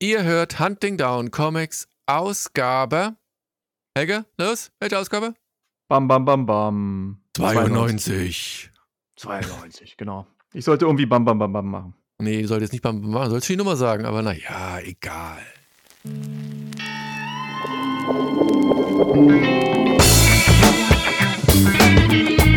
Ihr hört Hunting Down Comics Ausgabe. Helge, los, welche Ausgabe? Bam, bam, bam, bam. 92. 92, genau. Ich sollte irgendwie bam, bam, bam, bam machen. Nee, du solltest nicht bam, bam machen, solltest die Nummer sagen, aber naja, egal. Hallo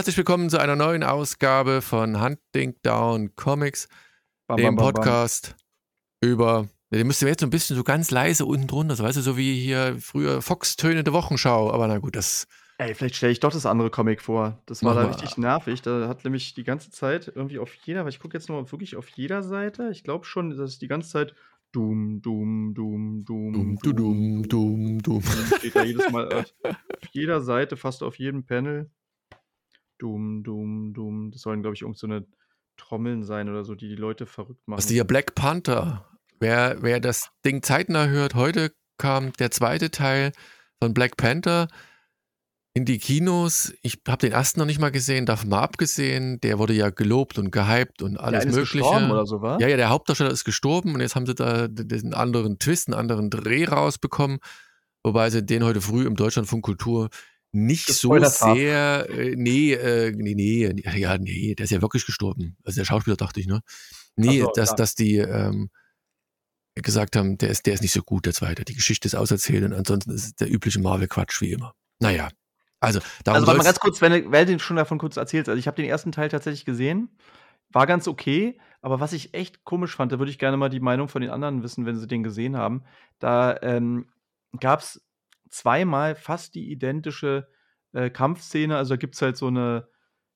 herzlich willkommen zu einer neuen Ausgabe von Hunting Down Comics, Bam, dem bam, bam, bam. Podcast über. Den müssten wir jetzt so ein bisschen so ganz leise unten drunter, so weißt du, so wie hier früher Fox-Töne der Wochenschau. Aber na gut, das. Ey, vielleicht stelle ich doch das andere Comic vor. Das war da richtig nervig. Da hat nämlich die ganze Zeit irgendwie auf jeder, weil ich gucke jetzt nur wirklich auf jeder Seite. Ich glaube schon, dass die ganze Zeit Doom, Doom, Doom, Doom, Dum, du, dum, dum, dum. Steht da jedes Mal auf jeder Seite, fast auf jedem Panel. Doom, Doom, Doom. Das sollen, glaube ich, irgend so eine Trommeln sein oder so, die die Leute verrückt machen. Was die ja Black Panther. Wer, wer das Ding zeitnah hört, heute kam der zweite Teil von Black Panther in die Kinos. Ich habe den ersten noch nicht mal gesehen, davon mal abgesehen. Der wurde ja gelobt und gehypt und Der alles ist Mögliche. gestorben oder so, war? Ja, ja, der Hauptdarsteller ist gestorben und jetzt haben sie da d- diesen anderen Twist, einen anderen Dreh rausbekommen, wobei sie den heute früh im Deutschlandfunk Kultur nicht so sehr, äh, nee, äh, nee, nee, nee, ja, nee, der ist ja wirklich gestorben. Also der Schauspieler dachte ich, ne? Nee, so, dass, klar. dass die ähm, gesagt haben, der ist, der ist nicht so gut, der zweite. Die Geschichte ist auserzählt und ansonsten ist es der übliche Marvel-Quatsch wie immer. Naja, also darum Also, warte mal ganz kurz, wenn du, wenn du schon davon kurz erzählst. Also, ich habe den ersten Teil tatsächlich gesehen. War ganz okay, aber was ich echt komisch fand, da würde ich gerne mal die Meinung von den anderen wissen, wenn sie den gesehen haben. Da ähm, gab es zweimal fast die identische äh, Kampfszene. Also, da gibt es halt so eine,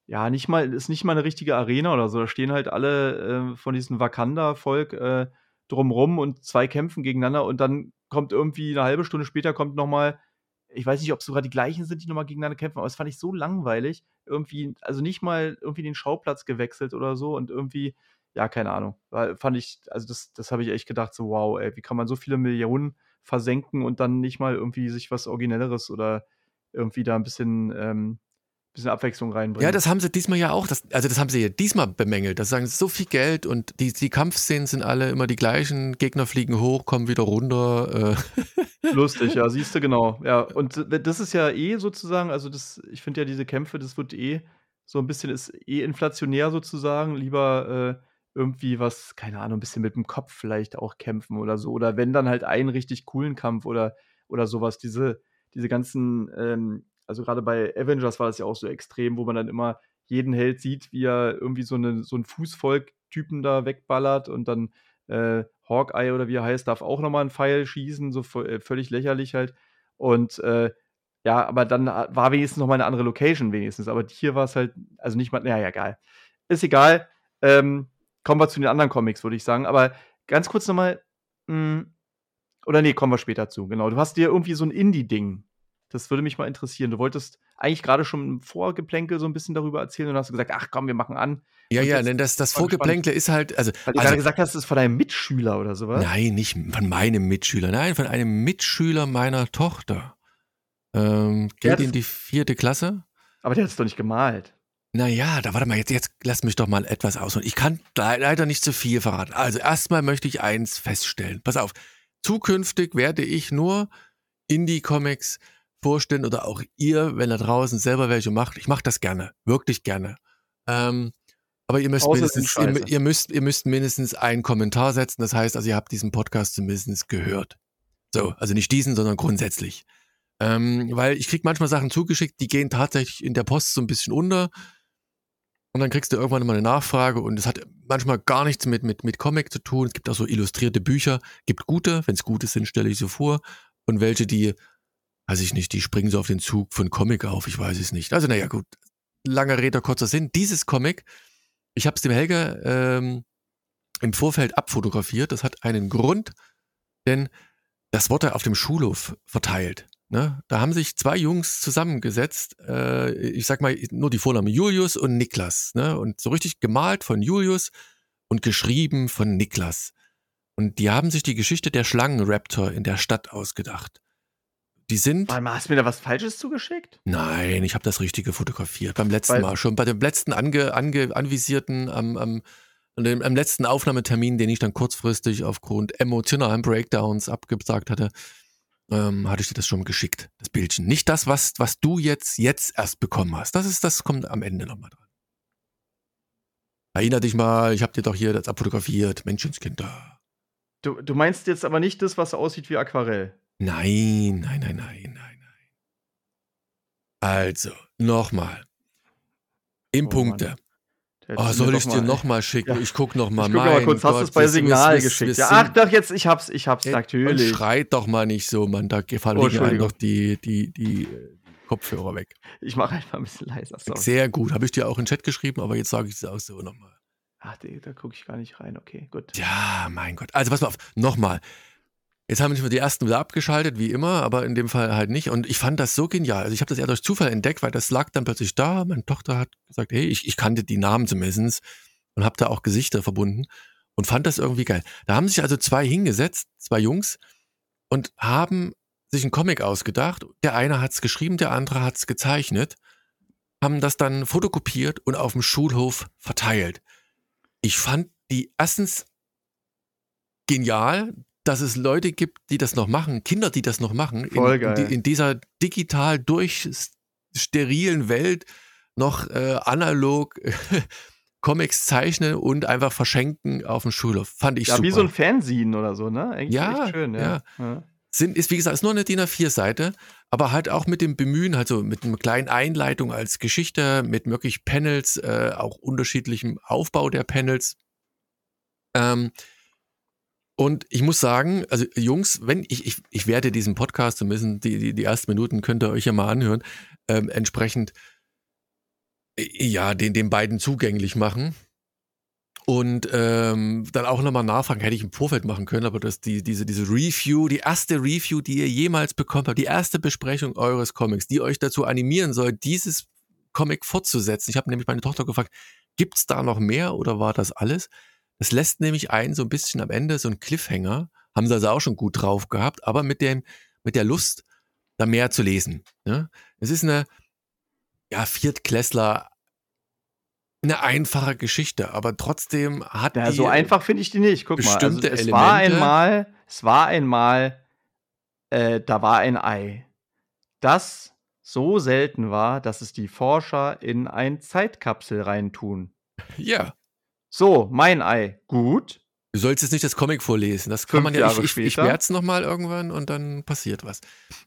ja, nicht mal, ist nicht mal eine richtige Arena oder so. Da stehen halt alle äh, von diesem Wakanda-Volk äh, drumrum und zwei kämpfen gegeneinander und dann kommt irgendwie eine halbe Stunde später kommt noch mal ich weiß nicht, ob es sogar die gleichen sind, die nochmal gegeneinander kämpfen, aber das fand ich so langweilig. Irgendwie, also nicht mal irgendwie den Schauplatz gewechselt oder so und irgendwie, ja, keine Ahnung. Fand ich, also das, das habe ich echt gedacht, so wow, ey, wie kann man so viele Millionen versenken und dann nicht mal irgendwie sich was Originelleres oder irgendwie da ein bisschen, ähm, bisschen Abwechslung reinbringen. Ja, das haben sie diesmal ja auch. Das, also das haben sie ja diesmal bemängelt. Das sagen sie so viel Geld und die, die Kampfszenen sind alle immer die gleichen. Gegner fliegen hoch, kommen wieder runter. Äh. Lustig, ja, siehst du, genau. Ja, und das ist ja eh sozusagen, also das, ich finde ja diese Kämpfe, das wird eh so ein bisschen, ist eh inflationär sozusagen. Lieber äh, irgendwie was, keine Ahnung, ein bisschen mit dem Kopf vielleicht auch kämpfen oder so. Oder wenn dann halt einen richtig coolen Kampf oder, oder sowas. Diese, diese ganzen, ähm, also gerade bei Avengers war das ja auch so extrem, wo man dann immer jeden Held sieht, wie er irgendwie so, eine, so einen Fußvolk-Typen da wegballert und dann äh, Hawkeye oder wie er heißt, darf auch nochmal einen Pfeil schießen, so äh, völlig lächerlich halt. Und äh, ja, aber dann ha- war wenigstens noch mal eine andere Location wenigstens. Aber hier war es halt, also nicht mal, naja, egal. Ist egal. Ähm, kommen wir zu den anderen Comics, würde ich sagen. Aber ganz kurz nochmal, oder nee, kommen wir später zu. Genau, du hast dir irgendwie so ein Indie-Ding. Das würde mich mal interessieren. Du wolltest eigentlich gerade schon im Vorgeplänkel so ein bisschen darüber erzählen und hast gesagt, ach komm, wir machen an. Ja, Und ja, denn das, das. Vorgeplänkle ist halt, also, Weil du also gerade gesagt hast, das ist von deinem Mitschüler oder sowas. nein, nicht von meinem Mitschüler, nein, von einem Mitschüler meiner Tochter. Ähm, geht in die vierte Klasse. Aber der hat es doch nicht gemalt. Naja, da warte mal, jetzt, jetzt lass mich doch mal etwas aus. Und ich kann le- leider nicht zu viel verraten. Also erstmal möchte ich eins feststellen. Pass auf, zukünftig werde ich nur Indie-Comics vorstellen oder auch ihr, wenn da draußen selber welche macht. Ich mache das gerne, wirklich gerne. Ähm, aber ihr müsst, mindestens, ihr, ihr, müsst, ihr müsst mindestens einen Kommentar setzen. Das heißt also, ihr habt diesen Podcast zumindest gehört. So, also nicht diesen, sondern grundsätzlich. Ähm, weil ich krieg manchmal Sachen zugeschickt, die gehen tatsächlich in der Post so ein bisschen unter. Und dann kriegst du irgendwann mal eine Nachfrage und es hat manchmal gar nichts mit, mit, mit Comic zu tun. Es gibt auch so illustrierte Bücher, gibt gute, wenn es gute sind, stelle ich so vor. Und welche, die, weiß ich nicht, die springen so auf den Zug von Comic auf, ich weiß es nicht. Also naja, gut. Langer Rede, kurzer Sinn. Dieses Comic, ich habe es dem Helga ähm, im Vorfeld abfotografiert. Das hat einen Grund, denn das wurde auf dem Schulhof verteilt. Ne? Da haben sich zwei Jungs zusammengesetzt, äh, ich sag mal nur die Vornamen Julius und Niklas, ne? und so richtig gemalt von Julius und geschrieben von Niklas. Und die haben sich die Geschichte der Schlangenraptor in der Stadt ausgedacht. Die sind. Warte mal, hast du mir da was Falsches zugeschickt? Nein, ich habe das Richtige fotografiert. Beim letzten Weil- Mal schon. Bei dem letzten ange, ange, anvisierten, am, am, dem, am letzten Aufnahmetermin, den ich dann kurzfristig aufgrund emotionalen Breakdowns abgesagt hatte, ähm, hatte ich dir das schon geschickt, das Bildchen. Nicht das, was, was du jetzt, jetzt erst bekommen hast. Das ist, das kommt am Ende nochmal dran. Erinner dich mal, ich habe dir doch hier das abfotografiert. Menschenskinder. Du, du meinst jetzt aber nicht das, was aussieht wie Aquarell. Nein, nein, nein, nein, nein, nein. Also, nochmal. In Oh Punkte. Mann. Oh, soll ich doch dir mal- nochmal schicken? Ja. Ich guck noch mal. Ich guck mal kurz, hast du Gott, es bei Signal wir- geschickt? Ja, ach doch, jetzt, ich hab's, ich hab's, natürlich. Und schreit doch mal nicht so, Mann. Da gefallen Oh, mir einem noch die, die, die, äh, Kopfhörer weg. Ich mache einfach ein bisschen leiser. Sorry. Sehr gut. Habe ich dir auch in den Chat geschrieben, aber jetzt sage ich es auch so nochmal. Ach, da gucke ich gar nicht rein. Okay, gut. Ja, mein Gott. Also pass mal auf. Nochmal. Jetzt haben wir die ersten wieder abgeschaltet, wie immer, aber in dem Fall halt nicht. Und ich fand das so genial. Also ich habe das eher durch Zufall entdeckt, weil das lag dann plötzlich da. Meine Tochter hat gesagt, hey, ich, ich kannte die Namen zumindest und habe da auch Gesichter verbunden und fand das irgendwie geil. Da haben sich also zwei hingesetzt, zwei Jungs, und haben sich einen Comic ausgedacht. Der eine hat's geschrieben, der andere hat's gezeichnet, haben das dann fotokopiert und auf dem Schulhof verteilt. Ich fand die erstens genial, dass es Leute gibt, die das noch machen, Kinder, die das noch machen, Voll in, in, geil. die- in dieser digital durch sterilen Welt noch äh, analog Comics zeichnen und einfach verschenken auf dem Schulhof. Fand ich Ja, super. wie so ein Fanzine oder so, ne? Eigentlich Ja, schön, ja. ja. sind, ist wie gesagt, ist nur eine DIN A4-Seite, aber halt auch mit dem Bemühen, halt so mit einer kleinen Einleitung als Geschichte, mit wirklich Panels, äh, auch unterschiedlichem Aufbau der Panels. Ähm, und ich muss sagen, also Jungs, wenn ich, ich, ich werde diesen Podcast, zumindest die, die, die ersten Minuten könnt ihr euch ja mal anhören, ähm, entsprechend äh, ja, den, den beiden zugänglich machen. Und ähm, dann auch nochmal nachfragen, hätte ich im Vorfeld machen können, aber das, die, diese, diese Review, die erste Review, die ihr jemals bekommen habt, die erste Besprechung eures Comics, die euch dazu animieren soll, dieses Comic fortzusetzen. Ich habe nämlich meine Tochter gefragt, gibt's da noch mehr oder war das alles? Das lässt nämlich einen so ein bisschen am Ende, so ein Cliffhanger, haben sie also auch schon gut drauf gehabt, aber mit dem, mit der Lust, da mehr zu lesen. Ne? Es ist eine, ja, Viertklässler, eine einfache Geschichte, aber trotzdem hat Ja, die so einfach finde ich die nicht. Guck mal, also es war Elemente- einmal, es war einmal, äh, da war ein Ei, das so selten war, dass es die Forscher in ein Zeitkapsel reintun. Ja, So, mein Ei, gut. du sollst jetzt nicht das Comic vorlesen. Das kann Fünf man ja. Ich, Jahre ich, ich später. werde es nochmal irgendwann und dann passiert was.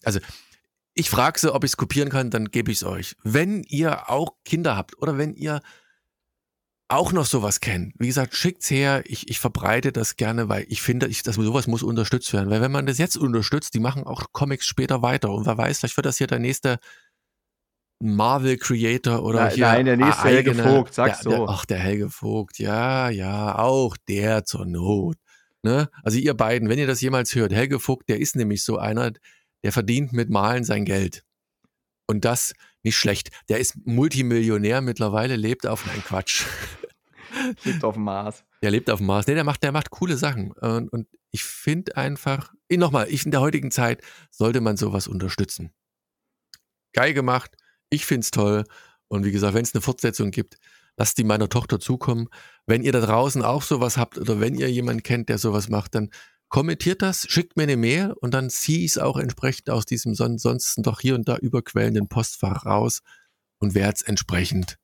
Also, ich frage sie, ob ich es kopieren kann, dann gebe ich es euch. Wenn ihr auch Kinder habt oder wenn ihr auch noch sowas kennt, wie gesagt, schickt's her. Ich, ich verbreite das gerne, weil ich finde, ich, das, sowas muss unterstützt werden. Weil wenn man das jetzt unterstützt, die machen auch Comics später weiter. Und wer weiß, vielleicht wird das hier der nächste Marvel Creator oder Nein, hier nein, der nächste Helge eigene- Vogt, sag's der, der, so. Ach, der Helge Vogt, ja, ja, auch der zur Not. Ne? Also ihr beiden, wenn ihr das jemals hört, Helge Vogt, der ist nämlich so einer, der verdient mit Malen sein Geld. Und das nicht schlecht. Der ist Multimillionär mittlerweile, lebt auf nein Quatsch. Liegt auf dem Mars. Der lebt auf dem Mars. Nee, der macht, der macht coole Sachen. Und, und ich finde einfach, nochmal, ich in der heutigen Zeit sollte man sowas unterstützen. Geil gemacht. Ich find's toll. Und wie gesagt, wenn es eine Fortsetzung gibt, lasst die meiner Tochter zukommen. Wenn ihr da draußen auch sowas habt oder wenn ihr jemanden kennt, der sowas macht, dann kommentiert das, schickt mir eine Mail und dann ziehe ich es auch entsprechend aus diesem son sonst doch hier und da überquellenden Postfach raus und werde es entsprechend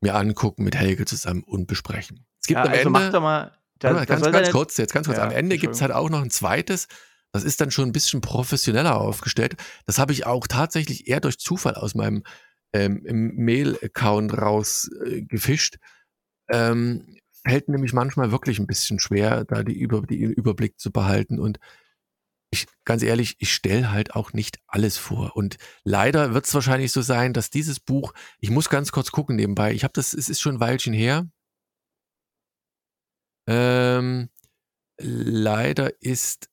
mir angucken mit Helge zusammen und besprechen. Es gibt Ja, am also Ende, mach doch mal. Da, da ganz, ganz kurz, jetzt ganz kurz. Ja, Am Ende gibt's halt auch noch ein zweites. Das ist dann schon ein bisschen professioneller aufgestellt. Das habe ich auch tatsächlich eher durch Zufall aus meinem ähm, Mail-Account rausgefischt. Äh, ähm, fällt nämlich manchmal wirklich ein bisschen schwer, da die Über, den Überblick zu behalten. Und ich, ganz ehrlich, ich stelle halt auch nicht alles vor. Und leider wird es wahrscheinlich so sein, dass dieses Buch, ich muss ganz kurz gucken nebenbei, ich habe das, es ist schon ein Weilchen her. Ähm, leider ist,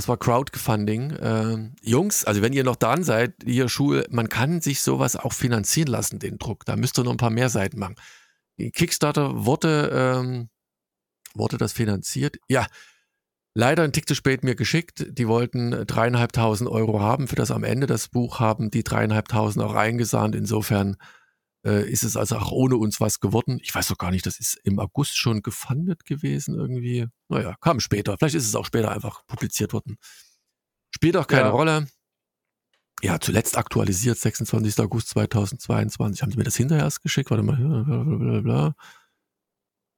es war Crowdfunding. Ähm, Jungs, also wenn ihr noch dran seid, hier Schule, man kann sich sowas auch finanzieren lassen, den Druck. Da müsst ihr noch ein paar mehr Seiten machen. Kickstarter wurde ähm, wurde das finanziert? Ja, leider ein Tick zu spät mir geschickt. Die wollten dreieinhalbtausend Euro haben für das am Ende. Das Buch haben die dreieinhalbtausend auch eingesahnt. Insofern äh, ist es also auch ohne uns was geworden. Ich weiß doch gar nicht, das ist im August schon gefundet gewesen irgendwie. Naja, kam später. Vielleicht ist es auch später einfach publiziert worden. Spielt auch keine ja. Rolle. Ja, zuletzt aktualisiert, 26. August 2022. Haben sie mir das hinterher erst geschickt? Warte mal. Blablabla.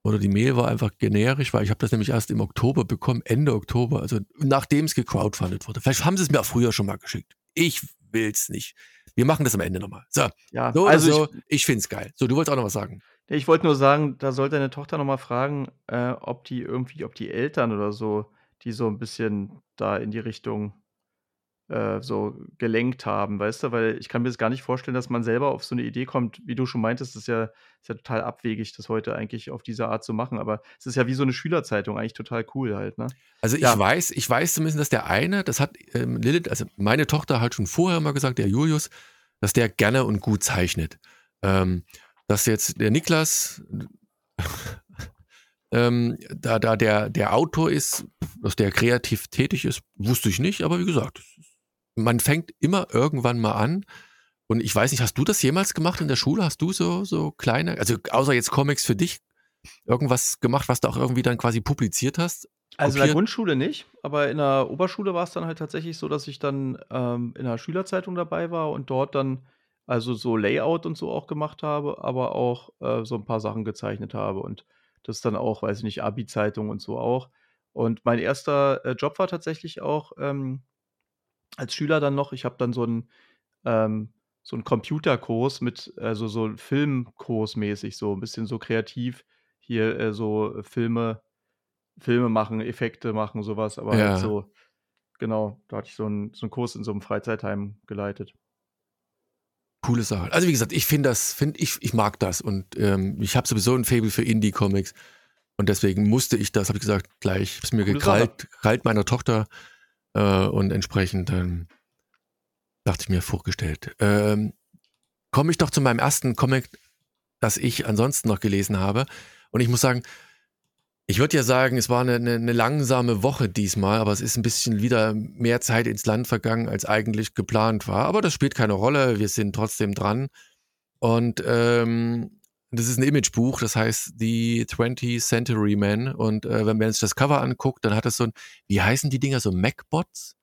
Oder die Mail war einfach generisch, weil ich habe das nämlich erst im Oktober bekommen, Ende Oktober, also nachdem es gecrowdfundet wurde. Vielleicht haben sie es mir auch früher schon mal geschickt. Ich will's nicht. Wir machen das am Ende nochmal. So, ja, so also so. ich, ich finde es geil. So, du wolltest auch noch was sagen. Ich wollte nur sagen, da soll deine Tochter nochmal fragen, äh, ob die irgendwie, ob die Eltern oder so, die so ein bisschen da in die Richtung äh, so gelenkt haben, weißt du? Weil ich kann mir das gar nicht vorstellen, dass man selber auf so eine Idee kommt, wie du schon meintest, das ist ja, ist ja total abwegig, das heute eigentlich auf diese Art zu machen. Aber es ist ja wie so eine Schülerzeitung, eigentlich total cool halt, ne? Also ich ja. weiß, ich weiß zumindest, dass der eine, das hat ähm, Lilith, also meine Tochter hat schon vorher mal gesagt, der Julius, dass der gerne und gut zeichnet. Ähm, dass jetzt der Niklas ähm, da, da der, der Autor ist, dass der kreativ tätig ist, wusste ich nicht, aber wie gesagt, man fängt immer irgendwann mal an. Und ich weiß nicht, hast du das jemals gemacht in der Schule? Hast du so, so kleine, also außer jetzt Comics für dich, irgendwas gemacht, was du auch irgendwie dann quasi publiziert hast? Also in der Grundschule nicht, aber in der Oberschule war es dann halt tatsächlich so, dass ich dann ähm, in einer Schülerzeitung dabei war und dort dann also so Layout und so auch gemacht habe, aber auch äh, so ein paar Sachen gezeichnet habe und das dann auch, weiß ich nicht, Abi-Zeitung und so auch. Und mein erster äh, Job war tatsächlich auch ähm, als Schüler dann noch, ich habe dann so einen ähm, so Computerkurs mit also, so Filmkurs mäßig, so ein bisschen so kreativ hier, äh, so Filme Filme machen, Effekte machen, sowas, aber halt so genau, da hatte ich so einen so 'n Kurs in so einem Freizeitheim geleitet. Coole Sache. Also, wie gesagt, ich finde das finde ich ich mag das und, ähm, ich habe sowieso ein Faible für Indie-Comics und deswegen musste ich das habe ich gesagt, gleich habe es mir Coole gekrallt krallt meiner Tochter äh, und entsprechend ähm, dachte ich mir, vorgestellt. Ähm, Komme ich doch zu meinem ersten Comic, das ich ansonsten noch gelesen habe. Und ich muss sagen, ich würde ja sagen, es war eine, eine, eine, langsame Woche diesmal, aber es ist ein bisschen wieder mehr Zeit ins Land vergangen, als eigentlich geplant war. Aber das spielt keine Rolle, wir sind trotzdem dran. Und ähm, das ist ein Imagebuch, das heißt The 20th Century Man. Und äh, wenn man sich das Cover anguckt, dann hat es so ein, wie heißen die Dinger, so Macbots?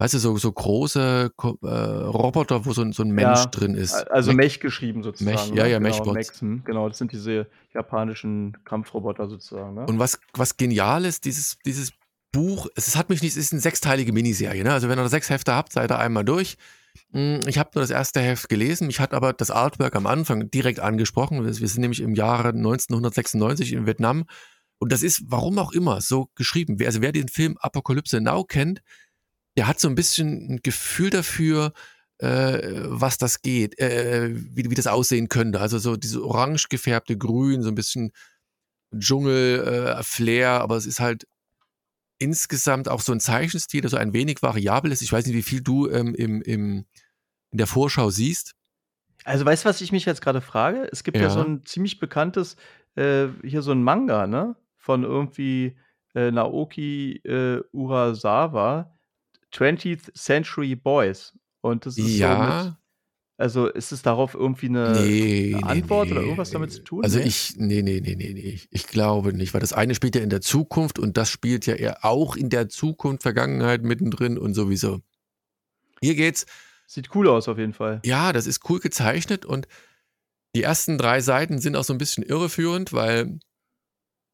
Weißt du, so, so große äh, Roboter, wo so, ein, so ein Mensch ja, drin ist. Also Mech, Mech geschrieben sozusagen. Mech, ja, ne? ja, genau, Mechbots. Mechs, genau, das sind diese japanischen Kampfroboter sozusagen. Ne? Und was, was genial ist, dieses, dieses Buch, es hat mich nicht, es ist eine sechsteilige Miniserie. Ne? Also wenn ihr sechs Hefte habt, seid ihr einmal durch. Hm, ich habe nur das erste Heft gelesen. Mich hat aber das Artwork am Anfang direkt angesprochen. Wir sind nämlich im Jahre 1996 in Vietnam. Und das ist, warum auch immer, so geschrieben. Also wer den Film Apokalypse Now kennt, der hat so ein bisschen ein Gefühl dafür, äh, was das geht, äh, wie, wie das aussehen könnte. Also so diese orange gefärbte Grün, so ein bisschen Dschungel-Flair, äh, aber es ist halt insgesamt auch so ein Zeichenstil, der so ein wenig variabel ist. Ich weiß nicht, wie viel du ähm, im, im, in der Vorschau siehst. Also weißt du, was ich mich jetzt gerade frage? Es gibt ja. ja, so ein ziemlich bekanntes, äh, hier so ein Manga, ne? Von irgendwie äh, Naoki äh, Urasawa, 20th Century Boys. Und das ist ja. so mit also ist es darauf irgendwie eine, nee, eine Antwort nee, oder irgendwas damit zu tun? Also nee? ich, nee, nee, nee, nee, nee. Ich glaube nicht, weil das eine spielt ja in der Zukunft und das spielt ja eher auch in der Zukunft, Vergangenheit mittendrin und sowieso. Hier geht's. Sieht cool aus auf jeden Fall. Ja, das ist cool gezeichnet und die ersten drei Seiten sind auch so ein bisschen irreführend, weil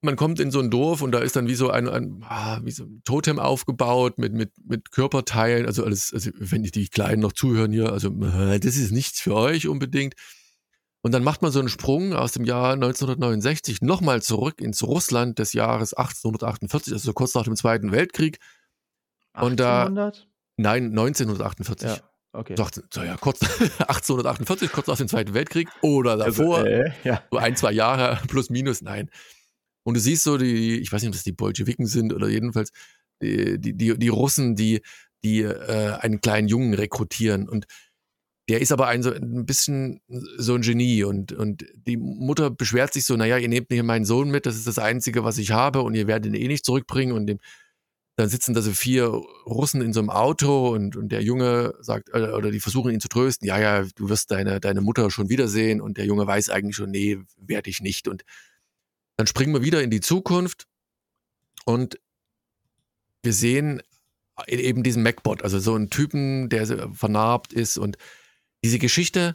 man kommt in so ein Dorf und da ist dann wie so ein, ein, ah, wie so ein Totem aufgebaut mit, mit, mit Körperteilen. Also alles, also wenn die, die Kleinen noch zuhören hier, also äh, das ist nichts für euch unbedingt. Und dann macht man so einen Sprung aus dem Jahr 1969 nochmal zurück ins Russland des Jahres 1848, also kurz nach dem Zweiten Weltkrieg. 1800? Und da, nein, 1948. Ja. Okay. Doch, so ja, kurz 1848, kurz nach dem Zweiten Weltkrieg oder also, davor, also, äh, ja. so ein, zwei Jahre plus minus, nein. Und du siehst so die, ich weiß nicht, ob das die Bolschewiken sind oder jedenfalls die, die, die, Russen, die, die äh, einen kleinen Jungen rekrutieren. Und der ist aber ein, so ein bisschen so ein Genie. Und, und die Mutter beschwert sich so, naja, ihr nehmt nicht meinen Sohn mit, das ist das Einzige, was ich habe und ihr werdet ihn eh nicht zurückbringen. Und dem, dann sitzen da so vier Russen in so einem Auto und, und der Junge sagt, äh, oder die versuchen ihn zu trösten, ja, ja, du wirst deine, deine Mutter schon wiedersehen. Und der Junge weiß eigentlich schon, nee, werde ich nicht. Und dann springen wir wieder in die Zukunft und wir sehen eben diesen MacBot, also so einen Typen, der vernarbt ist und diese Geschichte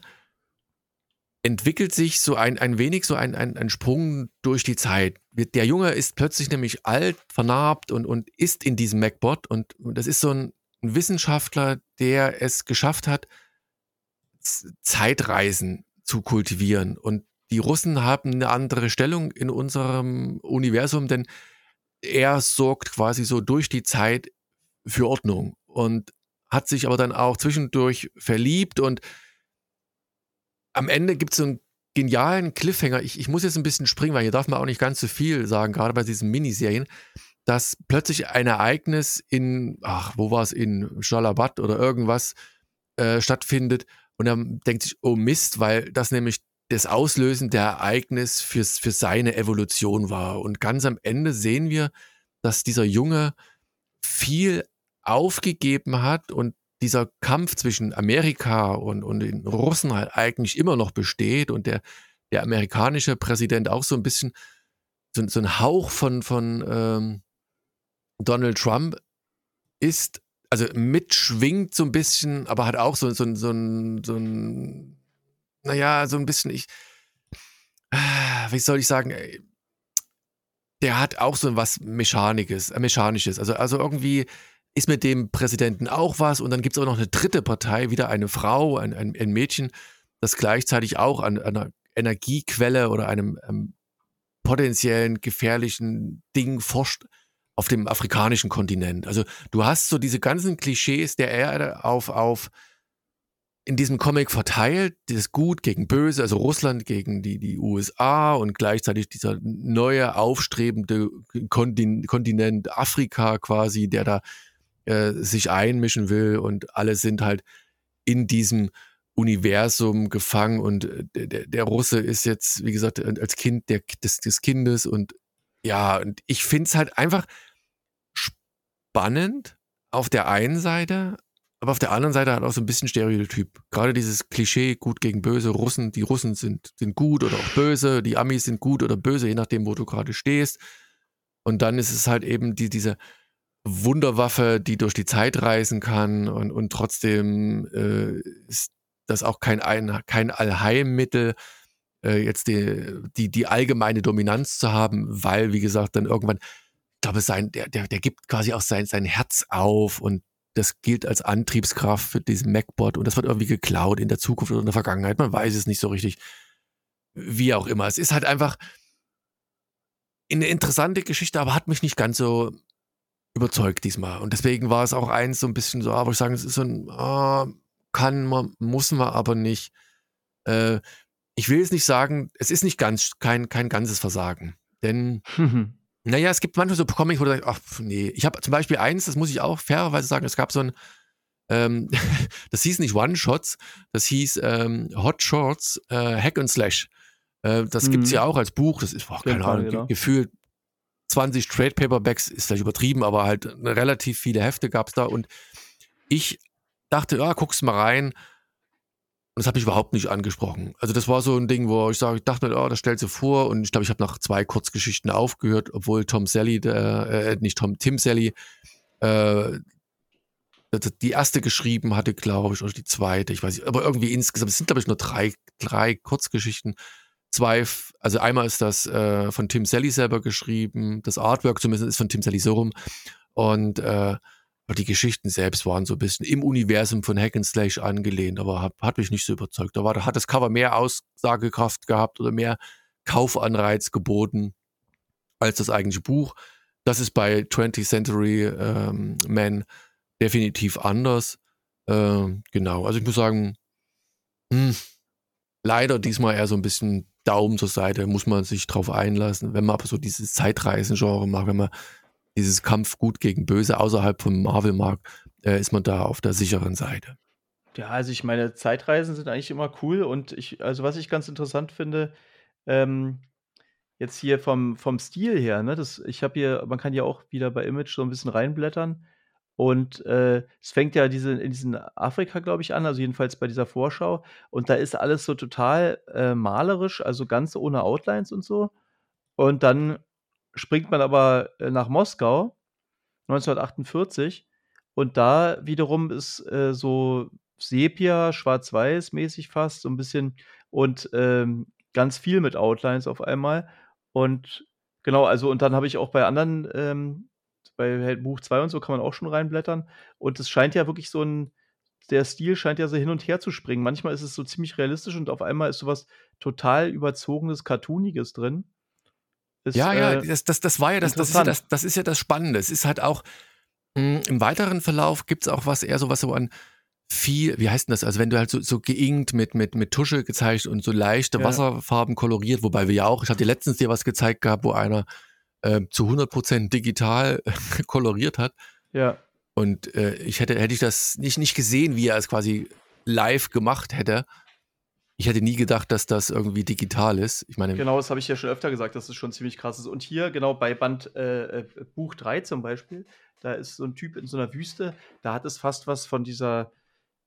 entwickelt sich so ein, ein wenig so ein, ein, ein Sprung durch die Zeit. Der Junge ist plötzlich nämlich alt, vernarbt und, und ist in diesem MacBot und, und das ist so ein, ein Wissenschaftler, der es geschafft hat, Zeitreisen zu kultivieren. Und die Russen haben eine andere Stellung in unserem Universum, denn er sorgt quasi so durch die Zeit für Ordnung. Und hat sich aber dann auch zwischendurch verliebt und am Ende gibt es so einen genialen Cliffhanger. Ich, ich muss jetzt ein bisschen springen, weil hier darf man auch nicht ganz so viel sagen, gerade bei diesen Miniserien, dass plötzlich ein Ereignis in, ach, wo war es, in Schalabad oder irgendwas äh, stattfindet und er denkt sich, oh Mist, weil das nämlich das Auslösen der Ereignis fürs, für seine Evolution war. Und ganz am Ende sehen wir, dass dieser Junge viel aufgegeben hat und dieser Kampf zwischen Amerika und, und den Russen halt eigentlich immer noch besteht und der, der amerikanische Präsident auch so ein bisschen so, so ein Hauch von, von ähm, Donald Trump ist, also mitschwingt so ein bisschen, aber hat auch so, so, so, ein, so ein, naja, so ein bisschen, ich, wie soll ich sagen, der hat auch so was Mechanisches, äh, Mechanisches. Also, also irgendwie ist mit dem Präsidenten auch was und dann gibt es auch noch eine dritte Partei, wieder eine Frau, ein, ein, ein Mädchen, das gleichzeitig auch an, an einer Energiequelle oder einem ähm, potenziellen gefährlichen Ding forscht auf dem afrikanischen Kontinent. Also du hast so diese ganzen Klischees der Erde auf, auf in diesem Comic verteilt, das Gut gegen Böse, also Russland gegen die, die USA und gleichzeitig dieser neue aufstrebende Kontinent Afrika quasi, der da äh, sich einmischen will und alle sind halt in diesem Universum gefangen und äh, der, der Russe ist jetzt, wie gesagt, als Kind der, des, des Kindes und ja, und ich finde es halt einfach spannend auf der einen Seite, aber auf der anderen Seite halt auch so ein bisschen Stereotyp. Gerade dieses Klischee, gut gegen böse, Russen, die Russen sind, sind gut oder auch böse, die Amis sind gut oder böse, je nachdem, wo du gerade stehst. Und dann ist es halt eben die, diese, Wunderwaffe, die durch die Zeit reisen kann und, und trotzdem äh, ist das auch kein, ein, kein Allheilmittel, äh, jetzt die, die, die allgemeine Dominanz zu haben, weil, wie gesagt, dann irgendwann, ich glaube, sein, der, der, der gibt quasi auch sein, sein Herz auf und das gilt als Antriebskraft für diesen MacBot und das wird irgendwie geklaut in der Zukunft oder in der Vergangenheit. Man weiß es nicht so richtig. Wie auch immer. Es ist halt einfach eine interessante Geschichte, aber hat mich nicht ganz so überzeugt diesmal. Und deswegen war es auch eins so ein bisschen so, aber ich sage, es ist so ein, ah, kann man, muss man aber nicht. Äh, ich will jetzt nicht sagen, es ist nicht ganz, kein, kein ganzes Versagen. Denn, naja, es gibt manchmal so Comics, wo du sagst, ach, nee. Ich habe zum Beispiel eins, das muss ich auch fairerweise sagen, es gab so ein, ähm, das hieß nicht One-Shots, das hieß ähm, Hot Shorts, äh, Hack and Slash. Äh, das mhm. gibt es ja auch als Buch, das ist, boah, keine Ahnung, genau. gefühlt 20 Trade Paperbacks ist vielleicht übertrieben, aber halt relativ viele Hefte gab es da und ich dachte, ja, guck's mal rein. Und das habe ich überhaupt nicht angesprochen. Also das war so ein Ding, wo ich sage, ich dachte, oh, das stellt du vor. Und ich glaube, ich habe nach zwei Kurzgeschichten aufgehört, obwohl Tom Sally, der, äh, nicht Tom, Tim Sally, äh, die erste geschrieben hatte, glaube ich, oder die zweite, ich weiß nicht, aber irgendwie insgesamt, es sind, glaube ich, nur drei, drei Kurzgeschichten zwei, also einmal ist das äh, von Tim Sally selber geschrieben, das Artwork zumindest ist von Tim Sally so rum und äh, die Geschichten selbst waren so ein bisschen im Universum von Hack and Slash angelehnt, aber hat, hat mich nicht so überzeugt. Da war, hat das Cover mehr Aussagekraft gehabt oder mehr Kaufanreiz geboten als das eigentliche Buch. Das ist bei 20th Century ähm, Man definitiv anders. Ähm, genau, also ich muss sagen, mh, hm, leider diesmal eher so ein bisschen Daumen zur Seite, muss man sich drauf einlassen. Wenn man aber so dieses Zeitreisen-Genre macht, wenn man dieses Kampf gut gegen böse außerhalb von Marvel mag, äh, ist man da auf der sicheren Seite. Ja, also ich meine, Zeitreisen sind eigentlich immer cool und ich also was ich ganz interessant finde, ähm, jetzt hier vom vom Stil her, ne, das ich habe hier man kann ja auch wieder bei Image so 'n bisschen reinblättern und, äh, es fängt ja diese in diesen Afrika, glaube ich, an, also jedenfalls bei dieser Vorschau und da ist alles so total, äh, malerisch, also ganz ohne Outlines und so. Und dann springt man aber, äh, nach Moskau 1948 und da wiederum ist, äh, so Sepia, schwarz-weiß-mäßig fast so 'n bisschen und, ähm, ganz viel mit Outlines auf einmal. Und genau, also und dann habe ich auch bei anderen, ähm bei halt Buch 2 und so kann man auch schon reinblättern und es scheint ja wirklich so 'n der Stil scheint ja so hin und her zu springen. Manchmal ist es so ziemlich realistisch und auf einmal ist so was total Überzogenes, Cartooniges drin. Ist, Ja, ja, äh, das das das war ja das das ist ja das das ist ja das Spannende. Es ist halt auch hm, im weiteren Verlauf gibt's auch was eher so was so an viel wie heißt 'n das? Also, wenn du halt so so geinkt mit mit mit Tusche gezeichnet und so leichte Ja. Wasserfarben koloriert, wobei wir ja auch ich hatte dir letztens dir was gezeigt gehabt, wo einer, äh, zu 100 % digital koloriert hat. Ja. Und, äh, ich hätte hätte ich das nicht nicht gesehen, wie er es quasi live gemacht hätte ich hätte nie gedacht, dass das irgendwie digital ist. Ich meine Genau, das habe ich ja schon öfter gesagt, dass es schon ziemlich krass ist. Und hier genau bei Band äh, äh, Buch 3 zum Beispiel, da ist so 'n Typ in so 'ner Wüste, da hat es fast was von dieser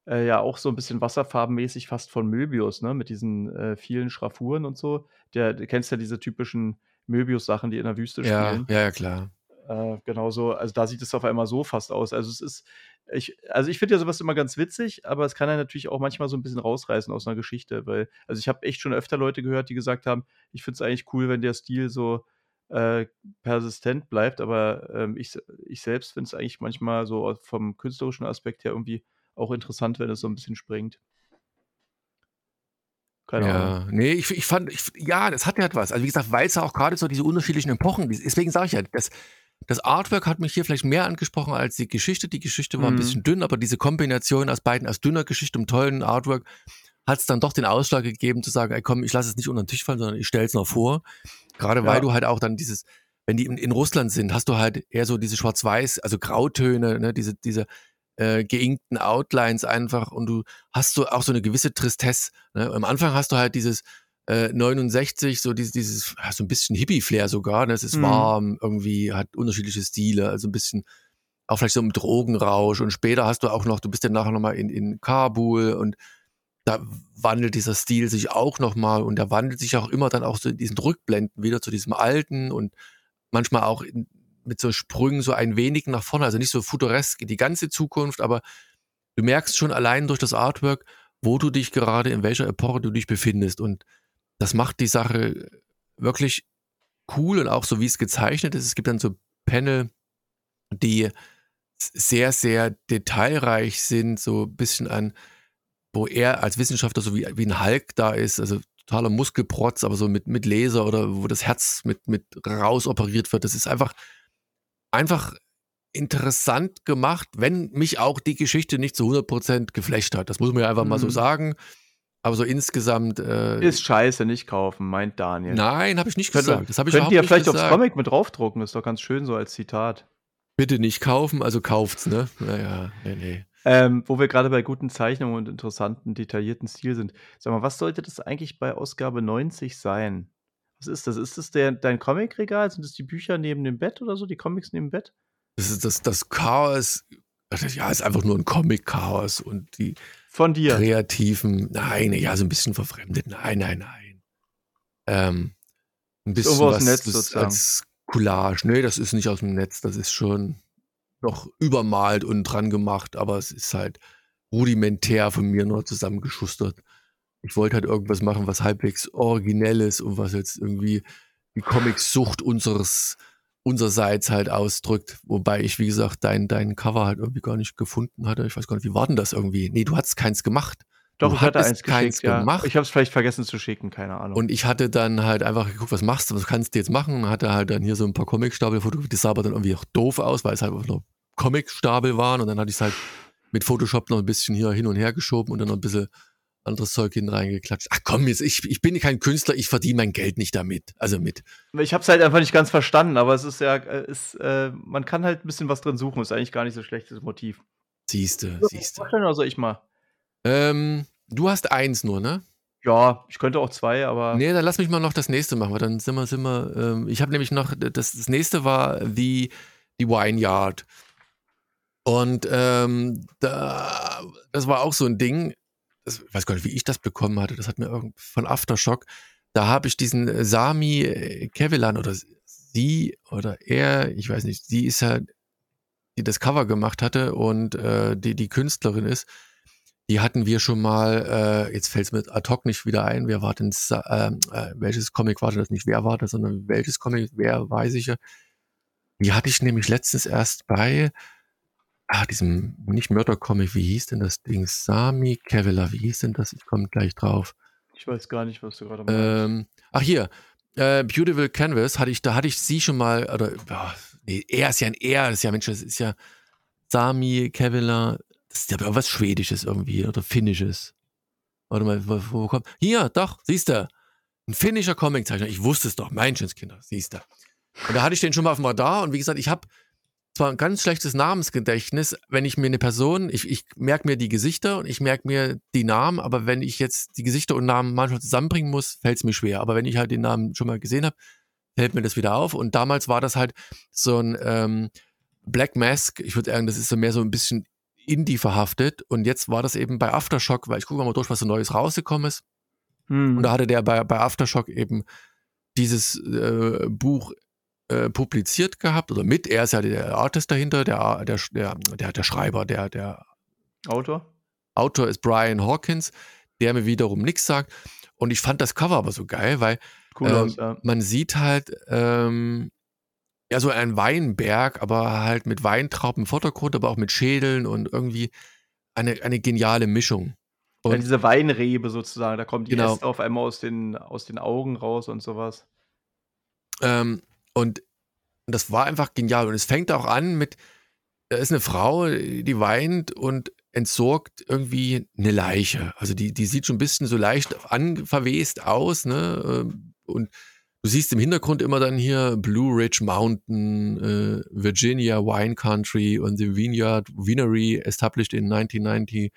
äh, ja auch so 'n bisschen wasserfarbenmäßig fast von Möbius, ne, mit diesen, äh, vielen Schraffuren und so. Der du kennst ja diese typischen Möbius-Sachen, die in der Wüste Ja, spielen. ja, ja, klar. Äh, genau so also da sieht es auf einmal so fast aus. Also es ist ich also ich finde ja so was immer ganz witzig, aber es kann einen natürlich auch manchmal so 'n bisschen rausreißen aus 'ner Geschichte, weil also ich habe echt schon öfter Leute gehört, die gesagt haben: „Ich finde es eigentlich cool, wenn der Stil so, äh, persistent bleibt“, aber, ähm, ich ich selbst finde es eigentlich manchmal so vom künstlerischen Aspekt her irgendwie auch interessant, wenn es so 'n bisschen springt. Keine Ahnung. Ja, ne, ich f ich fand ich ja, das hat halt was. Also, wie gesagt, weil's ja auch grade so diese unterschiedlichen Epochen deswegen sage ich ja, das das Artwork hat mich hier vielleicht mehr angesprochen als die Geschichte. Die Geschichte war Mhm. bisschen dünn, aber diese Kombination aus beiden, aus dünner Geschichte und tollen Artwork, hat's dann doch den Ausschlag gegeben zu sagen: „Ey komm, ich lasse es nicht unter 'n Tisch fallen, sondern ich stelle es noch vor.“ Grade weil Ja. du halt auch dann dieses wenn die in in Russland sind, hast du halt eher so diese Schwarz-Weiß, also Grautöne, ne, diese diese, äh, geinkten Outlines einfach und du hast so auch so 'ne gewisse Tristesse, ne? Am Anfang hast du halt dieses, äh, 69, so dieses dieses so 'n bisschen Hippie-Flair sogar, ne? Es ist Mhm. warm, irgendwie hat unterschiedliche Stile, also 'n bisschen auch vielleicht so im Drogenrausch und später hast du auch noch du bist ja nachher noch mal in in Kabul und da wandelt dieser Stil sich auch noch mal und der wandelt sich auch immer dann auch so in diesen Rückblenden wieder zu diesem Alten und manchmal auch in mit so Sprüngen so ein wenig nach vorne, also nicht so futuresk in die ganze Zukunft, aber du merkst schon allein durch das Artwork, wo du dich gerade in welcher Epoche du dich befindest und das macht die Sache wirklich cool und auch so, wie's gezeichnet ist. Es gibt dann so Panel, die sehr, sehr detailreich sind, so bisschen an wo er als Wissenschaftler so wie wie 'n Hulk da ist, also totaler Muskelprotz, aber so mit mit Laser oder wo das Herz mit mit rausoperiert wird. Das ist einfach einfach interessant gemacht, wenn mich auch die Geschichte nicht zu 100 % geflasht hat. Das muss man ja einfach mal so Mhm. sagen. Aber so insgesamt, äh Ist scheiße, nicht kaufen, meint Daniel. Nein, habe ich nicht Könnte gesagt. Das habe ich könnt ihr nicht vielleicht aufs gesagt. Comic mit draufdrucken, ist doch ganz schön so als Zitat. Bitte nicht kaufen, also kauft's, ne? Ja, ja, ne, ne. Ähm, wo wir grade bei guten Zeichnungen und interessanten, detaillierten Stil sind. Sag mal, was sollte das eigentlich bei Ausgabe 90 sein? Was ist das? Ist das der dein Comicregal? Sind das die Bücher neben dem Bett oder so, die Comics neben dem Bett? Das ist das das Chaos ja, ist einfach nur 'n Comic-Chaos und die Von dir? Kreativen nein, ja, so 'n bisschen verfremdet. Nein, nein, nein. Ähm, 'n Ist bisschen irgendwo aus'm was Netz das sozusagen. als Collage. Ne, das ist nicht aus'm Netz, das ist schon noch übermalt und dran gemacht, aber es ist halt rudimentär von mir nur zusammengeschustert. Ich wollte halt irgendwas machen, was halbwegs originell ist und was jetzt irgendwie die Comicsucht unseres unsererseits halt ausdrückt, wobei ich, wie gesagt, dein dein Cover halt irgendwie gar nicht gefunden hatte. Ich weiß gar nicht, wie war denn das irgendwie? Ne, du hattest keins gemacht. Doch, Du ich hatte eins keins geschickt, ja. gemacht. Ich habe es vielleicht vergessen zu schicken, keine Ahnung. Und ich hatte dann halt einfach geguckt: „Was machst du? Was kannst du jetzt machen?“ Hatte halt dann hier so 'n paar Comicstapel fotografiert. Das sah aber dann irgendwie auch doof aus, weil es halt einfach nur Comicstapel waren und dann hatte ich's halt mit Photoshop noch 'n bisschen hier hin und her geschoben und dann noch 'n bisschen anderes Zeug hinten reingeklatscht. Ach komm, jetzt ich ich bin kein Künstler, ich verdiene mein Geld nicht damit. Also mit Ich habe es halt einfach nicht ganz verstanden, aber es ist ja äh, ist, äh man kann halt 'n bisschen was drin suchen. Ist eigentlich gar nicht so schlechtes Motiv. Siehste, ich siehste. oder soll ich mal? Ähm, du hast eins nur, ne? Ja, ich könnte auch zwei, aber. Nee, dann lass mich mal noch das nächste machen, weil dann sind wir, sind wir, ähm, ich habe nämlich noch, das, das nächste war die, die Wineyard. Und ähm, da, das war auch so ein Ding, das, ich weiß gar nicht, wie ich das bekommen hatte, das hat mir irgend von Aftershock, da habe ich diesen Sami Kevilan oder sie oder er, ich weiß nicht, sie ist ja, die das Cover gemacht hatte und äh, die die Künstlerin ist, die hatten wir schon mal, äh, jetzt fällt es mir ad hoc nicht wieder ein, wer war denn, äh, äh, welches Comic war das nicht, wer war das, sondern welches Comic, wer weiß ich ja. Die hatte ich nämlich letztens erst bei, ah, diesem, nicht Mörder-Comic, wie hieß denn das Ding? Sami Kevela, wie hieß denn das? Ich komme gleich drauf. Ich weiß gar nicht, was du gerade meinst. Ähm, ach hier, äh, Beautiful Canvas hatte ich, da hatte ich sie schon mal, oder, oh, nee, er ist ja ein Er, das ist ja, Mensch, das ist ja Sami Kevela, das ist ja was Schwedisches irgendwie oder Finnisches. Warte mal, wo, wo kommt? Hier, doch, siehst du. Ein finnischer Comiczeichner. Ich wusste es doch, Kinder, siehst du. Und da hatte ich den schon mal auf dem Radar und wie gesagt, ich habe zwar ein ganz schlechtes Namensgedächtnis, wenn ich mir eine Person, ich, ich merke mir die Gesichter und ich merke mir die Namen, aber wenn ich jetzt die Gesichter und Namen manchmal zusammenbringen muss, fällt es mir schwer. Aber wenn ich halt den Namen schon mal gesehen habe, fällt mir das wieder auf. Und damals war das halt so ein ähm, Black Mask, ich würde sagen, das ist so mehr so ein bisschen Indie verhaftet. Und jetzt war das eben bei Aftershock, weil ich gucke mal durch, was so Neues rausgekommen ist. Hm. Und da hatte der bei, bei Aftershock eben dieses äh, Buch äh, publiziert gehabt oder mit. Er ist ja der Artist dahinter, der, der, der, der, der Schreiber, der, der Autor. Autor ist Brian Hawkins, der mir wiederum nichts sagt. Und ich fand das Cover aber so geil, weil cool ähm, aus, ja. man sieht halt ähm, ja so einen Weinberg, aber halt mit Weintrauben im Vordergrund, aber auch mit Schädeln und irgendwie eine, eine geniale Mischung. Und ja, diese Weinrebe sozusagen, da kommt die genau. Äste auf einmal aus den, aus den Augen raus und sowas. Ähm, und das war einfach genial. Und es fängt auch an mit, da ist eine Frau, die weint und entsorgt irgendwie eine Leiche. Also die, die sieht schon ein bisschen so leicht anverwest aus, ne? Und du siehst im Hintergrund immer dann hier Blue Ridge Mountain, äh, Virginia Wine Country und the Vineyard Winery established in 1999,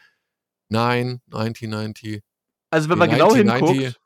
1990. Also wenn man genau hinguckt,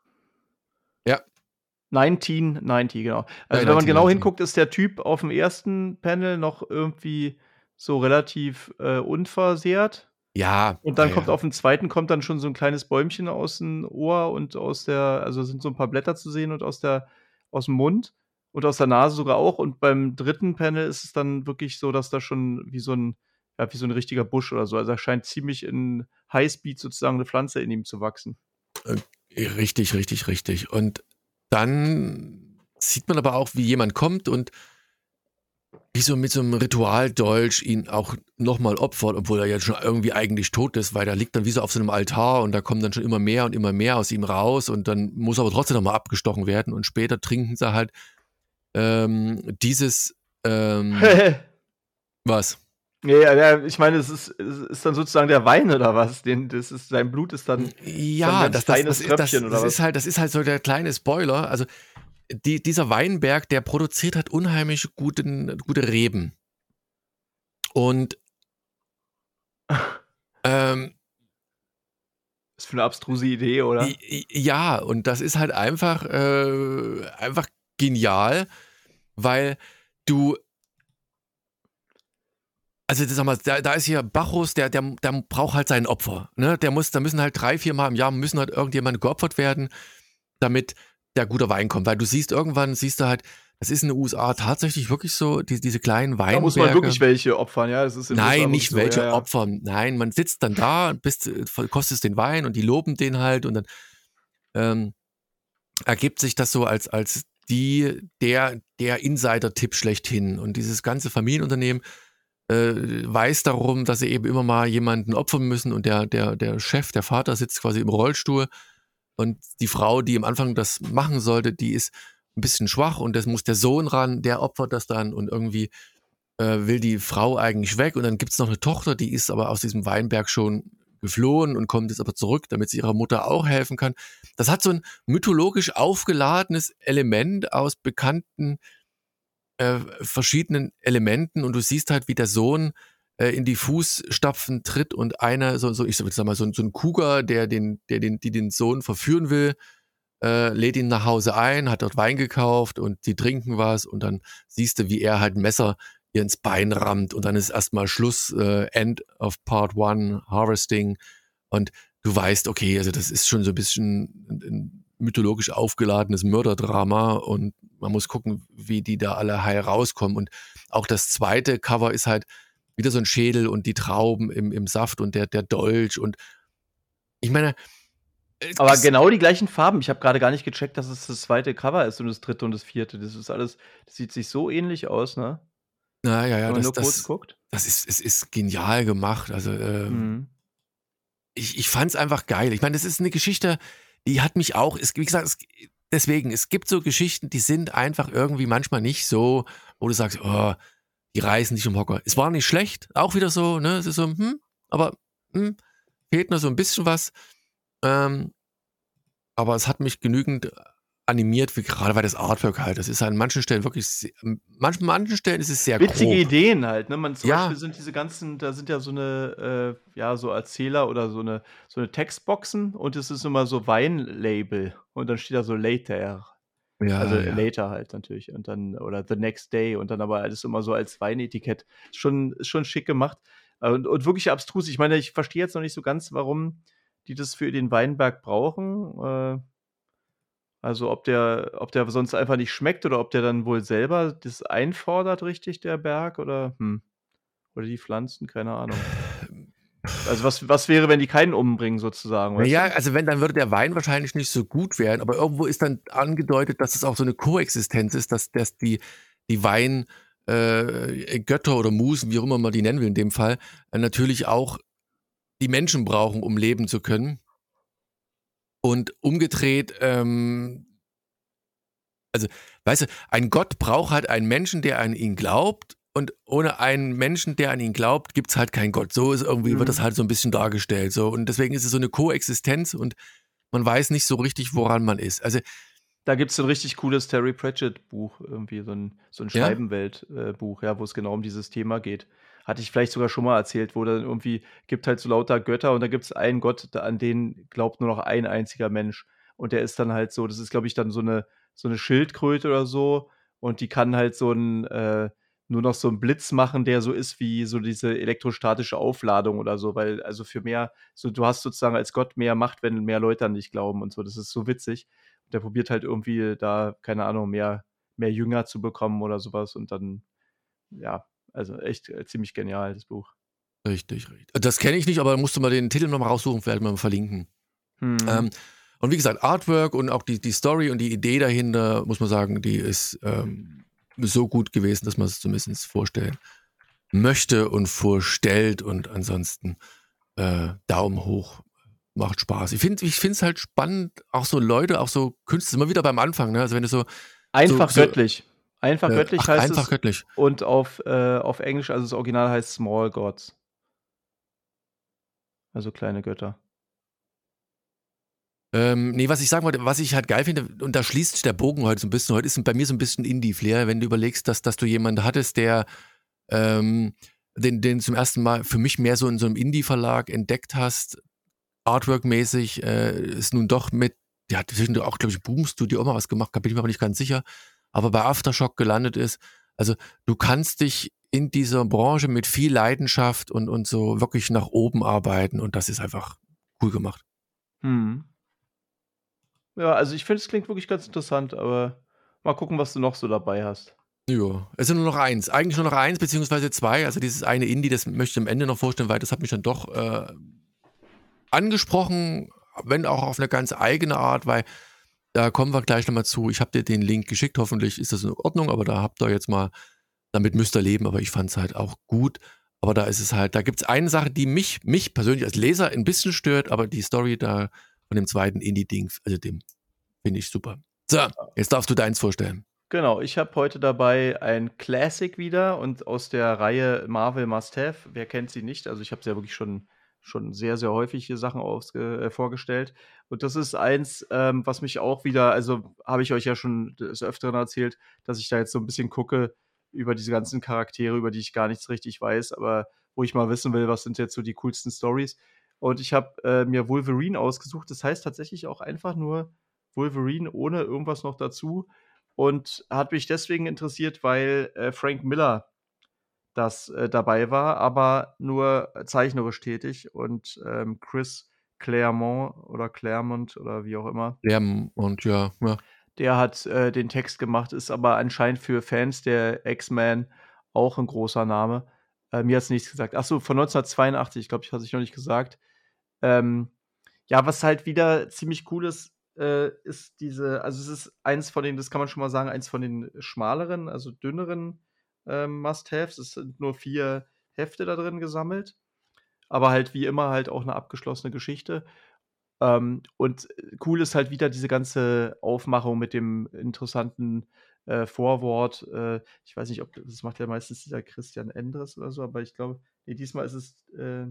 1990, genau. Also, ja, wenn man genau hinguckt, ist der Typ auf dem ersten Panel noch irgendwie so relativ äh, unversehrt. Ja. Und dann ja, kommt ja. auf dem zweiten kommt dann schon so ein kleines Bäumchen aus dem Ohr und aus der, also sind so ein paar Blätter zu sehen und aus der, aus dem Mund und aus der Nase sogar auch. Und beim dritten Panel ist es dann wirklich so, dass da schon wie so ein, ja, wie so ein richtiger Busch oder so. Also er scheint ziemlich in Highspeed sozusagen eine Pflanze in ihm zu wachsen. Äh, richtig, richtig, richtig. Und dann sieht man aber auch, wie jemand kommt und wie so mit so einem Ritualdolch ihn auch nochmal opfert, obwohl er ja schon irgendwie eigentlich tot ist, weil er liegt dann wie so auf so einem Altar und da kommen dann schon immer mehr und immer mehr aus ihm raus und dann muss er aber trotzdem nochmal abgestochen werden und später trinken sie halt ähm, dieses ähm, was? Ja, ja, ich meine, es ist, es ist dann sozusagen der Wein oder was? Den, das ist, sein Blut ist dann ja, das, das, das, das, das ist halt, das ist halt so der kleine Spoiler. Also die, dieser Weinberg, der produziert halt unheimlich guten, gute Reben. Und ähm, was für eine abstruse Idee, oder? Ja, und das ist halt einfach, äh, einfach genial, weil du also sag mal, da, da ist hier Bacchus, der, der, der braucht halt sein Opfer. Ne? Der muss, da müssen halt drei, vier Mal im Jahr müssen halt irgendjemand geopfert werden, damit der gute Wein kommt. Weil du siehst irgendwann, siehst du halt, das ist in den USA tatsächlich wirklich so, die, diese kleinen Weinberge. Da muss man wirklich welche opfern, ja. Das ist Nein, nicht so, welche ja, opfern. Nein, man sitzt dann da, bist, kostest den Wein und die loben den halt und dann ähm, ergibt sich das so als, als die, der, der Insider-Tipp schlechthin. Und dieses ganze Familienunternehmen äh, weiß darum, dass sie eben immer mal jemanden opfern müssen und der, der, der Chef, der Vater sitzt quasi im Rollstuhl und die Frau, die am Anfang das machen sollte, die ist ein bisschen schwach und das muss der Sohn ran, der opfert das dann und irgendwie äh, will die Frau eigentlich weg und dann gibt es noch eine Tochter, die ist aber aus diesem Weinberg schon geflohen und kommt jetzt aber zurück, damit sie ihrer Mutter auch helfen kann. Das hat so ein mythologisch aufgeladenes Element aus bekannten äh, verschiedenen Elementen und du siehst halt, wie der Sohn äh, in die Fußstapfen tritt und einer, so, so ich sag mal, so, so ein Cougar, der den, der den, die den Sohn verführen will, äh, lädt ihn nach Hause ein, hat dort Wein gekauft und die trinken was und dann siehst du, wie er halt ein Messer ihr ins Bein rammt und dann ist erstmal Schluss, äh, End of Part One, Harvesting und du weißt, okay, also das ist schon so ein bisschen ein, ein mythologisch aufgeladenes Mörderdrama und man muss gucken, wie die da alle heil rauskommen und auch das zweite Cover ist halt wieder so ein Schädel und die Trauben im, im Saft und der, der Dolch und ich meine, aber genau die gleichen Farben. Ich habe gerade gar nicht gecheckt, dass es das zweite Cover ist und das dritte und das vierte. Das ist alles, das sieht sich so ähnlich aus, ne? Na ja, ja, Wenn man das, nur kurz das, guckt. das ist, es ist genial gemacht. Also ähm, Mhm. ich, ich fand es einfach geil. Ich meine, das ist eine Geschichte, die hat mich auch, es, wie gesagt, es, deswegen, es gibt so Geschichten, die sind einfach irgendwie manchmal nicht so, wo du sagst, oh, die reißen dich um Hocker. Es war nicht schlecht, auch wieder so, ne? Es ist so, hm, aber hm, fehlt nur so ein bisschen was. Ähm, aber es hat mich genügend animiert, wie gerade weil das Artwork halt, das ist an manchen Stellen wirklich, sehr, manch, manchen Stellen ist es sehr Witzige grob. Ideen halt, ne? Man zum Ja. Beispiel sind diese ganzen, da sind ja so eine, äh, ja, so Erzähler oder so eine, so eine Textboxen und es ist immer so Weinlabel und dann steht da so later. Ja, Also ja. later halt natürlich und dann oder the next day und dann aber alles immer so als Weinetikett. Ist schon, schon schick gemacht und, und wirklich abstrus. Ich meine, ich verstehe jetzt noch nicht so ganz, warum die das für den Weinberg brauchen. Äh, also ob der, ob der sonst einfach nicht schmeckt oder ob der dann wohl selber das einfordert, richtig, der Berg oder hm. Oder die Pflanzen, keine Ahnung. Also was, was wäre, wenn die keinen umbringen, sozusagen? weißt Naja, also wenn, dann würde der Wein wahrscheinlich nicht so gut werden, aber irgendwo ist dann angedeutet, dass es auch so eine Koexistenz ist, dass, dass die, die Wein, äh, Götter oder Musen, wie auch immer man die nennen will in dem Fall, äh, natürlich auch die Menschen brauchen, um leben zu können. Und umgedreht, ähm, also, weißt du, ein Gott braucht halt einen Menschen, der an ihn glaubt. Und ohne einen Menschen, der an ihn glaubt, gibt's halt keinen Gott. So ist irgendwie, wird das Mhm. halt so ein bisschen dargestellt. So. Und deswegen ist es so eine Koexistenz und man weiß nicht so richtig, woran man ist. Also, Da gibt es so ein richtig cooles Terry Pratchett-Buch, irgendwie so ein, so ein Ja? Scheibenwelt-Buch, ja, wo es genau um dieses Thema geht. Hatte ich vielleicht sogar schon mal erzählt, wo dann irgendwie gibt halt so lauter Götter und da gibt es einen Gott, an den glaubt nur noch ein einziger Mensch. Und der ist dann halt so, das ist, glaube ich, dann so eine, so eine Schildkröte oder so. Und die kann halt so ein, äh, nur noch so einen Blitz machen, der so ist wie so diese elektrostatische Aufladung oder so, weil also für mehr, so du hast sozusagen als Gott mehr Macht, wenn mehr Leute an dich glauben und so. Das ist so witzig. Der probiert halt irgendwie da, keine Ahnung, mehr, mehr Jünger zu bekommen oder sowas und dann, ja, also echt äh, ziemlich genial, das Buch. richtig, richtig. Das kenne ich nicht, aber musst du mal den Titel nochmal raussuchen, vielleicht mal verlinken. Hm. Ähm, und wie gesagt, Artwork und auch die, die Story und die Idee dahinter, muss man sagen, die ist ähm, so gut gewesen, dass man es zumindest vorstellen möchte und vorstellt. Und ansonsten äh, Daumen hoch. Macht Spaß. Ich finde ich es halt spannend, auch so Leute, auch so Künstler, immer wieder beim Anfang, ne? Also wenn du so einfach so- göttlich. Einfach äh, göttlich ach, heißt einfach es. göttlich. Und auf, äh, auf Englisch, also das Original heißt Small Gods. Also kleine Götter. Ähm, nee, was ich sagen wollte, was ich halt geil finde, und da schließt sich der Bogen heute so ein bisschen, heute ist bei mir so ein bisschen Indie-Flair, wenn du überlegst, dass, dass du jemanden hattest, der ähm, den, den zum ersten Mal für mich mehr so in so einem Indie-Verlag entdeckt hast, Artwork-mäßig, äh, ist nun doch mit, der hat zwischendurch auch, glaube ich, Boom Studio auch mal was gemacht, bin ich mir aber nicht ganz sicher, aber bei Aftershock gelandet ist. Also du kannst dich in dieser Branche mit viel Leidenschaft und, und so wirklich nach oben arbeiten und das ist einfach cool gemacht. Hm. Ja, also ich finde, es klingt wirklich ganz interessant, aber mal gucken, was du noch so dabei hast. Ja, es sind nur noch eins. Eigentlich nur noch eins, beziehungsweise zwei. Also dieses eine Indie, das möchte ich am Ende noch vorstellen, weil das hat mich dann doch äh, angesprochen, wenn auch auf eine ganz eigene Art, weil da kommen wir gleich nochmal zu. Ich habe dir den Link geschickt, hoffentlich ist das in Ordnung, aber da habt ihr jetzt mal, damit müsst ihr leben, aber ich fand es halt auch gut. Aber da ist es halt, da gibt es eine Sache, die mich, mich persönlich als Leser ein bisschen stört, aber die Story da von dem zweiten Indie-Ding, also dem finde ich super. So, jetzt darfst du deins vorstellen. Genau, ich habe heute dabei ein Classic wieder und aus der Reihe Marvel Must Have. Wer kennt sie nicht? Also ich habe es ja wirklich schon, schon sehr, sehr häufig hier Sachen ausge äh, vorgestellt. Und das ist eins, ähm, was mich auch wieder, also habe ich euch ja schon des Öfteren erzählt, dass ich da jetzt so ein bisschen gucke über diese ganzen Charaktere, über die ich gar nichts richtig weiß. Aber wo ich mal wissen will, was sind jetzt so die coolsten Stories. Und ich habe äh, mir Wolverine ausgesucht. Das heißt tatsächlich auch einfach nur Wolverine ohne irgendwas noch dazu. Und hat mich deswegen interessiert, weil äh, Frank Miller das äh, dabei war, aber nur zeichnerisch tätig. Und ähm, Chris Claremont oder Claremont oder wie auch immer. Claremont, ja. ja. Der hat äh, den Text gemacht, ist aber anscheinend für Fans der X-Men auch ein großer Name. Äh, mir hat es nichts gesagt. Achso, von 1982, ich glaube, ich hatte ich noch nicht gesagt. Ähm, ja, was halt wieder ziemlich cool ist, äh, ist diese, also es ist eins von den, das kann man schon mal sagen, eins von den schmaleren, also dünneren ähm, Must-Haves. Es sind nur vier Hefte da drin gesammelt. Aber halt wie immer halt auch eine abgeschlossene Geschichte. Ähm, und äh, cool ist halt wieder diese ganze Aufmachung mit dem interessanten äh, Vorwort. Äh, ich weiß nicht, ob das macht ja meistens dieser Christian Endres oder so, aber ich glaube, nee, diesmal ist es äh,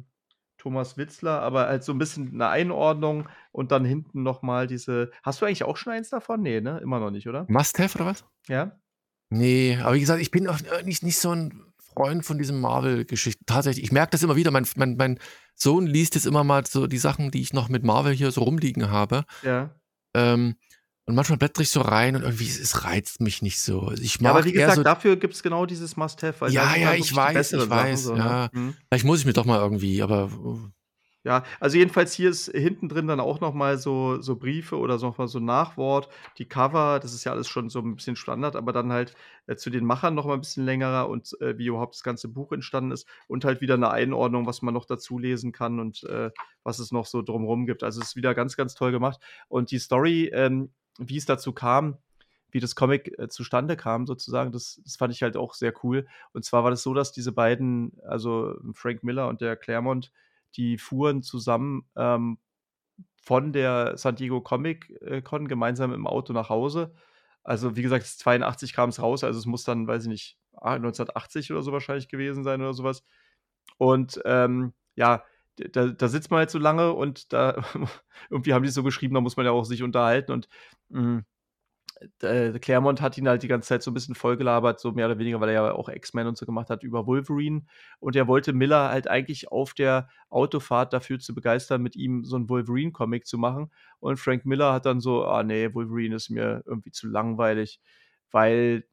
Thomas Witzler, aber halt so ein bisschen eine Einordnung und dann hinten nochmal diese. Hast du eigentlich auch schon eins davon? Nee, ne? Immer noch nicht, oder? Must-have oder was? Ja. Nee, aber wie gesagt, ich bin auch nicht, nicht so ein Freund von diesen Marvel-Geschichten. Tatsächlich, ich merke das immer wieder. Mein, mein, mein Sohn liest jetzt immer mal so die Sachen, die ich noch mit Marvel hier so rumliegen habe. Ja. Ähm, und manchmal blättere ich so rein und irgendwie, es reizt mich nicht so. Also ich mag ja, aber wie gesagt, so, dafür gibt es genau dieses Must-Have. Ja, ja, ich weiß, ich weiß. So, ne? ja. Mhm. Vielleicht muss ich mir doch mal irgendwie, aber ja, also jedenfalls hier ist hinten drin dann auch noch mal so so Briefe oder so noch mal so 'n Nachwort. Die Cover, das ist ja alles schon so ein bisschen Standard, aber dann halt, äh, zu den Machern noch mal 'n bisschen längerer und, äh, wie überhaupt das ganze Buch entstanden ist und halt wieder eine Einordnung, was man noch dazu lesen kann und, äh, was es noch so drumrum gibt. Also, es ist wieder ganz, ganz toll gemacht. Und die Story, ähm, wie es dazu kam, wie das Comic, äh, zustande kam sozusagen, das das fand ich halt auch sehr cool. Und zwar war das so, dass diese beiden, also Frank Miller und der Claremont die fuhren zusammen ähm, von der San Diego Comic äh, Con gemeinsam im Auto nach Hause. Also, wie gesagt, 82 kam es raus, also es muss dann, weiß ich nicht, 1980 oder so wahrscheinlich gewesen sein oder sowas. Und ähm, ja, da, da, sitzt man halt so lange und da irgendwie haben die so geschrieben, da muss man ja auch sich unterhalten und mh, mm, äh, Claremont hat ihn halt die ganze Zeit so ein bisschen vollgelabert, so mehr oder weniger, weil er ja auch X-Men und so gemacht hat über Wolverine. Und er wollte Miller halt eigentlich auf der Autofahrt dafür zu begeistern, mit ihm so ein Wolverine-Comic zu machen. Und Frank Miller hat dann so, ah nee, Wolverine ist mir irgendwie zu langweilig, weil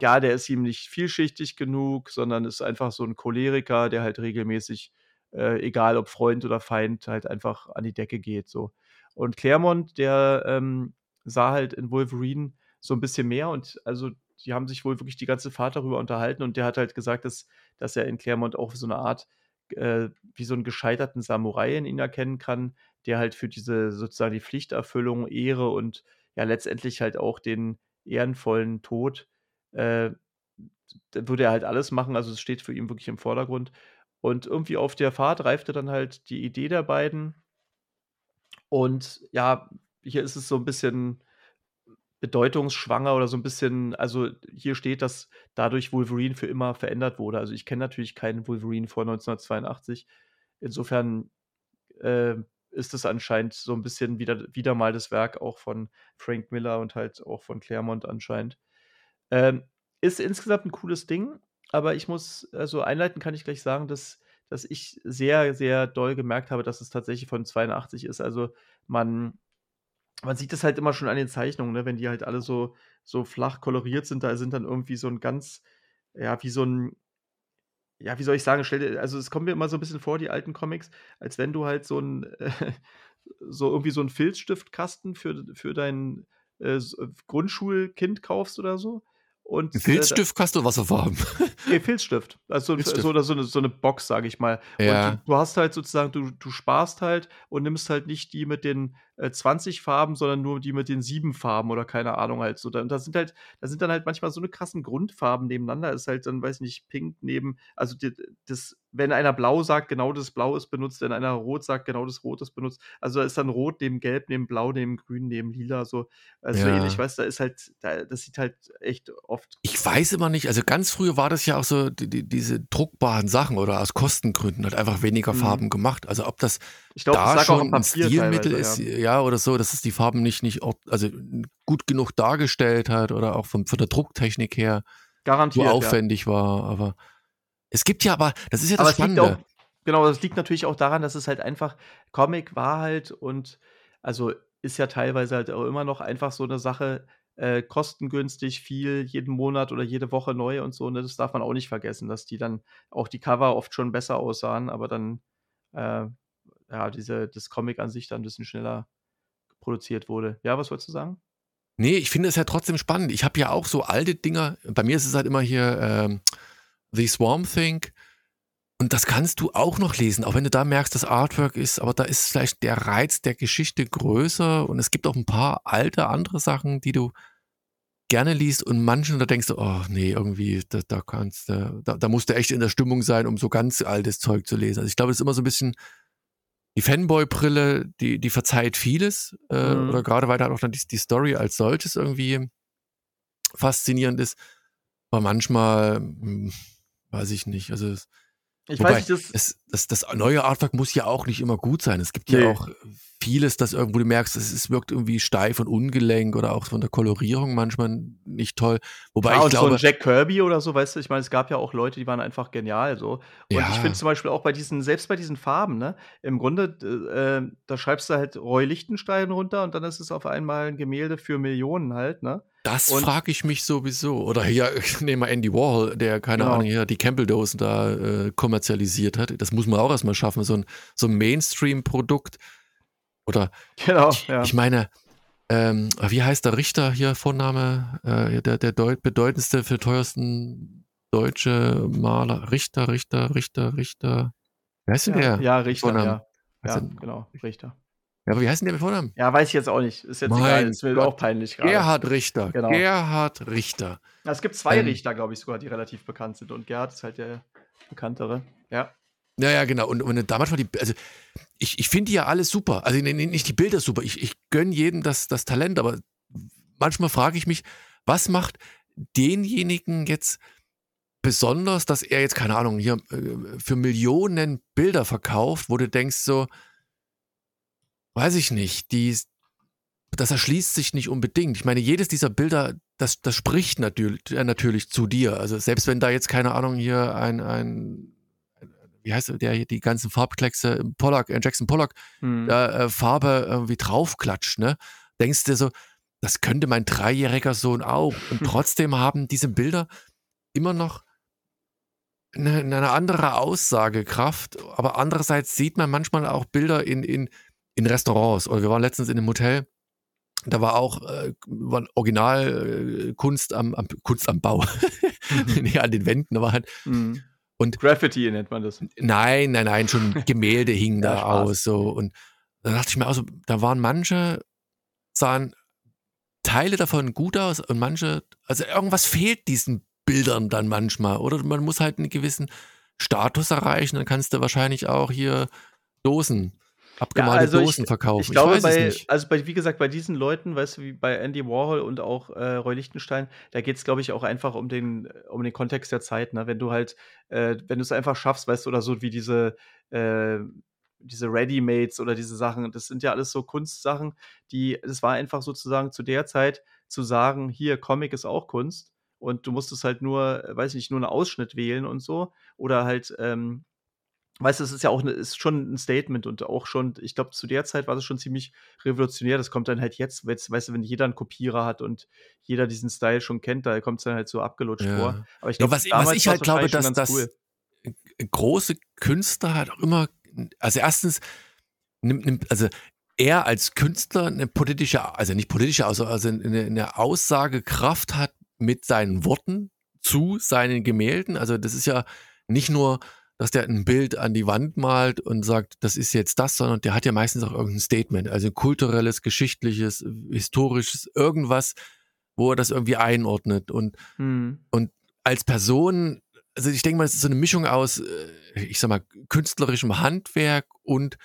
ja, der ist ihm nicht vielschichtig genug, sondern ist einfach so ein Choleriker, der halt regelmäßig, äh, egal ob Freund oder Feind, halt einfach an die Decke geht. So. Und Claremont, der ähm, sah halt in Wolverine so ein bisschen mehr und also die haben sich wohl wirklich die ganze Fahrt darüber unterhalten und der hat halt gesagt, dass, dass er in Claremont auch so eine Art, äh, wie so einen gescheiterten Samurai in ihn erkennen kann, der halt für diese sozusagen die Pflichterfüllung, Ehre und ja letztendlich halt auch den ehrenvollen Tod, äh, würde er halt alles machen, also es steht für ihn wirklich im Vordergrund. Und irgendwie auf der Fahrt reifte dann halt die Idee der beiden. Und ja, hier ist es so ein bisschen bedeutungsschwanger oder so ein bisschen also, hier steht, dass dadurch Wolverine für immer verändert wurde. Also, ich kenne natürlich keinen Wolverine vor 1982. Insofern, äh, ist es anscheinend so ein bisschen wieder wieder mal das Werk auch von Frank Miller und halt auch von Claremont anscheinend. Ähm, ist insgesamt ein cooles Ding, aber ich muss also, einleiten kann ich gleich sagen, dass dass ich sehr, sehr doll gemerkt habe, dass es tatsächlich von 82 ist. Also, man man sieht das halt immer schon an den Zeichnungen, ne, wenn die halt alle so so flach koloriert sind, da sind dann irgendwie so ein ganz ja, wie so ein ja, wie soll ich sagen, stell dir also, es kommt mir immer so ein bisschen vor, die alten Comics, als wenn du halt so ein äh, so irgendwie so 'n Filzstiftkasten für für dein, äh, Grundschulkind kaufst oder so und, äh, Filzstift kannst du Wasserfarben. Ne, Filzstift. Also Filzstift. so, so, eine, so eine Box, sage ich mal. Ja. Und du, du, hast halt sozusagen, du, du sparst halt und nimmst halt nicht die mit den äh, 20 Farben, sondern nur die mit den sieben Farben oder keine Ahnung halt so. Da, da sind halt, da sind dann halt manchmal so eine krassen Grundfarben nebeneinander. Ist halt dann, weiß ich nicht, pink neben, also die, das, wenn einer blau sagt, genau das Blau ist benutzt, wenn einer rot sagt, genau das Rot ist benutzt. Also da ist dann rot neben gelb, neben blau, neben grün, neben lila, so, also ja. ähnlich, weißt du, da ist halt, da, das sieht halt echt oft. Ich weiß immer nicht, also ganz früher war das ja auch so, die, die, diese druckbaren Sachen oder aus Kostengründen hat einfach weniger mhm. Farben gemacht. Also ob das glaub, da das schon ein Stilmittel ist, ja. ja. oder so, dass es die Farben nicht, nicht also gut genug dargestellt hat oder auch von, von der Drucktechnik her Garantiert, so aufwendig ja. war, aber Es gibt ja aber, das ist ja das Spannende. auch genau, das liegt natürlich auch daran, dass es halt einfach Comic war halt und also, ist ja teilweise halt auch immer noch einfach so 'ne Sache, äh, kostengünstig, viel jeden Monat oder jede Woche neu und so, ne? Das darf man auch nicht vergessen, dass die dann auch die Cover oft schon besser aussahen, aber dann, äh, ja, diese das Comic an sich dann 'n bisschen schneller produziert wurde. Ja, was wolltest du sagen? Ne, ich finde es ja trotzdem spannend. Ich habe ja auch so alte Dinger bei mir ist es halt immer hier, ähm, „The Swamp Thing“ und das kannst du auch noch lesen, auch wenn du da merkst, das Artwork ist aber da ist vielleicht der Reiz der Geschichte größer und es gibt auch 'n paar alte andere Sachen, die du gerne liest und manchen, da denkst du: „Oh ne, irgendwie, da da kannst du da da musst du echt in der Stimmung sein, um so ganz altes Zeug zu lesen.“ Also, ich glaube, es ist immer so 'n bisschen die Fanboy-Brille, die die verzeiht vieles, äh, oder Mhm. grade weil da auch dann die die Story als solches irgendwie faszinierend ist. Aber manchmal, hm, weiß ich nicht. Also, Ich weiß wobei, nicht, das es das das neue Artwork muss ja auch nicht immer gut sein. Es gibt ja Ne. auch vieles, das irgendwo du merkst, es es wirkt irgendwie steif und ungelenk oder auch von der Kolorierung manchmal nicht toll. Wobei Ja, ich und so 'n glaube Jack Kirby oder so, weißt du? Ich meine, es gab ja auch Leute, die waren einfach genial so. Und ich finde Ja. zum Beispiel auch bei diesen selbst bei diesen Farben, ne? Im Grunde, d äh, da schreibst du halt Roy Lichtenstein runter und dann ist es auf einmal 'n Gemälde für Millionen halt, ne? Das frage ich mich sowieso. Oder hier, nehmen wir Andy Warhol, der, keine Ahnung, Genau. hier die Campbell-Dosen da, äh, kommerzialisiert hat. Das muss man auch erst mal schaffen, so 'n so 'n Mainstream-Produkt. Oder Genau, ich ja. ich meine, ähm, wie heißt der Richter hier Vorname? Äh, der der deu bedeutendste für teuersten deutsche Maler. Richter, Richter, Richter, Richter. Wie heißt denn Ja, der ja, Richter, Vornamen? ja. Ja, genau, Richter. Ja, aber wie heißt denn der mit Vornamen? Ja, weiß ich jetzt auch nicht. Ist jetzt egal, Mein ist mir Gott. auch peinlich grade. Gerhard Richter. Genau. Gerhard Richter. Es gibt 2 Ähm Richter, glaube ich sogar, die relativ bekannt sind und Gerhard ist halt der bekanntere. Ja. Ja, ja, genau. Und und wenn du da manchmal die also, ich ich finde die ja alle super. Also, nicht die Bilder super. Ich ich gönne jedem das das Talent, aber manchmal frage ich mich, was macht denjenigen jetzt besonders, dass er jetzt, keine Ahnung, hier, äh, für Millionen Bilder verkauft, wo du denkst so weiß ich nicht, dies das erschließt sich nicht unbedingt. Ich meine, jedes dieser Bilder, das das spricht natür äh, natürlich zu dir. Also, selbst wenn da jetzt, keine Ahnung, hier ein ein wie heißt der hier, die ganzen Farbkleckse, Pollock äh, Jackson Pollock, Mhm. äh, Farbe irgendwie draufklatscht, ne? Denkst dir so: „Das könnte mein dreijähriger Sohn auch.“ Und trotzdem haben diese Bilder immer noch 'ne 'ne andere Aussagekraft. Aber andererseits sieht man manchmal auch Bilder in in in Restaurants. Oder wir waren letztens in 'nem Hotel, da war auch, äh, war Original, äh, am am Kunst am Bau. Ne, an den Wänden, war halt Mhm. Und Graffiti nennt man das. Nein, nein, nein, schon Gemälde hingen Ja, da Spaß. aus so. Und da dachte ich mir auch so, da waren manche sahen Teile davon gut aus und manche also, irgendwas fehlt diesen Bildern dann manchmal. Oder man muss halt 'n gewissen Status erreichen, dann kannst du wahrscheinlich auch hier Dosen Ja, abgemalte also, ich Dosen verkaufen. ich Ich glaube, es bei also, bei wie gesagt, bei diesen Leuten, weißt du, wie bei Andy Warhol und auch, äh, Roy Lichtenstein, da geht's, glaube ich, auch einfach um den um den Kontext der Zeit, ne? Wenn du halt äh, wenn du's einfach schaffst, weißt du, oder so wie diese äh, diese Ready-Mades oder diese Sachen, das sind ja alles so Kunstsachen, die es war einfach sozusagen zu der Zeit zu sagen: „Hier, Comic ist auch Kunst.“ Und du musstest halt nur, weiß ich nicht, nur 'n Ausschnitt wählen und so. Oder halt, ähm weißt du, es ist ja auch 'ne ist schon 'n Statement und auch schon ich glaube, zu der Zeit war das schon ziemlich revolutionär. Das kommt dann halt jetzt, jetzt weißt du, wenn jeder 'n Kopierer hat und jeder diesen Style schon kennt, da kommt's dann halt so abgelutscht vor. Ja. Aber ich glaube, was was damals ich halt glaube, dass dass cool. große Künstler halt auch immer also, erstens nimmt nimmt also, er als Künstler 'ne politische also, nicht politische, also also, 'ne 'ne Aussagekraft hat mit seinen Worten zu seinen Gemälden. Also, das ist ja nicht nur, dass der 'n Bild an die Wand malt und sagt: „Das ist jetzt das“, sondern der hat ja meistens auch irgend 'n Statement, also, kulturelles, geschichtliches, historisches, irgendwas, wo er das irgendwie einordnet. Und Mhm. und als Person also, ich denke mal, es ist so 'ne Mischung aus, äh, ich sage mal, künstlerischem Handwerk und,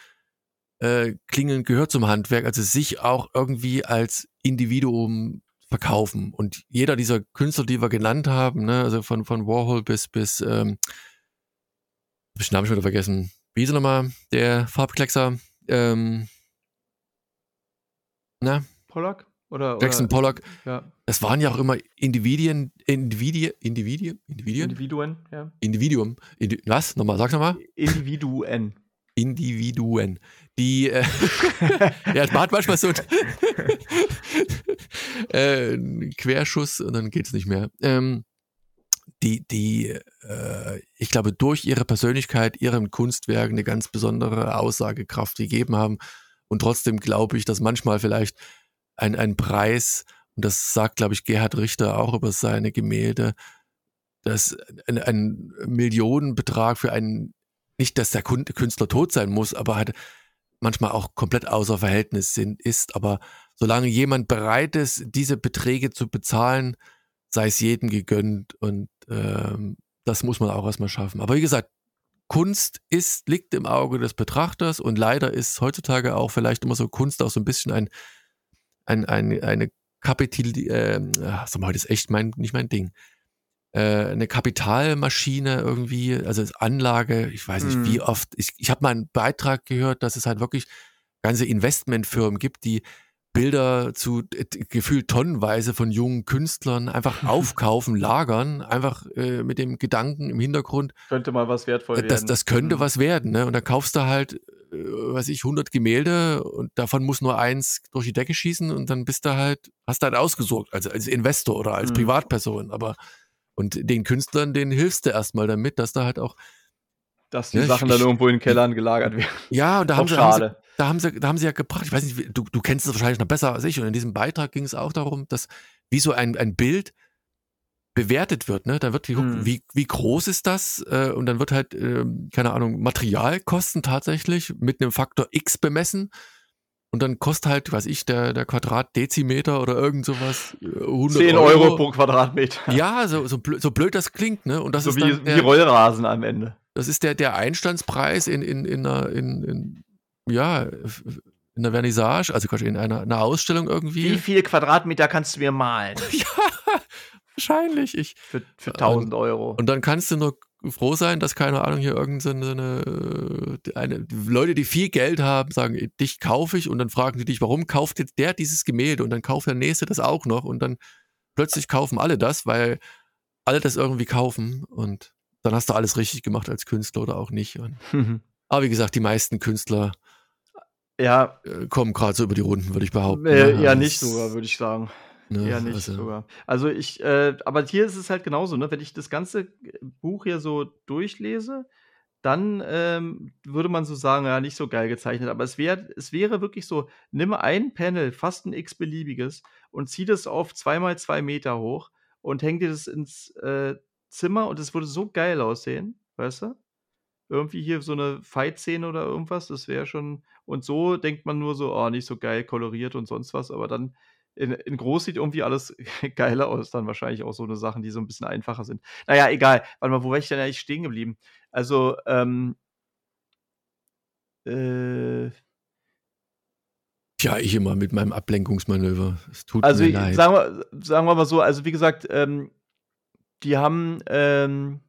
äh, Klingeln gehört zum Handwerk, also, sich auch irgendwie als Individuum verkaufen. Und jeder dieser Künstler, die wir genannt haben, ne, also, von von Warhol bis bis, ähm ich den Namen schon wieder vergessen. Wie hieß er noch mal, der Farbkleckser? Ähm Na? Pollock Oder, Jackson oder, Pollock. Ja. Das waren ja auch immer Individuen, Individuen, Individuen, Individuen, Individuen, ja. Individuum. Indi was? Nochmal, sag's nochmal. Individuen. Individuen. Die, äh, ja, man hat manchmal so äh, einen Querschuss und dann geht's nicht mehr. Ähm, die, die, äh, ich glaube, durch ihre Persönlichkeit, ihrem Kunstwerk eine ganz besondere Aussagekraft gegeben haben. Und trotzdem glaube ich, dass manchmal vielleicht ein, ein Preis, und das sagt, glaube ich, Gerhard Richter auch über seine Gemälde, dass ein, ein Millionenbetrag für einen, nicht, dass der Künstler tot sein muss, aber halt manchmal auch komplett außer Verhältnis sind, ist. Aber solange jemand bereit ist, diese Beträge zu bezahlen, sei es jedem gegönnt und ähm, das muss man auch erstmal schaffen. Aber wie gesagt, Kunst ist, liegt im Auge des Betrachters und leider ist heutzutage auch vielleicht immer so Kunst auch so ein bisschen ein, ein, ein eine Kapital, äh, sag mal, das ist echt mein, nicht mein Ding. Äh, eine Kapitalmaschine irgendwie, also Anlage, ich weiß nicht, mhm. wie oft. Ich, ich habe mal einen Beitrag gehört, dass es halt wirklich ganze Investmentfirmen gibt, die Bilder zu äh, gefühlt tonnenweise von jungen Künstlern einfach aufkaufen, lagern, einfach äh, mit dem Gedanken im Hintergrund. Könnte mal was wertvoll werden. Das, das könnte mhm. was werden, ne? Und dann kaufst du halt, äh, weiß ich, 100 Gemälde und davon muss nur eins durch die Decke schießen und dann bist du halt, hast du halt ausgesorgt, also als Investor oder als mhm. Privatperson. Aber und den Künstlern, denen hilfst du erstmal damit, dass da halt auch dass die ja, Sachen ich, dann irgendwo in den Kellern gelagert werden. Ja, und da haben, sie, haben sie, da haben sie, da haben sie ja gebracht, ich weiß nicht, du, du kennst es wahrscheinlich noch besser als ich, und in diesem Beitrag ging es auch darum, dass wie so ein, ein Bild bewertet wird, ne? Da wird geguckt, hm. wie, wie groß ist das? Äh, und dann wird halt, äh, keine Ahnung, Materialkosten tatsächlich mit einem Faktor X bemessen. Und dann kostet halt, weiß ich, der, der Quadratdezimeter oder irgend sowas 100 10 Euro, Euro pro Quadratmeter. Ja, so, so, blöd, so blöd das klingt, ne? Und das so ist wie, dann der, wie Rollrasen am Ende. Das ist der, der Einstandspreis in, in, in, in, in, ja, in der Vernissage, also in einer, einer Ausstellung irgendwie. Wie viel Quadratmeter kannst du mir malen? ja, wahrscheinlich. Ich, für, für 1000 Euro. Und dann kannst du nur froh sein, dass, keine Ahnung, hier irgendeine eine, Leute, die viel Geld haben, sagen, dich kaufe ich und dann fragen die dich, warum kauft jetzt der dieses Gemälde und dann kauft der Nächste das auch noch und dann plötzlich kaufen alle das, weil alle das irgendwie kaufen und dann hast du alles richtig gemacht als Künstler oder auch nicht. Und, mhm. Aber wie gesagt, die meisten Künstler ja. Äh, kommen gerade so über die Runden, würde ich behaupten. Äh, ja, eher nicht sogar, würde ich sagen. Ne, eher nicht also. sogar. Also ich, äh, aber hier ist es halt genauso, ne? Wenn ich das ganze Buch hier so durchlese, dann ähm, würde man so sagen, ja, nicht so geil gezeichnet. Aber es, wär, es wäre wirklich so, nimm ein Panel, fast ein x-beliebiges, und zieh das auf zweimal zwei Meter hoch und häng dir das ins äh, Zimmer und es würde so geil aussehen, weißt du? Irgendwie hier so eine Fight-Szene oder irgendwas, das wäre schon. Und so denkt man nur so, oh, nicht so geil koloriert und sonst was, aber dann in, in groß sieht irgendwie alles geiler aus, dann wahrscheinlich auch so eine Sachen, die so ein bisschen einfacher sind. Naja, egal. Warte mal, wo war ich denn eigentlich stehen geblieben? Also, ähm, äh, Tja, ich immer mit meinem Ablenkungsmanöver. Es tut also, mir leid. Sagen wir, sagen wir mal so, also wie gesagt, ähm, die haben, ähm,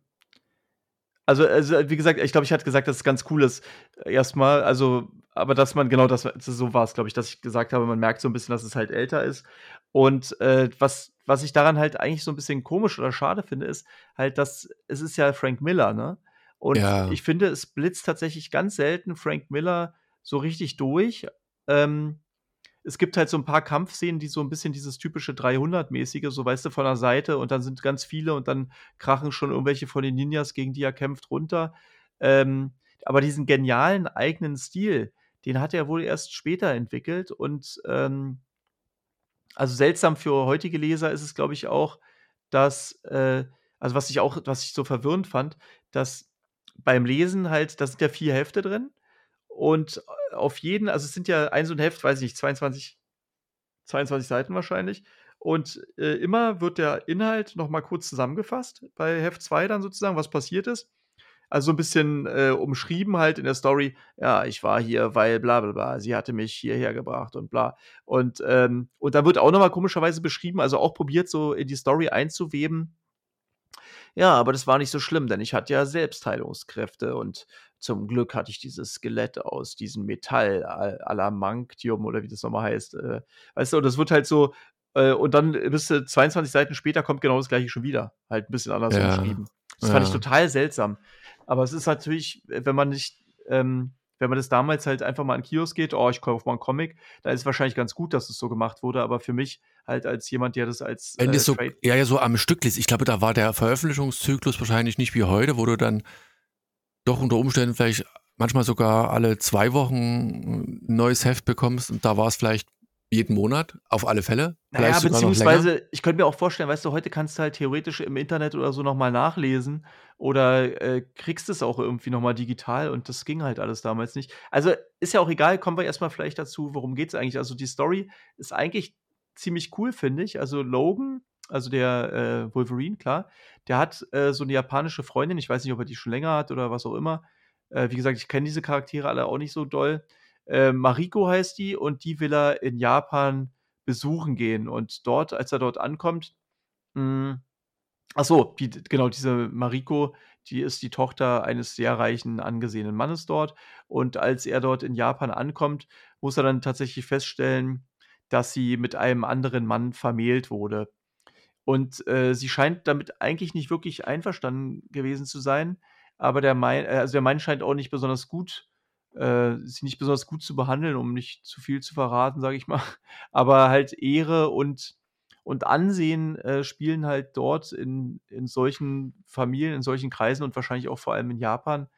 also, also, wie gesagt, ich glaube, ich hatte gesagt, dass es ganz cool ist, erstmal, also, aber dass man, genau, das, so war es, glaube ich, dass ich gesagt habe, man merkt so ein bisschen, dass es halt älter ist. Und äh, was, was ich daran halt eigentlich so ein bisschen komisch oder schade finde, ist halt, dass es ist ja Frank Miller, ne? Und ja. ich finde, es blitzt tatsächlich ganz selten Frank Miller so richtig durch. Ähm, es gibt halt so ein paar Kampfszenen, die so ein bisschen dieses typische 300-mäßige, so weißt du, von der Seite und dann sind ganz viele und dann krachen schon irgendwelche von den Ninjas, gegen die er kämpft, runter. Ähm, aber diesen genialen eigenen Stil, den hat er wohl erst später entwickelt und ähm, also seltsam für heutige Leser ist es, glaube ich, auch, dass, äh, also was ich auch, was ich so verwirrend fand, dass beim Lesen halt, da sind ja vier Hefte drin und auf jeden, also es sind ja ein so ein Heft, weiß ich nicht, 22, 22 Seiten wahrscheinlich. Und äh, immer wird der Inhalt nochmal kurz zusammengefasst, bei Heft 2 dann sozusagen, was passiert ist. Also so ein bisschen äh, umschrieben halt in der Story, ja, ich war hier, weil bla bla bla, sie hatte mich hierher gebracht und bla. Und, ähm, und da wird auch nochmal komischerweise beschrieben, also auch probiert so in die Story einzuweben, Ja, aber das war nicht so schlimm, denn ich hatte ja Selbstheilungskräfte und zum Glück hatte ich dieses Skelett aus diesem Metall Al Adamantium oder wie das noch mal heißt, äh, weißt du? Und das wird halt so äh, und dann bist du 22 Seiten später kommt genau das Gleiche schon wieder, halt 'n bisschen anders Ja, umschrieben. Das fand ich ja. total seltsam. Aber es ist natürlich, äh, wenn man nicht ähm, wenn man das damals halt einfach mal in 'n Kiosk geht: „Oh, ich kaufe mal 'n Comic“, da ist wahrscheinlich ganz gut, dass es so gemacht wurde, aber für mich halt als jemand, der das als, Wenn äh, so ja, ja, so am Stück liest. Ich glaube, da war der Veröffentlichungszyklus wahrscheinlich nicht wie heute, wo du dann doch unter Umständen vielleicht manchmal sogar alle 2 Wochen 'n neues Heft bekommst und da war's vielleicht jeden Monat, auf alle Fälle, Na ja, vielleicht sogar noch länger. beziehungsweise ich könnte mir auch vorstellen, weißt du, heute kannst du halt theoretisch im Internet oder so noch mal nachlesen oder, äh, kriegst es auch irgendwie noch mal digital und das ging halt alles damals nicht. Also, ist ja auch egal, kommen wir erst mal vielleicht dazu, worum geht's eigentlich? Also, die Story ist eigentlich ziemlich cool, finde ich. Also, Logan, also der, äh, Wolverine, klar, der hat, äh, so 'ne japanische Freundin. Ich weiß nicht, ob er die schon länger hat oder was auch immer. Äh, wie gesagt, ich kenne diese Charaktere alle auch nicht so doll. Äh, Mariko heißt die und die will er in Japan besuchen gehen und dort als er dort ankommt hm, ach so, die genau, diese Mariko, die ist die Tochter eines sehr reichen, angesehenen Mannes dort und als er dort in Japan ankommt, muss er dann tatsächlich feststellen, dass sie mit einem anderen Mann vermählt wurde. Und, äh, sie scheint damit eigentlich nicht wirklich einverstanden gewesen zu sein, aber der Mei äh, also der Mann scheint auch nicht besonders gut äh, sie nicht besonders gut zu behandeln, um nicht zu viel zu verraten, sage ich mal. Aber halt Ehre und und Ansehen, äh, spielen halt dort in in solchen Familien, in solchen Kreisen und wahrscheinlich auch vor allem in Japan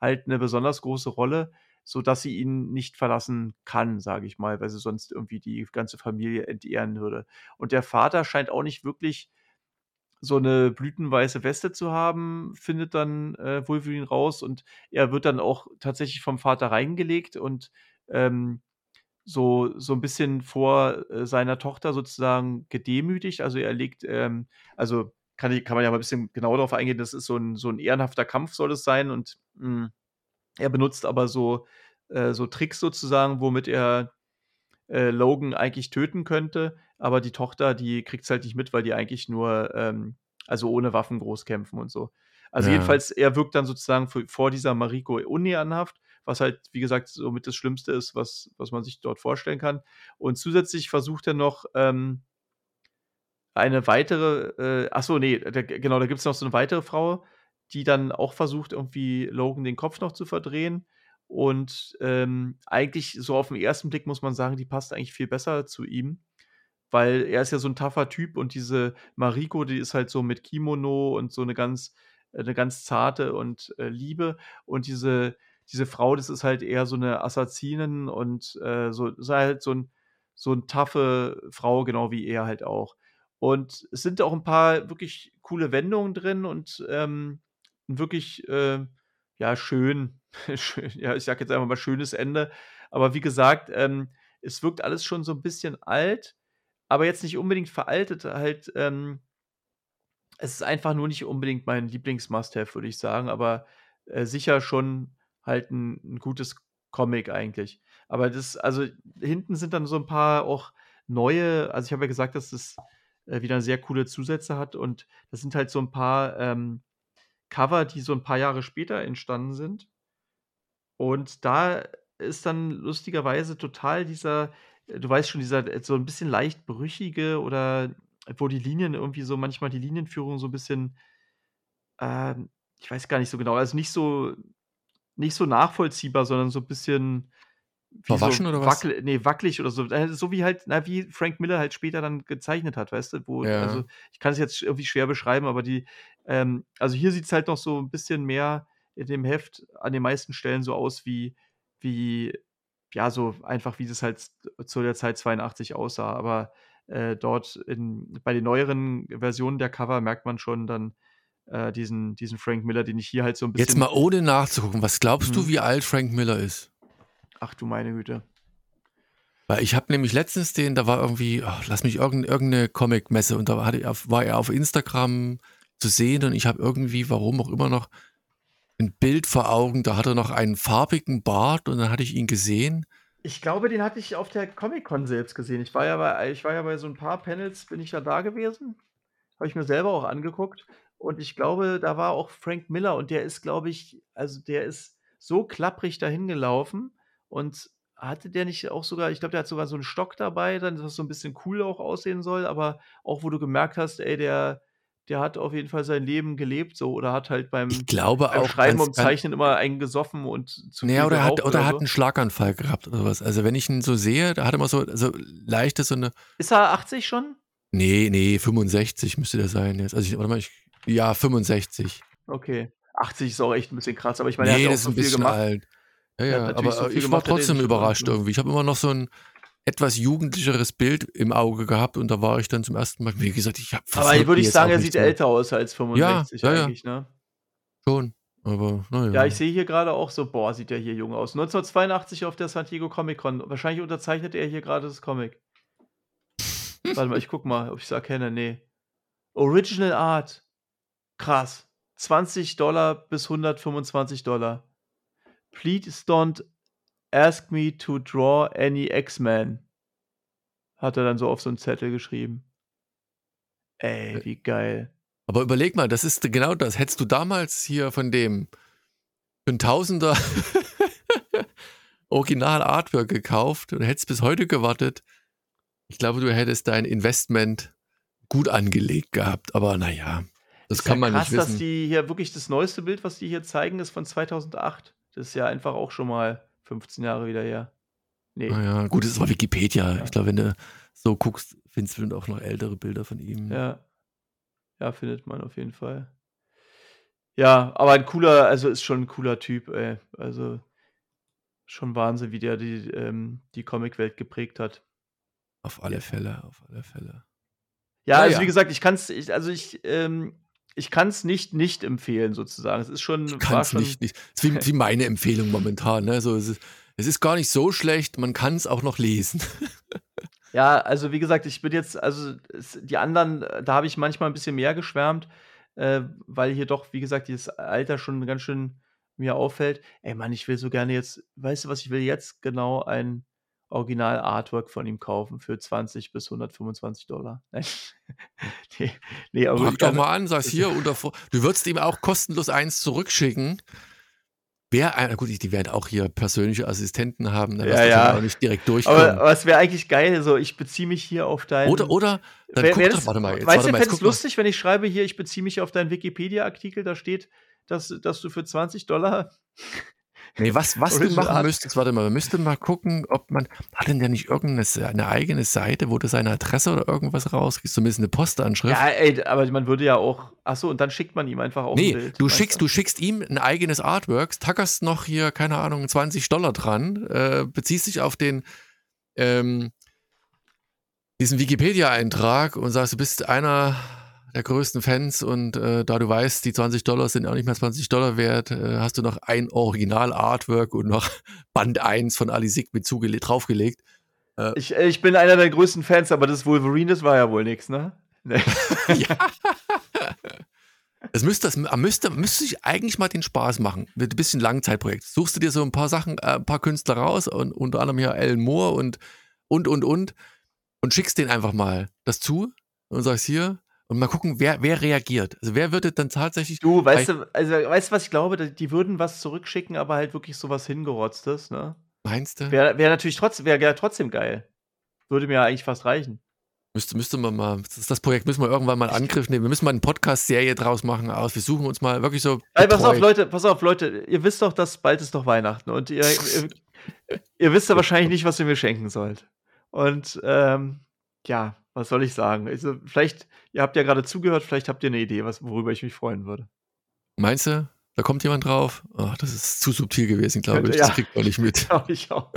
halt 'ne besonders große Rolle, sodass sie ihn nicht verlassen kann, sage ich mal, weil sie sonst irgendwie die ganze Familie entehren würde. Und der Vater scheint auch nicht wirklich so 'ne blütenweiße Weste zu haben, findet dann, äh, Wolverine raus und er wird dann auch tatsächlich vom Vater reingelegt und, ähm, so so 'n bisschen vor, äh, seiner Tochter sozusagen gedemütigt. Also, er legt, ähm also, kann i kann man ja mal 'n bisschen genauer drauf eingehen. Das ist so 'n so 'n ehrenhafter Kampf soll es sein und, hm, er benutzt aber so äh, so Tricks sozusagen, womit er, äh, Logan eigentlich töten könnte, aber die Tochter, die kriegt's halt nicht mit, weil die eigentlich nur, ähm also, ohne Waffen groß kämpfen und so. Also, Ja. jedenfalls, er wirkt dann sozusagen vor dieser Mariko unehrenhaft, was halt, wie gesagt, somit das Schlimmste ist, was was man sich dort vorstellen kann. Und zusätzlich versucht er noch, ähm eine weitere äh, ach so, ne, da genau, da gibt's noch so 'ne weitere Frau, die dann auch versucht, irgendwie Logan den Kopf noch zu verdrehen. Und, ähm, eigentlich so auf'n ersten Blick muss man sagen, die passt eigentlich viel besser zu ihm, weil er ist ja so 'n tougher Typ und diese Mariko, die ist halt so mit Kimono und so 'ne ganz äh, 'ne ganz zarte und, äh, liebe. Und diese diese Frau, das ist halt eher so 'ne Assassinin und, äh, so ist halt so 'n so 'n toughe Frau, genau wie er halt auch. Und es sind auch 'n paar wirklich coole Wendungen drin und, ähm, wirklich, äh, ja, schön ja, ich sage jetzt einfach mal schönes Ende. Aber wie gesagt, ähm, es wirkt alles schon so 'n bisschen alt, aber jetzt nicht unbedingt veraltet halt, ähm es ist einfach nur nicht unbedingt mein Lieblings-Must-have, würde ich sagen, aber, äh, sicher schon halt 'n 'n gutes Comic eigentlich. Aber das also, hinten sind dann so 'n paar auch neue also, ich habe ja gesagt, dass das, äh, wieder sehr coole Zusätze hat und das sind halt so 'n paar, ähm, Cover, die so 'n paar Jahre später entstanden sind. Und da ist dann lustigerweise total dieser du weißt schon, dieser äh, so 'n bisschen leicht brüchige oder wo die Linien irgendwie so manchmal die Linienführung so 'n bisschen ähm, ich weiß gar nicht so genau, also, nicht so nicht so nachvollziehbar, sondern so bisschen wie so Verwaschen oder was? wackel ne, wackelig oder so. Äh, so wie halt na, wie Frank Miller halt später dann gezeichnet hat, weißt du? Wo also, Ja. ich kann es jetzt irgendwie schwer beschreiben, aber die ähm, also, hier sieht's halt noch so 'n bisschen mehr in dem Heft an den meisten Stellen so aus wie wie ja, so einfach, wie das halt z zu der Zeit 82 aussah. Aber, äh, dort in bei den neueren Versionen der Cover merkt man schon dann, äh, diesen diesen Frank Miller, den ich hier halt so 'n Jetzt bisschen mal ohne nachzugucken, was glaubst du, Mhm. wie alt Frank Miller ist? Ach du meine Güte. Weil ich habe nämlich letztens den da war irgendwie, ach, lass mich irgend irgend 'ne Comicmesse und da hatte war er auf Instagram zu sehen und ich habe irgendwie, warum auch immer noch 'n Bild vor Augen, da hat er noch einen farbigen Bart und dann hatte ich ihn gesehen. Ich glaube, den hatte ich auf der Comic-Con selbst gesehen. Ich war ja bei ich war ja bei so 'n paar Panels bin ich ja da gewesen, habe ich mir selber auch angeguckt Und ich glaube, da war auch Frank Miller und der ist, glaube ich, also der ist so klapprig dahin gelaufen und hatte der nicht auch sogar, ich glaube, der hat sogar so einen Stock dabei, dann, das so ein bisschen cool auch aussehen soll, aber auch wo du gemerkt hast, ey, der, der hat auf jeden Fall sein Leben gelebt so oder hat halt beim, Ich glaube beim auch Schreiben und Zeichnen immer einen gesoffen und zu naja, viel oder hat, oder oder hat so. einen Schlaganfall gehabt oder was. Also wenn ich ihn so sehe, da hat er immer so, so leichte so eine, Ist er 80 schon? nee, nee, 65 müsste der sein jetzt. Also ich, warte mal, ich, ja, 65. Okay. 80 ist auch echt ein bisschen krass, aber ich meine, er hat Nee, auch das ist so ein viel bisschen gemacht. alt. Ja, ja, aber so ich war trotzdem überrascht irgendwie. Ich habe immer noch so ein etwas jugendlicheres Bild im Auge gehabt und da war ich dann zum ersten Mal, wie gesagt, ich habe Aber würde ich sagen, er sieht so. älter aus als Ja, 65 ja, ja, eigentlich, ne? schon. Aber Ja, ich naja. sehe hier gerade auch so, boah, sieht der hier jung aus. 1982 auf der San Diego Comic Con. Wahrscheinlich unterzeichnet er hier gerade das Comic. Warte mal, ich guck mal, ob ich es erkenne. Nee. Original Art. Krass. 20 Dollar bis 125 Dollar. Please don't ask me to draw any X-Men. Hat er dann so auf so einen Zettel geschrieben. Ey, Äh, wie geil. Aber überleg mal, das ist genau das. Hättest du damals hier von dem für ein Tausender Original Artwork gekauft und hättest bis heute gewartet, ich glaube, du hättest dein Investment gut angelegt gehabt. Aber naja, das Ist kann ja man krass, nicht dass wissen. die hier wirklich das neueste Bild, was die hier zeigen, ist von 2008. Das ist ja einfach auch schon mal 15 Jahre wieder her. Nee. Naja, gut, das ist aber Wikipedia. Ja. Ich glaube, wenn du so guckst, findest du auch noch ältere Bilder von ihm. Ja. Ja, findet man auf jeden Fall. Ja, aber ein cooler, also ist schon ein cooler Typ, ey. Also schon Wahnsinn, wie der die, ähm, die Comicwelt geprägt hat. Auf alle Fälle, auf alle Fälle. Ja, also Naja. wie gesagt, ich kann es, ich, also ich, ähm, ich kann es nicht nicht empfehlen sozusagen. Es ist schon, Ich kann es nicht, nicht. Es ist wie, wie meine Empfehlung momentan. Ne? So, es, ist, es ist gar nicht so schlecht, man kann es auch noch lesen. Ja, also wie gesagt, ich bin jetzt, also es, die anderen, da habe ich manchmal ein bisschen mehr geschwärmt, äh, weil hier doch, wie gesagt, dieses Alter schon ganz schön mir auffällt. Ey Mann, ich will so gerne jetzt, weißt du was, ich will jetzt genau ein Original-Artwork von ihm kaufen für 20 bis 125 Dollar. Nee, nee, aber Frag doch kann, mal an, sagst hier, unter, du würdest ihm auch kostenlos eins zurückschicken. Wer, ein- gut, die werden auch hier persönliche Assistenten haben, dann ja, wirst du wahrscheinlich auch ja. nicht direkt Aber, durchkommen. aber es wäre eigentlich geil, so ich beziehe mich hier auf Oder, deinen. oder, dann Wär, guck wär doch, das, warte mal, jetzt, meinst warte du, guck mal. lustig, wenn ich schreibe hier, ich beziehe mich auf deinen Wikipedia-Artikel, da steht, dass, dass du für 20 Dollar Nee, was, was du machen müsstest, warte mal, wir müssten mal gucken, ob man, hat denn der nicht irgendeine eigene Seite, wo du seine Adresse oder irgendwas rauskriegst, zumindest eine Postanschrift? Ja, ey, aber man würde ja auch. Achso, und dann schickt man ihm einfach auch ein Nee, Bild. du schickst, du schickst ihm ein eigenes Artwork, tackerst noch hier, keine Ahnung, 20 Dollar dran, äh, beziehst dich auf den, ähm, diesen Wikipedia-Eintrag und sagst, du bist einer der größten Fans und äh, da du weißt, die 20 Dollar sind auch nicht mehr 20 Dollar wert, äh, hast du noch ein Original-Artwork und noch Band 1 von Ali Sick mit draufgelegt. Äh, Ich, äh, ich bin einer der größten Fans, aber das Wolverine, das war ja wohl nix, ne? Nee. ja. Es müsste, das müsste, müsste sich eigentlich mal den Spaß machen. Mit ein bisschen Langzeitprojekt. Suchst du dir so ein paar Sachen, äh, ein paar Künstler raus und unter anderem hier Alan Moore und, und, und, und und schickst denen einfach mal das zu und sagst hier und mal gucken, wer, wer reagiert. Also wer würde dann tatsächlich. Du, weißt du, also weißt du, was ich glaube? Die- würden was zurückschicken, aber halt wirklich sowas hingerotztes, ne? Meinst du? Wäre wär natürlich trotzdem, wäre wär trotzdem geil. Würde mir ja eigentlich fast reichen. Müsste, müsste man mal, das, ist das Projekt müssen wir irgendwann mal Angriff nehmen. Wir müssen mal eine Podcast-Serie draus machen aus. Wir suchen uns mal wirklich so. Ey, pass auf, Leute, pass auf, Leute, ihr wisst doch, dass bald ist doch Weihnachten und ihr, ihr, ihr wisst ja wahrscheinlich nicht, was ihr mir schenken sollt. Und ähm, ja, was soll ich sagen? Also, vielleicht, ihr habt ja gerade zugehört, vielleicht habt ihr eine Idee, was, worüber ich mich freuen würde. Meinst du? Da kommt jemand drauf? Ach, das ist zu subtil gewesen, glaube Könnte- ich. Das ja. kriegt man nicht mit. Glaube ich auch.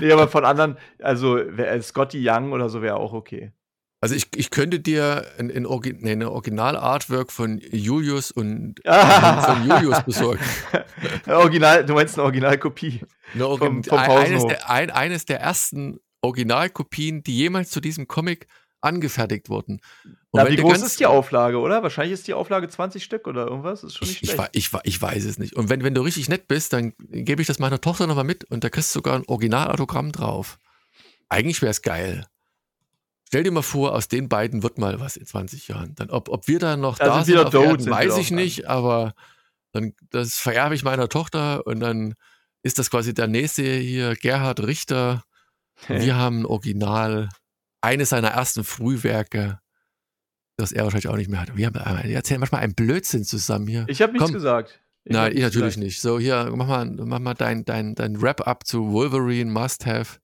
nee, aber von anderen, also äh, Scotty Young oder so wäre auch okay. Also ich, ich könnte dir ein, ein, Orgi nee, eine Original-Artwork von Julius und Ah. von Julius besorgen. Original, du meinst eine Originalkopie. Eine Orgi Vom- vom ein, eines, der, ein, eines der ersten Originalkopien, die jemals zu diesem Comic angefertigt wurden. Und Na, wie groß ist die Auflage, oder? Wahrscheinlich ist die Auflage 20 Stück oder irgendwas. Das ist schon nicht Ich, ich, schlecht. ich, wei- ich weiß es nicht. Und wenn, wenn du richtig nett bist, dann gebe ich das meiner Tochter nochmal mit und da kriegst du sogar ein Originalautogramm drauf. Eigentlich wäre es geil. stell dir mal vor, aus den beiden wird mal was in 20 Jahren. Dann, ob, ob wir dann noch Da da sind sind, Erden, sind weiß ich nicht, aber dann, das vererbe ich meiner Tochter und dann ist das quasi der nächste hier, Gerhard Richter. Und wir haben Original, eines seiner ersten Frühwerke, das er wahrscheinlich auch nicht mehr hat. Wir haben, äh, wir erzählen manchmal einen Blödsinn zusammen hier. Ich habe nichts Komm. gesagt. Ich Nein, ich natürlich gesagt. nicht. So, hier, mach mal, mach mal dein, dein, dein Wrap-up zu Wolverine Must Have.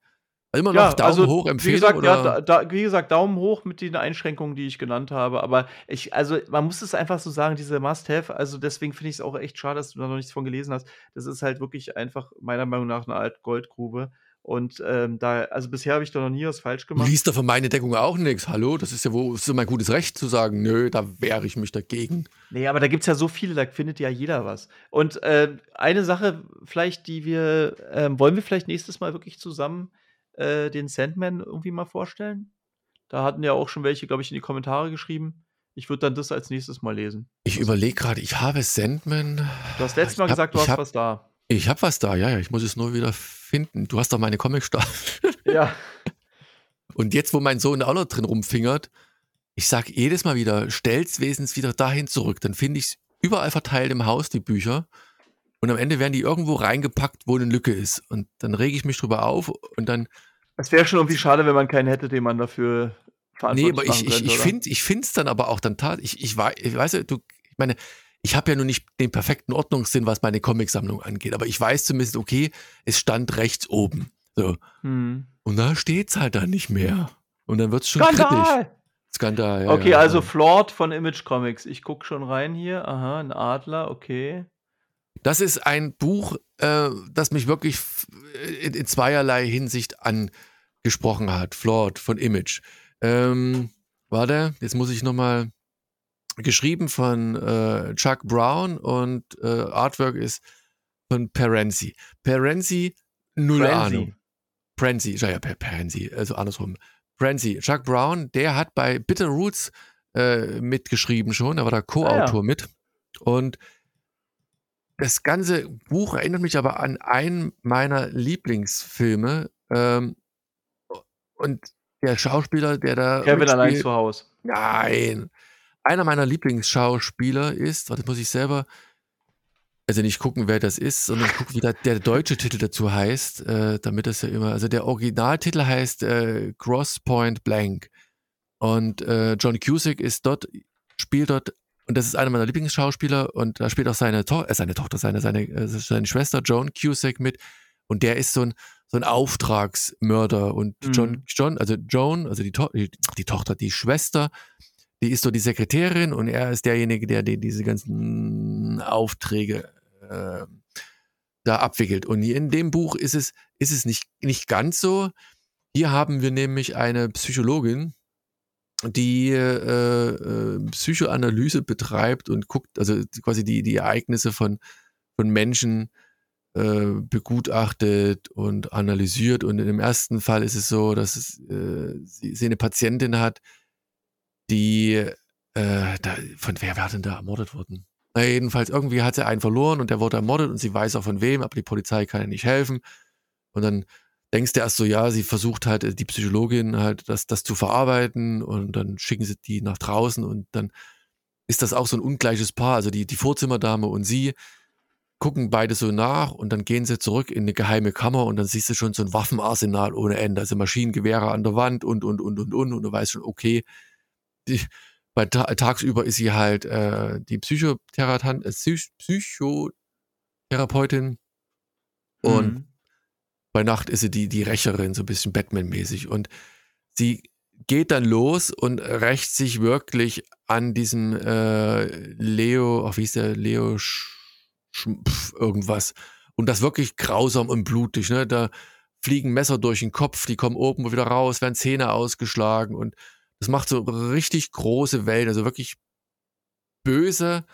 Immer noch Ja, Daumen also, hoch Wie empfehlen gesagt, oder? ja, da, da, wie gesagt, Daumen hoch mit den Einschränkungen, die ich genannt habe. Aber ich, also man muss es einfach so sagen, diese Must-Have, also deswegen finde ich es auch echt schade, dass du da noch nichts von gelesen hast. Das ist halt wirklich einfach meiner Meinung nach eine alte Goldgrube. Und ähm, da, also bisher habe ich da noch nie was falsch Du gemacht. liest doch von meiner Deckung auch nichts. Hallo, das ist ja wohl so mein gutes Recht zu sagen, nö, da wehre ich mich dagegen. Nee, aber da gibt's ja so viele, da findet ja jeder was. Und äh, eine Sache vielleicht, die wir, ähm, wollen wir vielleicht nächstes Mal wirklich zusammen äh, den Sandman irgendwie mal vorstellen? Da hatten ja auch schon welche, glaube ich, in die Kommentare geschrieben. Ich würde dann das als nächstes mal lesen. Ich überlege gerade, ich habe Sandman. Du hast letztes Mal hab- gesagt, du hast hab- was da. Ich habe was da, ja, ja, ich muss es nur wieder finden. Du hast doch meine Comic-Staffel. Ja. Und jetzt, wo mein Sohn auch noch drin rumfingert, ich sag jedes Mal wieder, stell's wesens wieder dahin zurück. Dann finde ich es überall verteilt im Haus, die Bücher. Und am Ende werden die irgendwo reingepackt, wo eine Lücke ist. Und dann rege ich mich drüber auf und dann Es wäre schon irgendwie schade, wenn man keinen hätte, den man dafür Nee, verantwortlich aber ich, ich, ich finde ich find's dann aber auch dann tat. Ich, ich, ich weiß, ja, du, ich meine, ich habe ja nur nicht den perfekten Ordnungssinn, was meine Comicsammlung angeht, aber ich weiß zumindest, okay, es stand rechts oben. So. Hm. Und da steht's halt dann nicht mehr. Und dann wird's schon kritisch. Skandal! Skandal, ja. okay, ja, also ja. Flawed von Image Comics. Ich gucke schon rein hier. Aha, ein Adler, okay. Das ist ein Buch, äh, das mich wirklich f- in, in zweierlei Hinsicht angesprochen hat. Flawed von Image. Ähm, warte, jetzt muss ich nochmal. Geschrieben von äh, Chuck Brown und äh, Artwork ist von Perenzi. Perenzi, null. Ahnung. Prenzi, ja, ja, Per- Perenzi, also andersrum. Prenzi, Chuck Brown, der hat bei Bitter Roots äh, mitgeschrieben schon, er war da Co-Autor Ah, ja. mit. Und das ganze Buch erinnert mich aber an einen meiner Lieblingsfilme. Ähm, und der Schauspieler, der da. Kevin allein zu Hause. Nein. Einer meiner Lieblingsschauspieler ist, warte, muss ich selber, also nicht gucken, wer das ist, sondern gucken, wie der, der deutsche Titel dazu heißt, äh, damit das ja immer, also der Originaltitel heißt äh, Cross Point Blank. Und äh, John Cusack ist dort, spielt dort, und das ist einer meiner Lieblingsschauspieler, und da spielt auch seine, to äh, seine Tochter, seine, seine, äh, seine Schwester Joan Cusack mit. Und der ist so ein, so ein Auftragsmörder. Und John, Mhm. John, also Joan, also die, to die, die Tochter, die Schwester, die ist so die Sekretärin und er ist derjenige, der die, diese ganzen Aufträge äh, da abwickelt. Und hier in dem Buch ist es, ist es nicht, nicht ganz so. Hier haben wir nämlich eine Psychologin, die äh, äh, Psychoanalyse betreibt und guckt, also quasi die, die Ereignisse von, von Menschen äh, begutachtet und analysiert. Und im ersten Fall ist es so, dass es, äh, sie, sie eine Patientin hat, die äh, da, von wer war denn da ermordet worden? Na, jedenfalls, irgendwie hat sie einen verloren und der wurde ermordet und sie weiß auch von wem, aber die Polizei kann ihr nicht helfen. Und dann denkst du erst so, ja, sie versucht halt, äh, die Psychologin halt, das, das zu verarbeiten und dann schicken sie die nach draußen und dann ist das auch so ein ungleiches Paar. Also die, die Vorzimmerdame und sie gucken beide so nach und dann gehen sie zurück in eine geheime Kammer und dann siehst du schon so ein Waffenarsenal ohne Ende. Also Maschinengewehre an der Wand und, und, und, und, und. Und du weißt schon, okay, die, bei ta tagsüber ist sie halt äh, die Psychotherapeutin, äh, Psych Psychotherapeutin und Mhm. bei Nacht ist sie die, die Rächerin, so ein bisschen Batman-mäßig. Und sie geht dann los und rächt sich wirklich an diesem äh, Leo, ach, wie ist der? Leo Sch Sch pf, irgendwas. Und das wirklich grausam und blutig. Ne? Da fliegen Messer durch den Kopf, die kommen oben wieder raus, werden Zähne ausgeschlagen und das macht so richtig große Wellen, also wirklich böse.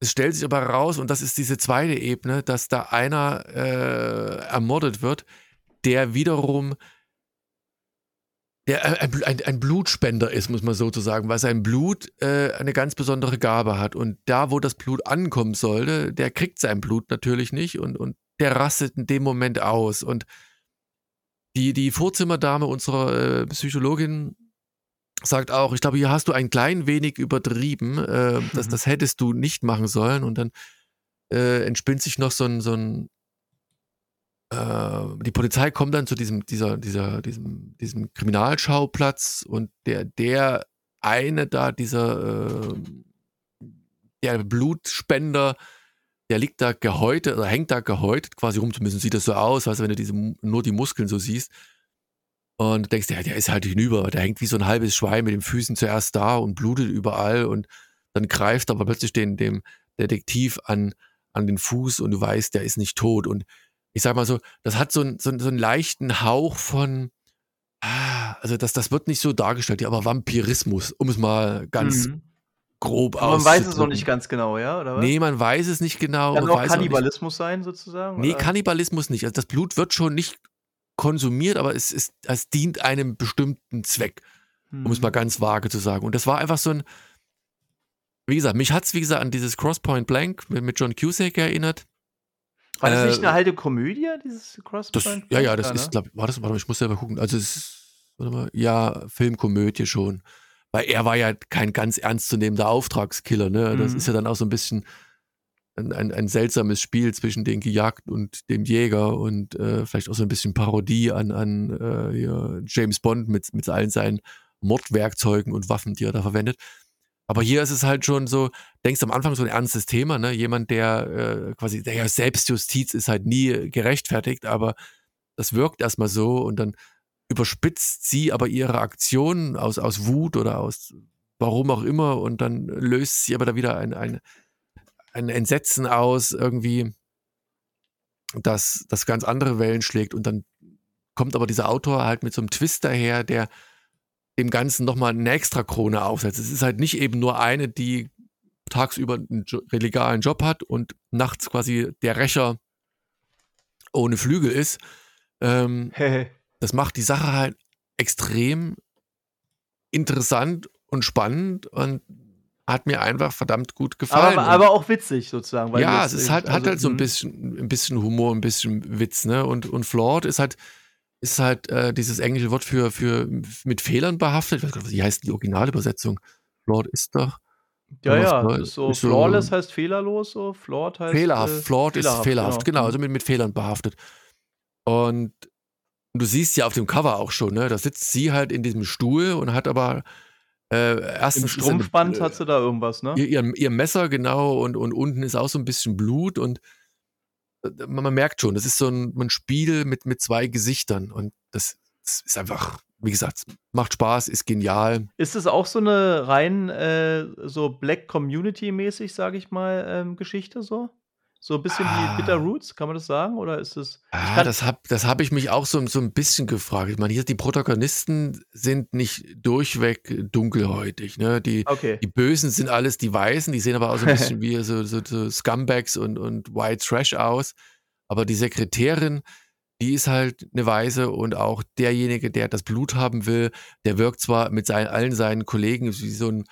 Es stellt sich aber raus, und das ist diese zweite Ebene, dass da einer äh, ermordet wird, der wiederum der äh, ein, ein, ein Blutspender ist, muss man sozusagen, weil sein Blut äh, eine ganz besondere Gabe hat. Und da, wo das Blut ankommen sollte, der kriegt sein Blut natürlich nicht und, und der rastet in dem Moment aus. Und Die, die Vorzimmerdame unserer äh, Psychologin sagt auch, ich glaube, hier hast du ein klein wenig übertrieben. Äh, das, Mhm. das hättest du nicht machen sollen. Und dann äh, entspinnt sich noch so ein, so ein äh, die Polizei kommt dann zu diesem, dieser, dieser, diesem, diesem Kriminalschauplatz und der, der eine da, dieser, äh, der Blutspender, der liegt da gehäutet oder hängt da gehäutet quasi rum, zumindest sieht das so aus, weißt du, wenn du diese, nur die Muskeln so siehst. Und denkst, der, der ist halt hinüber, der hängt wie so ein halbes Schwein mit den Füßen zuerst da und blutet überall und dann greift aber plötzlich den, dem Detektiv an, an den Fuß und du weißt, der ist nicht tot. Und ich sag mal so, das hat so, einen- so, so einen leichten Hauch von, ah, also das, das wird nicht so dargestellt, ja, aber Vampirismus, um es mal ganz Mhm. Grob Aber man weiß es noch nicht ganz genau, ja, oder was? Nee, man weiß es nicht genau. Kann auch weiß auch Kannibalismus sein, sozusagen? nee, oder? Kannibalismus nicht. Also das Blut wird schon nicht konsumiert, aber es, ist, es dient einem bestimmten Zweck, um es mal ganz vage zu sagen. Und das war einfach so ein, wie gesagt, mich hat es, wie gesagt, an dieses Crosspoint Blank mit, mit John Cusack erinnert. War das äh, nicht eine alte Komödie, dieses Crosspoint? Das, ja, ja, das ne? ist, glaube war das, warte mal, ich muss selber gucken. Also es ist, warte mal, ja, Filmkomödie schon. Weil er war ja kein ganz ernstzunehmender Auftragskiller, ne? Das Mhm. ist ja dann auch so ein bisschen ein, ein, ein seltsames Spiel zwischen den Gejagten und dem Jäger und äh, vielleicht auch so ein bisschen Parodie an, an äh, hier James Bond mit, mit allen seinen Mordwerkzeugen und Waffen, die er da verwendet. Aber hier ist es halt schon so, denkst am Anfang so ein ernstes Thema, ne? Jemand, der äh, quasi, der ja Selbstjustiz ist halt nie gerechtfertigt, aber das wirkt erstmal so und dann überspitzt sie aber ihre Aktion aus, aus Wut oder aus warum auch immer und dann löst sie aber da wieder ein, ein, ein Entsetzen aus, irgendwie, dass das ganz andere Wellen schlägt und dann kommt aber dieser Autor halt mit so einem Twist daher, der dem Ganzen nochmal eine extra Krone aufsetzt. Es ist halt nicht eben nur eine, die tagsüber einen legalen Job hat und nachts quasi der Rächer ohne Flügel ist. Ähm, das macht die Sache halt extrem interessant und spannend und hat mir einfach verdammt gut gefallen. aber, aber auch witzig, sozusagen. Ja, es ist halt, hat also, halt so ein mhm. bisschen, ein bisschen Humor, ein bisschen Witz, ne? Und, und Flawed ist halt, ist halt äh, dieses englische Wort für, für mit Fehlern behaftet. Ich weiß gar nicht, wie heißt die Originalübersetzung? Flawed ist doch Ja, was ja, Neues. ist so, Ist so- flawless heißt fehlerlos, so, flawed heißt. fehlerhaft. äh, Flawed ist fehlerhaft, genau, Mhm. also mit, mit Fehlern behaftet. Und du siehst ja auf dem Cover auch schon, ne? Da sitzt sie halt in diesem Stuhl und hat aber äh, erstens Im Strumpfband äh, hat sie da irgendwas, ne? ihr, ihr, Messer, genau, und, und unten ist auch so ein bisschen Blut und äh, man, man merkt schon, das ist so ein, ein Spiel mit, mit zwei Gesichtern und das, das ist einfach, wie gesagt, macht Spaß, ist genial. Ist es auch so eine rein äh, so Black Community-mäßig, sage ich mal, ähm, Geschichte so? So ein bisschen Ah. wie Bitter Roots, kann man das sagen? Oder ist es. Ah, das habe das hab ich mich auch so, so ein bisschen gefragt. Ich meine, hier die Protagonisten sind nicht durchweg dunkelhäutig. Ne? Die, Okay. die Bösen sind alles die Weißen, die sehen aber auch so ein bisschen wie so, so, so Scumbags und, und White Trash aus. Aber die Sekretärin, die ist halt eine Weiße und auch derjenige, der das Blut haben will, der wirkt zwar mit seinen, allen seinen Kollegen wie so ein,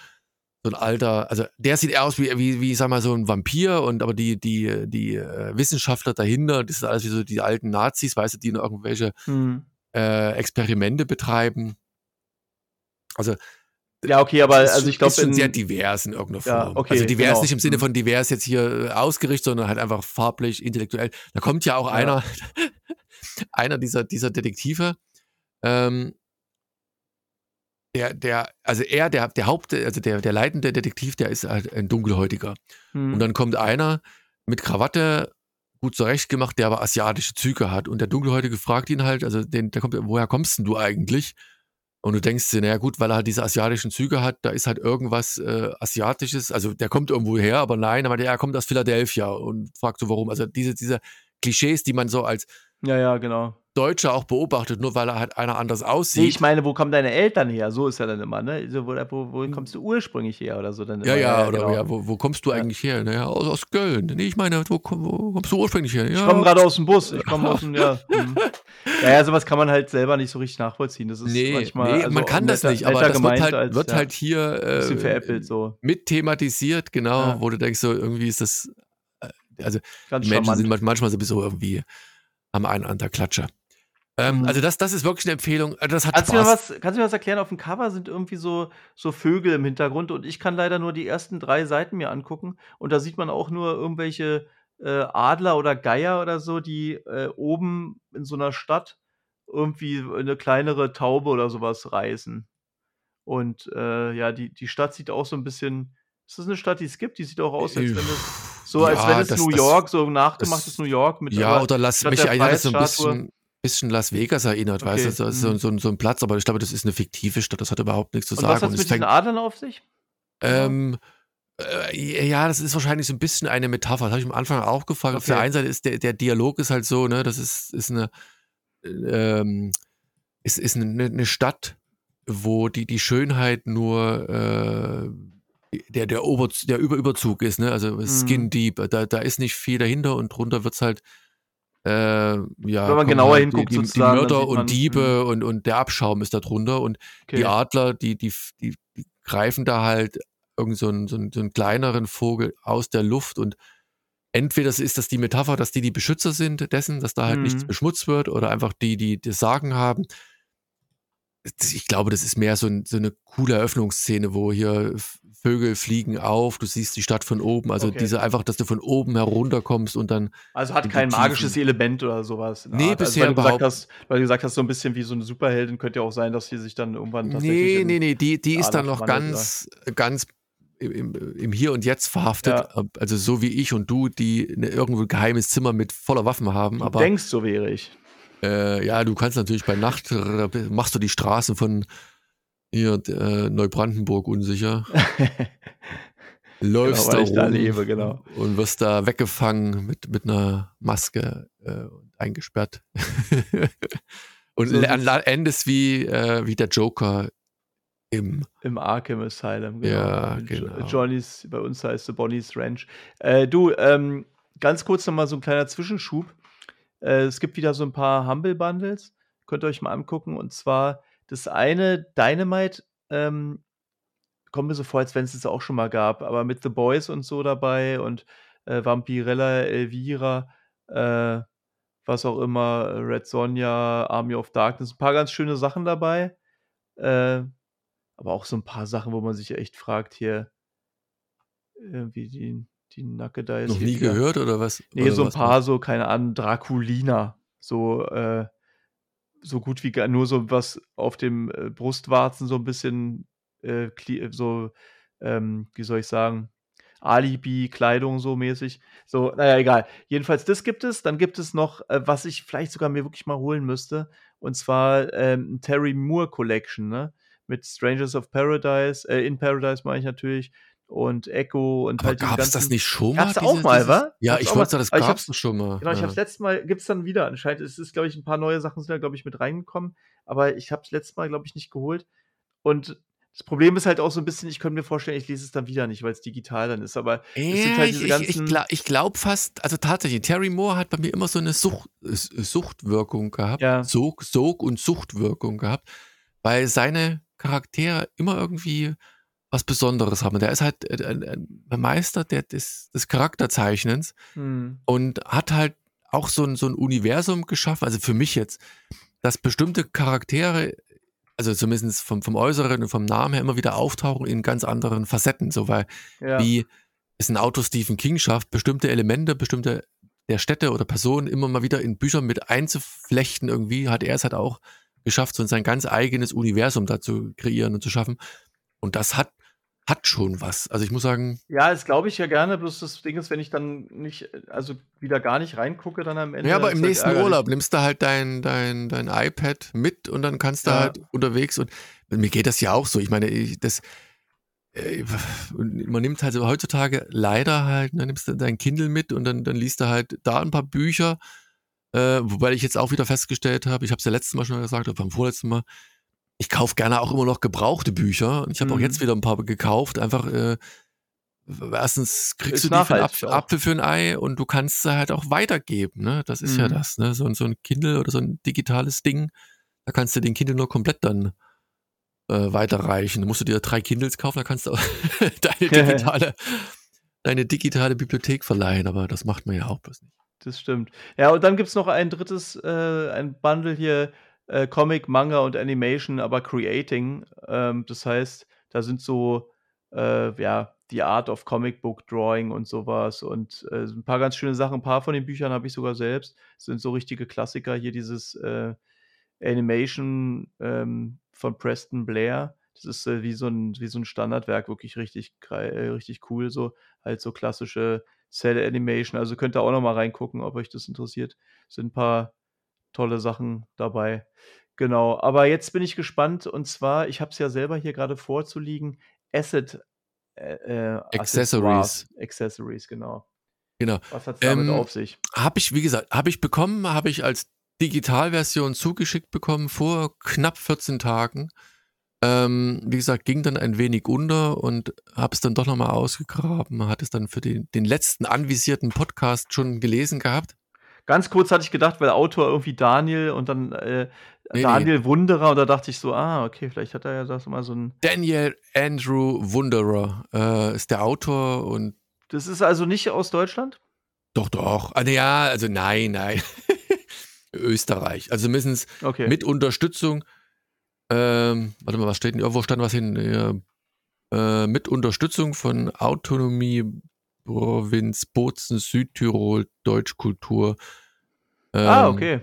so ein alter, also der sieht eher aus wie, wie, wie sag mal, so ein Vampir und aber die, die, die äh, Wissenschaftler dahinter, das sind alles wie so die alten Nazis, weißt du, die irgendwelche Hm. äh, Experimente betreiben. Also Ja, okay, aber ist also ich glaube, ist schon sehr divers in irgendeiner Ja, Form. okay, also divers genau. nicht im Sinne Mhm. von divers jetzt hier äh, ausgerichtet, sondern halt einfach farblich, intellektuell. Da kommt ja auch Ja. einer, einer dieser, dieser Detektive, ähm, der, der, also er, der, der Haupt, also der, der leitende Detektiv, der ist halt ein Dunkelhäutiger. hm. Und dann kommt einer mit Krawatte, gut zurechtgemacht, der aber asiatische Züge hat. Und der Dunkelhäutige fragt ihn halt, also den, der kommt, woher kommst denn du eigentlich? Und du denkst dir, naja gut, weil er halt diese asiatischen Züge hat, da ist halt irgendwas äh, Asiatisches, also der kommt irgendwo her, aber nein, aber der er kommt aus Philadelphia und fragt so, warum. Also diese, diese Klischees, die man so als ja, ja, genau. Deutscher auch beobachtet, nur weil er halt einer anders aussieht. Nee, ich meine, wo kommen deine Eltern her? So ist ja dann immer, ne? So, wo, wo, wo kommst du ursprünglich her oder so? Dann ja, ja, oder genau. ja, wo, wo kommst du eigentlich her? Naja, aus, aus Köln. Nee, ich meine, wo, wo kommst du ursprünglich her? Ja, Ich komme gerade aus dem Bus. Ich komme aus dem, ja. hm. Ja, ja, sowas kann man halt selber nicht so richtig nachvollziehen. Das ist Nee, manchmal. nee also man kann das nicht, aber das wird halt, als, wird ja, halt hier äh, veräppelt so. mit thematisiert, genau, Ja. wo du denkst, so irgendwie ist das, äh, also Ganz die Menschen charmant. sind manch- manchmal sowieso irgendwie am einen an der Klatsche. Ähm, Mhm. Also das, das ist wirklich eine Empfehlung. Äh, Das hat Kannst du mir Spaß. was kannst du mir was erklären? Auf dem Cover sind irgendwie so so Vögel im Hintergrund und ich kann leider nur die ersten 3 Seiten mir angucken und da sieht man auch nur irgendwelche, äh, Adler oder Geier oder so, die, äh, oben in so 'ner Stadt irgendwie 'ne kleinere Taube oder so was reißen. Und, äh, ja, die die Stadt sieht auch so 'n bisschen ist das 'ne Stadt, die es gibt? Die sieht auch aus, als wenn es so als Ja, wenn es das- New das- York, so nachgemachtes das- New York mit Ja, oder Las, statt mich das so ein bisschen, bisschen Las Vegas erinnert, weißt Okay, du, das ist so, mhm. so, so ein Platz, aber ich glaube, das ist eine fiktive Stadt, das hat überhaupt nichts zu Und sagen. was hat's es mit diesen Adlern auf sich? Ähm, äh, ja, das ist wahrscheinlich so ein bisschen eine Metapher. Das habe ich am Anfang auch gefragt. Auf der Okay. einen Seite ist der, der Dialog ist halt so, ne, das ist, ist eine, ähm, ist, ist eine, eine Stadt, wo die, die Schönheit nur äh, der, der, Ober, der Über Überzug ist, ne? Also Skin Mhm. Deep. Da, da ist nicht viel dahinter und drunter wird's halt äh, ja, Wenn man genauer hinguckt die, die, die Mörder und Diebe und, und der Abschaum ist da drunter und Okay. die Adler, die, die, die, die greifen da halt irgend so einen, so, einen, so einen kleineren Vogel aus der Luft und entweder ist das die Metapher, dass die die Beschützer sind dessen, dass da halt nichts Mhm. beschmutzt wird oder einfach die, die das Sagen haben. Ich glaube, das ist mehr so, ein, so eine coole Eröffnungsszene, wo hier Vögel fliegen auf, du siehst die Stadt von oben, also Okay. diese einfach, dass du von oben herunterkommst und dann Also hat in die kein magisches Element oder sowas. Nee, Art. also, bisher weil du gesagt überhaupt- hast, weil du gesagt hast, so ein bisschen wie so eine Superheldin könnte ja auch sein, dass sie sich dann irgendwann tatsächlich. Nee, nee, nee, die, die ist dann noch ganz, ganz im, im, Hier und Jetzt verhaftet. Also so wie ich und du, die eine, irgendwo ein geheimes Zimmer mit voller Waffen haben. Du aber denkst, so wäre ich. Äh, ja, du kannst natürlich bei Nacht, machst du die Straßen von hier äh, Neubrandenburg unsicher. Läufst Genau, da ich da rum lebe, genau. und wirst da weggefangen mit, mit einer Maske äh, und eingesperrt. und So endest wie, äh, wie der Joker im Im Arkham Asylum, genau. Ja, genau. Jo- Johnny's, bei uns heißt es Bonnie's Ranch. Äh, du, ähm, ganz kurz nochmal so ein kleiner Zwischenschub. Äh, es gibt wieder so ein paar Humble Bundles. Könnt ihr euch mal angucken. Und zwar das eine Dynamite, ähm, kommt mir so vor, als wenn es es auch schon mal gab, aber mit The Boys und so dabei und äh, Vampirella, Elvira, äh, was auch immer, Red Sonja, Army of Darkness, ein paar ganz schöne Sachen dabei. Äh, aber auch so ein paar Sachen, wo man sich echt fragt, hier, irgendwie die, die Nacke da ist. noch nie gehört oder was? Nee, oder so ein paar, so, keine Ahnung, Draculina. So, äh, so gut wie gar nur so was auf dem äh, Brustwarzen, so ein bisschen, äh, kli- so, ähm, wie soll ich sagen, Alibi-Kleidung so mäßig. So, naja, egal. Jedenfalls, das gibt es. Dann gibt es noch, äh, was ich vielleicht sogar mir wirklich mal holen müsste. Und zwar ähm, Terry Moore Collection, ne? Mit Strangers of Paradise, äh, in Paradise meine ich natürlich. Und Echo und Aber halt diese gab es das ganzen- nicht schon mal? Gab's auch mal, wa? Ja, Gab's ich wollte sagen, das Aber ich gab hab's- es doch schon mal. Genau, ich ja. habe es letztes Mal, gibt es dann wieder anscheinend. Es ist, glaube ich, ein paar neue Sachen sind da, glaube ich, mit reingekommen. Aber ich habe es letztes Mal, glaube ich, nicht geholt. Und das Problem ist halt auch so ein bisschen, ich könnte mir vorstellen, ich lese es dann wieder nicht, weil es digital dann ist. Aber es sind Ja, halt ich, diese ich, ich, ganzen. gla- ich glaube fast, also tatsächlich, Terry Moore hat bei mir immer so eine Sucht, Suchtwirkung gehabt. Ja. Sog, Sog und Suchtwirkung gehabt, weil seine Charaktere immer irgendwie was Besonderes haben. Der ist halt äh, ein, Meister der, des, des Charakterzeichnens Hm. und hat halt auch so ein, so ein Universum geschaffen, also für mich jetzt, dass bestimmte Charaktere, also zumindest vom, vom Äußeren und vom Namen her, immer wieder auftauchen in ganz anderen Facetten, so weil Ja. wie es ein Autor Stephen King schafft, bestimmte Elemente, bestimmte der Städte oder Personen immer mal wieder in Büchern mit einzuflechten irgendwie, hat er es halt auch geschafft, so sein ganz eigenes Universum da zu kreieren und zu schaffen. Und das hat, hat schon was. Also ich muss sagen, ja, das glaube ich ja gerne. Bloß das Ding ist, wenn ich dann nicht, also wieder gar nicht reingucke, dann am Ende. ja, aber im halt nächsten ärgerlich. Urlaub nimmst du halt dein, dein, dein iPad mit und dann kannst du Ja. halt unterwegs und mir geht das ja auch so. Ich meine, ich, das, äh, man nimmt halt heutzutage leider halt, dann nimmst du dein Kindle mit und dann, dann liest du halt da ein paar Bücher, äh, wobei ich jetzt auch wieder festgestellt habe, ich habe es ja letztes Mal schon gesagt, oder beim vorletzten Mal, ich kaufe gerne auch immer noch gebrauchte Bücher und ich habe auch Mhm. jetzt wieder ein paar gekauft, einfach äh, erstens kriegst Ist du die für einen nachhaltig Apf auch. Apfel für ein Ei und du kannst sie halt auch weitergeben, ne? Das ist ja Mhm. das, ne? So, ein- so ein Kindle oder so ein digitales Ding, da kannst du den Kindle nur komplett dann äh, weiterreichen. Da musst du dir drei Kindles kaufen, da kannst du auch deine digitale, deine digitale Bibliothek verleihen, aber das macht man ja auch bloß nicht. Das stimmt. Ja, und dann gibt's noch ein drittes, äh ein Bundle hier, äh, Comic, Manga und Animation, aber Creating. Ähm, das heißt, da sind so, äh, ja, die Art of Comic Book Drawing und so was und, äh, 'n paar ganz schöne Sachen. 'N paar von den Büchern habe ich sogar selbst. Sind so richtige Klassiker. Hier dieses, äh, Animation, ähm, von Preston Blair. Das ist, äh, wie so 'n wie so 'n Standardwerk, wirklich richtig äh, richtig cool so. Halt so klassische Cell Animation. Also, könnt ihr auch noch mal reingucken, ob euch das interessiert. Sind 'n paar tolle Sachen dabei. Genau, aber jetzt bin ich gespannt und zwar, ich habe es ja selber hier grade vorzuliegen, Acid äh, äh, Accessories. Accessories, genau. Genau. Was hat's damit Ähm, auf sich? habe ich, wie gesagt habe ich bekommen, habe ich als Digitalversion zugeschickt bekommen vor knapp 14 Tagen. Ähm, wie gesagt, ging dann ein wenig unter und habe es dann doch noch mal ausgegraben, hatte es dann für den den letzten anvisierten Podcast schon gelesen gehabt. Ganz kurz hatte ich gedacht, weil Autor irgendwie Daniel und dann, äh, Ne, ne. Daniel Wunderer und da dachte ich so: „Ah, okay, vielleicht hat er ja das mal so 'n“ Daniel Andrew Wunderer, äh, ist der Autor und Das ist also nicht aus Deutschland? Doch, doch. Ah, na ja, also nein, nein. Österreich. Also mindestens Okay. mit Unterstützung ähm, warte mal, was steht denn irgendwo stand was hin, ja, äh, mit Unterstützung von Autonomie Provinz Bozen, Südtirol, Deutschkultur. Ah, ähm, okay.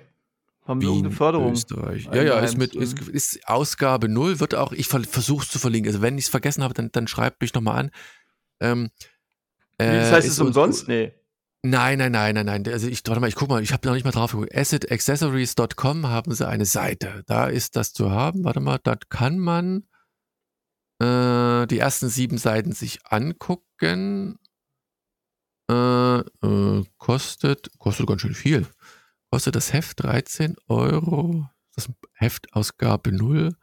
Haben sie irgend 'ne Wien, Förderung Österreich. Ja, ja, ist mit ist ist Ausgabe 0, wird auch ich ver versuche es zu verlinken. Also, wenn ich's vergessen habe, dann dann schreibt mich noch mal an. Ähm, Wie, das äh, heißt, es umsonst? Ne. Nein, nein, nein, nein, nein. Also, ich warte mal, ich gucke mal, ich habe noch nicht mal drauf geguckt. Acidaccessories.com haben sie eine Seite. Da ist das zu haben. Warte mal, dort kann man, äh, die ersten 7 Seiten sich angucken. Äh, kostet kostet ganz schön viel. Kostet das Heft 13 €. Das Heftausgabe 0.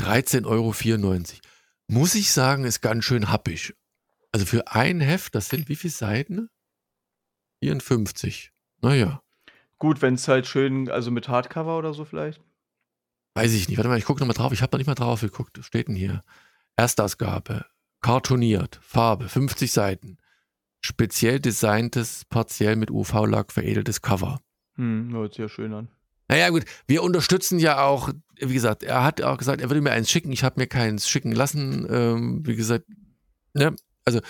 13,94 €. Muss ich sagen, ist ganz schön happig. Also, für ein Heft, das sind wie viel Seiten? 54. Na ja. Gut, wenn's halt schön also, mit Hardcover oder so vielleicht? Weiß ich nicht. Warte mal, ich gucke noch mal drauf. Ich habe noch nicht mal drauf geguckt. Was steht denn hier? Erstausgabe, kartoniert, Farbe, 50 Seiten. Speziell designtes, partiell mit UV-Lack veredeltes Cover. Mhm, hört sich ja schön an. Na ja, gut, wir unterstützen ja auch wie gesagt, er hat auch gesagt, er würde mir eins schicken. Ich habe mir keins schicken lassen. Ähm, wie gesagt, ne, also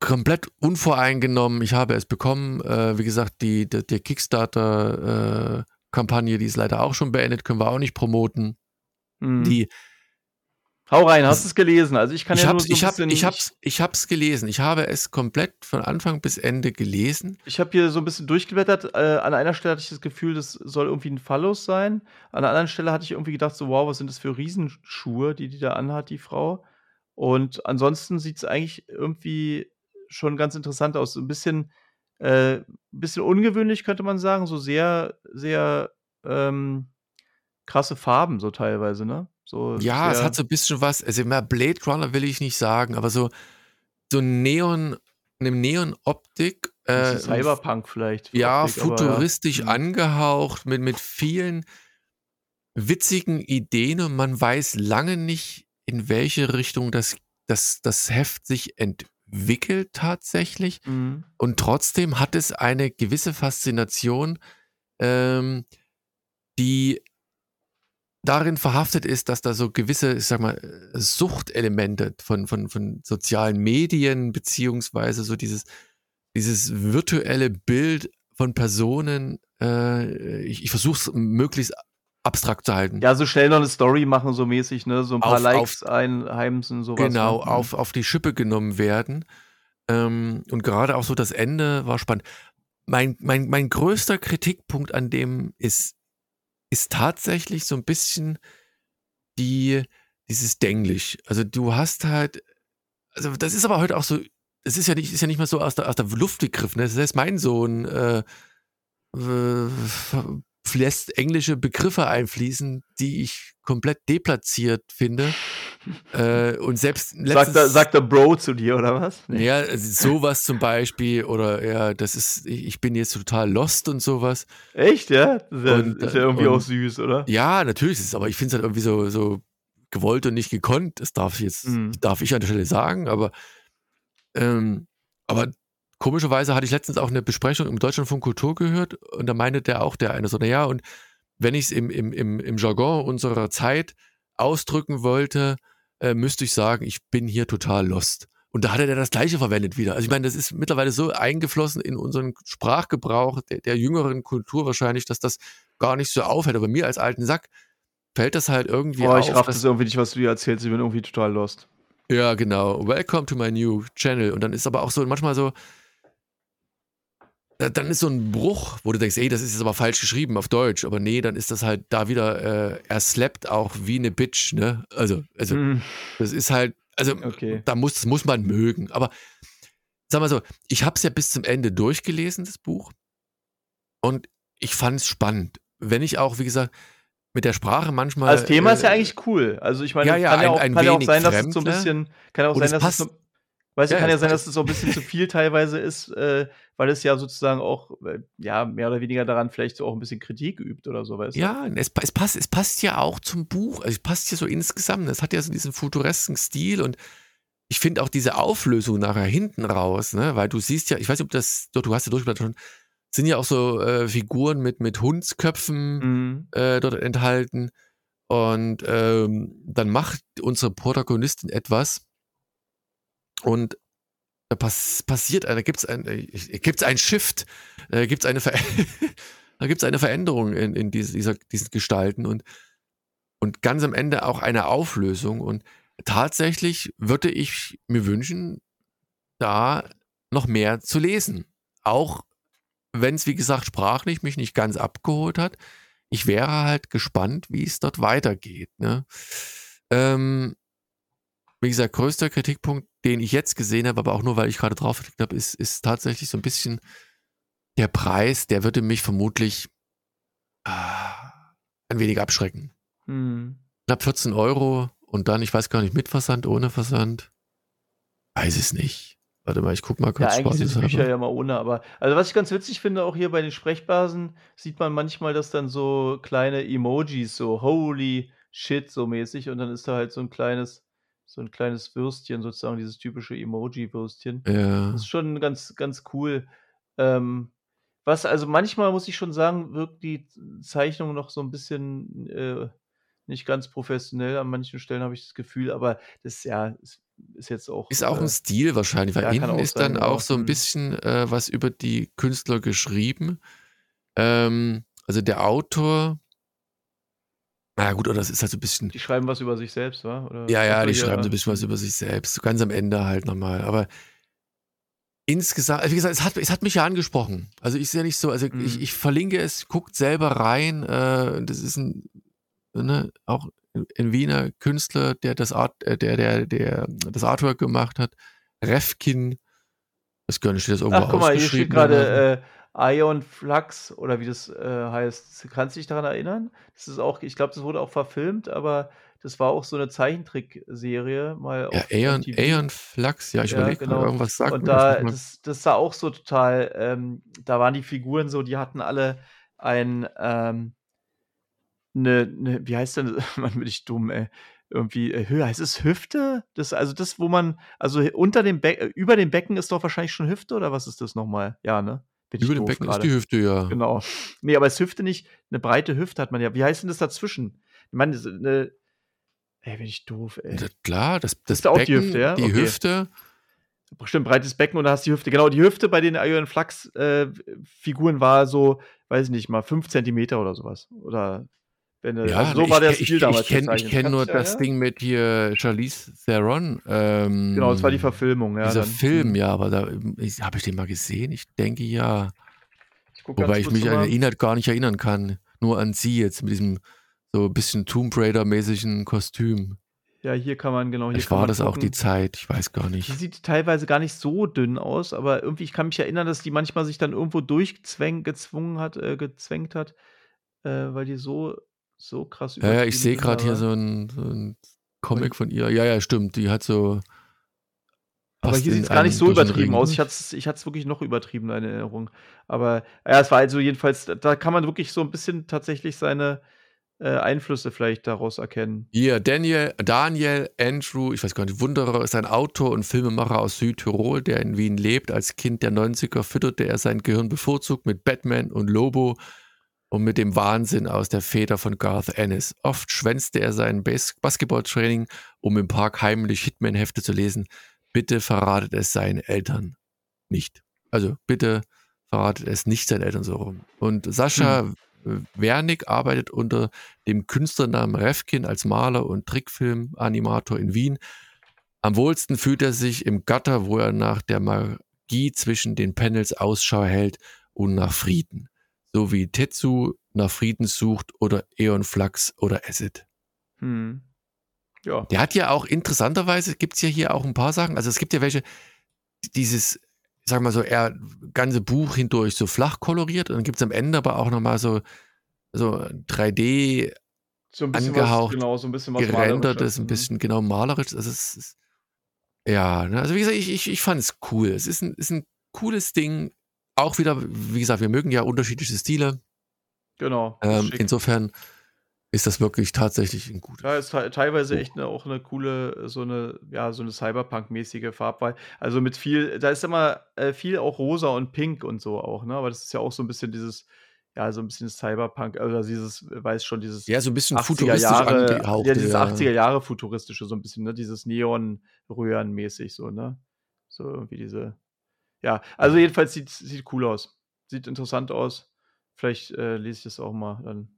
komplett unvoreingenommen. Ich habe es bekommen. Äh, wie gesagt, die die die Kickstarter, äh, die ist leider auch schon beendet, können wir auch nicht promoten. Mhm. Die Hau rein, hast du's gelesen? Also, ich kann ich ja nur so ich habe bisschen ich habe ich es ich habe es gelesen. Ich habe es komplett von Anfang bis Ende gelesen. Ich habe hier so 'n bisschen durchgeblättert. Äh, an einer Stelle hatte ich das Gefühl, das soll irgendwie 'n Phallus sein. An der anderen Stelle hatte ich irgendwie gedacht so: „Wow, was sind das für Riesenschuhe, die die da anhat, die Frau?“ Und ansonsten sieht's eigentlich irgendwie schon ganz interessant aus. So 'n bisschen äh, bisschen ungewöhnlich, könnte man sagen, so sehr, sehr, ähm, krasse Farben so teilweise, ne? So Ja, es hat so 'n bisschen was also, mehr Blade Runner will ich nicht sagen, aber so so Neon 'ne Neonoptik, äh, Cyberpunk vielleicht, ja, Optik, ja. futuristisch Mhm. angehaucht mit mit vielen witzigen Ideen und man weiß lange nicht, in welche Richtung das das das Heft sich entwickelt tatsächlich. Mhm. Und trotzdem hat es eine gewisse Faszination, ähm, die darin verhaftet ist, dass da so gewisse, ich sage mal, Suchtelemente von von von sozialen Medien beziehungsweise so dieses dieses virtuelle Bild von Personen, äh, ich ich versuche es möglichst abstrakt zu halten. Ja, so schnell noch 'ne Story machen so mäßig, ne? So 'n paar Auf Likes auf einheimsen, so was, Genau, ne? Mhm. auf auf die Schippe genommen werden. Ähm, und gerade auch so das Ende war spannend. Mein mein mein größter Kritikpunkt an dem ist ist tatsächlich so 'n bisschen die dieses Denglisch. Also, du hast halt also, das ist aber heute auch so es ist ja nicht ist ja nicht mal so aus der aus der Luft gegriffen, ne? Selbst mein Sohn, äh, äh, lässt englische Begriffe einfließen, die ich komplett deplatziert finde. Äh, und selbst Sagt er letztens sagt er Bro zu dir oder was? Ne. ja, also, so was zum Beispiel oder ja, das ist i ich bin jetzt total lost und so was. Echt, ja? Das ist ja Und, ist ja irgendwie auch und süß, oder? ja, natürlich ist es aber ich finde es halt irgendwie so so gewollt und nicht gekonnt. Das darf ich jetzt Mhm. darf ich an der Stelle sagen, aber ähm, aber komischerweise hatte ich letztens auch eine Besprechung im Deutschlandfunk Kultur gehört und da meinte der auch, der eine so, naja, und wenn ich es im, im, im, im Jargon unserer Zeit ausdrücken wollte, äh, müsste ich sagen, ich bin hier total lost. Und da hat er das Gleiche verwendet wieder. Also ich meine, das ist mittlerweile so eingeflossen in unseren Sprachgebrauch der, der jüngeren Kultur wahrscheinlich, dass das gar nicht so auffällt. Aber mir als alten Sack fällt das halt irgendwie Boah, ich auf. raff dass- das irgendwie nicht, was du dir erzählst. Ich bin irgendwie total lost. ja, genau. Welcome to my new channel. Und dann ist aber auch so manchmal so, dann ist so ein Bruch, wo du denkst, ey, das ist jetzt aber falsch geschrieben auf Deutsch. Aber nee, dann ist das halt da wieder, äh, er slappt auch wie eine Bitch, ne? Also, also Hm, das ist halt, also okay. da muss, das muss man mögen. Aber sag mal so, ich habe es ja bis zum Ende durchgelesen, das Buch. Und ich fand es spannend. Wenn ich auch, wie gesagt, mit der Sprache manchmal. Das Thema ist ja äh, eigentlich cool. Also ich meine, ja, ja, kann ja auch, ein kann ja auch sein, dass es so ein bisschen, kann auch sein, dass passt- es so, weißt du, Ja, kann ja sein, dass es so ein bisschen zu viel teilweise ist, äh, weil es ja sozusagen auch, äh, ja, mehr oder weniger daran vielleicht so auch ein bisschen Kritik übt oder so, weißt du? Ja, es, es, passt, es passt ja auch zum Buch. Also es passt ja so insgesamt. Es hat ja so diesen futuresken Stil und ich finde auch diese Auflösung nachher hinten raus, ne? weil du siehst ja, ich weiß nicht, ob das, du hast ja durchgeblättert schon, sind ja auch so äh, Figuren mit, mit Hundsköpfen Mhm. äh, dort enthalten. Und ähm, dann macht unsere Protagonistin etwas und da pass passiert, da gibt es ein, äh, gibt's ein Shift, äh, gibt es eine, da Veränderung in, in diese, dieser, diesen Gestalten und, und ganz am Ende auch eine Auflösung. Und tatsächlich würde ich mir wünschen, da noch mehr zu lesen. Auch wenn es, wie gesagt, sprachlich mich nicht ganz abgeholt hat. Ich wäre halt gespannt, wie es dort weitergeht. Ne? Ähm, wie gesagt, größter Kritikpunkt, den ich jetzt gesehen habe, aber auch nur, weil ich gerade drauf geklickt habe, ist, ist tatsächlich so ein bisschen der Preis, der würde mich vermutlich ah, ein wenig abschrecken. Mhm. Knapp 14 Euro und dann, ich weiß gar nicht, mit Versand, ohne Versand. Weiß es nicht. Warte mal, ich guck mal Ja, kurz. eigentlich sind. Bücher ja mal ohne, aber also was ich ganz witzig finde, auch hier bei den Sprechbasen, sieht man manchmal, dass dann so kleine Emojis, so holy shit, so mäßig, und dann ist da halt so ein kleines, so ein kleines Würstchen, sozusagen, dieses typische Emoji-Würstchen. Ja. Das ist schon ganz, ganz cool. Ähm, was, also manchmal muss ich schon sagen, wirkt die Zeichnung noch so ein bisschen äh, nicht ganz professionell. An manchen Stellen habe ich das Gefühl, aber das ja, ist, ist jetzt auch. Ist auch äh, ein Stil wahrscheinlich, weil ja, auch ist sein, dann auch so ein Mhm. bisschen äh, was über die Künstler geschrieben. Ähm, also der Autor, na gut, oder das ist halt so ein bisschen, Die schreiben was über sich selbst, wa? Oder ja, ja, die schreiben so ein bisschen was über sich selbst, so ganz am Ende halt nochmal. Aber insgesamt, also wie gesagt, es hat, es hat mich ja angesprochen. Also ich sehe nicht so, also ich, Mhm. ich verlinke es, guckt selber rein. Äh, das ist ein, ne, auch ein Wiener Künstler, der das Art, äh, der, der, der das Artwork gemacht hat. Refkin. Das gar nicht, steht das irgendwo Ach, guck mal, hier steht gerade Ion Flux oder wie das äh, heißt. Kannst du dich daran erinnern? Das ist auch, ich glaube, das wurde auch verfilmt, aber das war auch so eine Zeichentrickserie mal Ja, Aeon. Aeon Flux, ja, ich Ja, überlege genau. irgendwas sagt Und da, das, das sah auch so total, ähm, da waren die Figuren so, die hatten alle ein, ähm, ne, ne, wie heißt denn, man bin ich dumm, ey. Irgendwie, äh, Hö- heißt es Hüfte? Das, also das, wo man, also unter dem Becken, über dem Becken ist doch wahrscheinlich schon Hüfte oder was ist das nochmal? Ja, ne? Bin Über dem Becken ist gerade. die Hüfte, ja. Genau. Nee, aber ist Hüfte nicht, eine breite Hüfte hat man ja. Wie heißt denn das dazwischen? Ich meine, ist eine, ey, bin ich doof, ey. Ja, Klar, das, das ist auch die Becken, Hüfte, ja? die Okay. Hüfte, Bestimmt breites Becken und da hast du die Hüfte. Genau, die Hüfte bei den Iron Flux äh, Figuren war so, weiß ich nicht mal, 5 Zentimeter oder sowas. Oder wenn ja, also so ich, war der ich, Stil ich, damals. ich kenne ich kenn nur dich das erinnern? Ding mit hier Charlize Theron. Ähm, Genau, das war die Verfilmung, ja. dieser dann. Film, Hm. ja, aber da habe ich den mal gesehen. Ich denke ja. Ich Wobei ich mich an den Inhalt gar nicht erinnern kann. Nur an sie jetzt mit diesem so ein bisschen Tomb Raider-mäßigen Kostüm. Ja, hier kann man, genau, hier kann war das auch die gucken. Zeit, ich weiß gar Die nicht. sieht teilweise gar nicht so dünn aus, aber irgendwie, ich kann mich erinnern, dass die manchmal sich dann irgendwo durchgezwängt hat, äh, gezwängt hat, äh, weil die so, so krass Ja, ja, ich sehe gerade hier so ein, so Comic von ihr. Ja, ja, stimmt. Die hat so, aber hier sieht es gar nicht einen so übertrieben aus. Ich hatte es ich wirklich noch übertrieben in Erinnerung. Aber ja, es war also jedenfalls, da kann man wirklich so ein bisschen tatsächlich seine, äh, Einflüsse vielleicht daraus erkennen. Hier, Daniel, Daniel Andrew, ich weiß gar nicht, Wunderer, ist ein Autor und Filmemacher aus Südtirol, der in Wien lebt. Als Kind der 90er fütterte er sein Gehirn bevorzugt mit Batman und Lobo und mit dem Wahnsinn aus der Feder von Garth Ennis. Oft schwänzte er sein Bas Basketballtraining, um im Park heimlich Hitman-Hefte zu lesen. Bitte verratet es seinen Eltern nicht. Also bitte verratet es nicht seinen Eltern so rum. Und Sascha hm. Wernick arbeitet unter dem Künstlernamen Refkin als Maler und Trickfilmanimator in Wien. Am wohlsten fühlt er sich im Gatter, wo er nach der Magie zwischen den Panels Ausschau hält und nach Frieden so wie Tetsu nach Frieden sucht oder Eon Flux oder Acid. Hm. Ja. Der hat ja auch interessanterweise, gibt es ja hier auch ein paar Sachen, also es gibt ja welche, dieses, sag mal so, er ganze Buch hindurch so flach koloriert und dann gibt es am Ende aber auch nochmal so, so 3D so ein angehaucht, was, genau, so ein bisschen was gerendertes, ein mhm. bisschen genau malerisch. Also es ist, ja, ne? also wie gesagt, ich, ich, ich fand es cool. Es ist ein, ist ein cooles Ding auch wieder, wie gesagt, wir mögen ja unterschiedliche Stile. Genau. Ähm, insofern ist das wirklich tatsächlich ein guter. Ja, ist teilweise echt eine, auch eine coole, so eine, ja, so eine Cyberpunk-mäßige Farbwahl. Also mit viel, da ist immer äh, viel auch rosa und pink und so auch, ne? Aber das ist ja auch so ein bisschen dieses, ja, so ein bisschen Cyberpunk, oder dieses, weiß schon, dieses ja, so ein bisschen 80er futuristisch Jahre, ja, dieses ja. 80er Jahre futuristische, so ein bisschen, ne? Dieses Neon-Röhren-mäßig, so, ne? So irgendwie diese ja, also jedenfalls sieht sieht cool aus. Sieht interessant aus. Vielleicht, äh, lese ich das auch mal dann.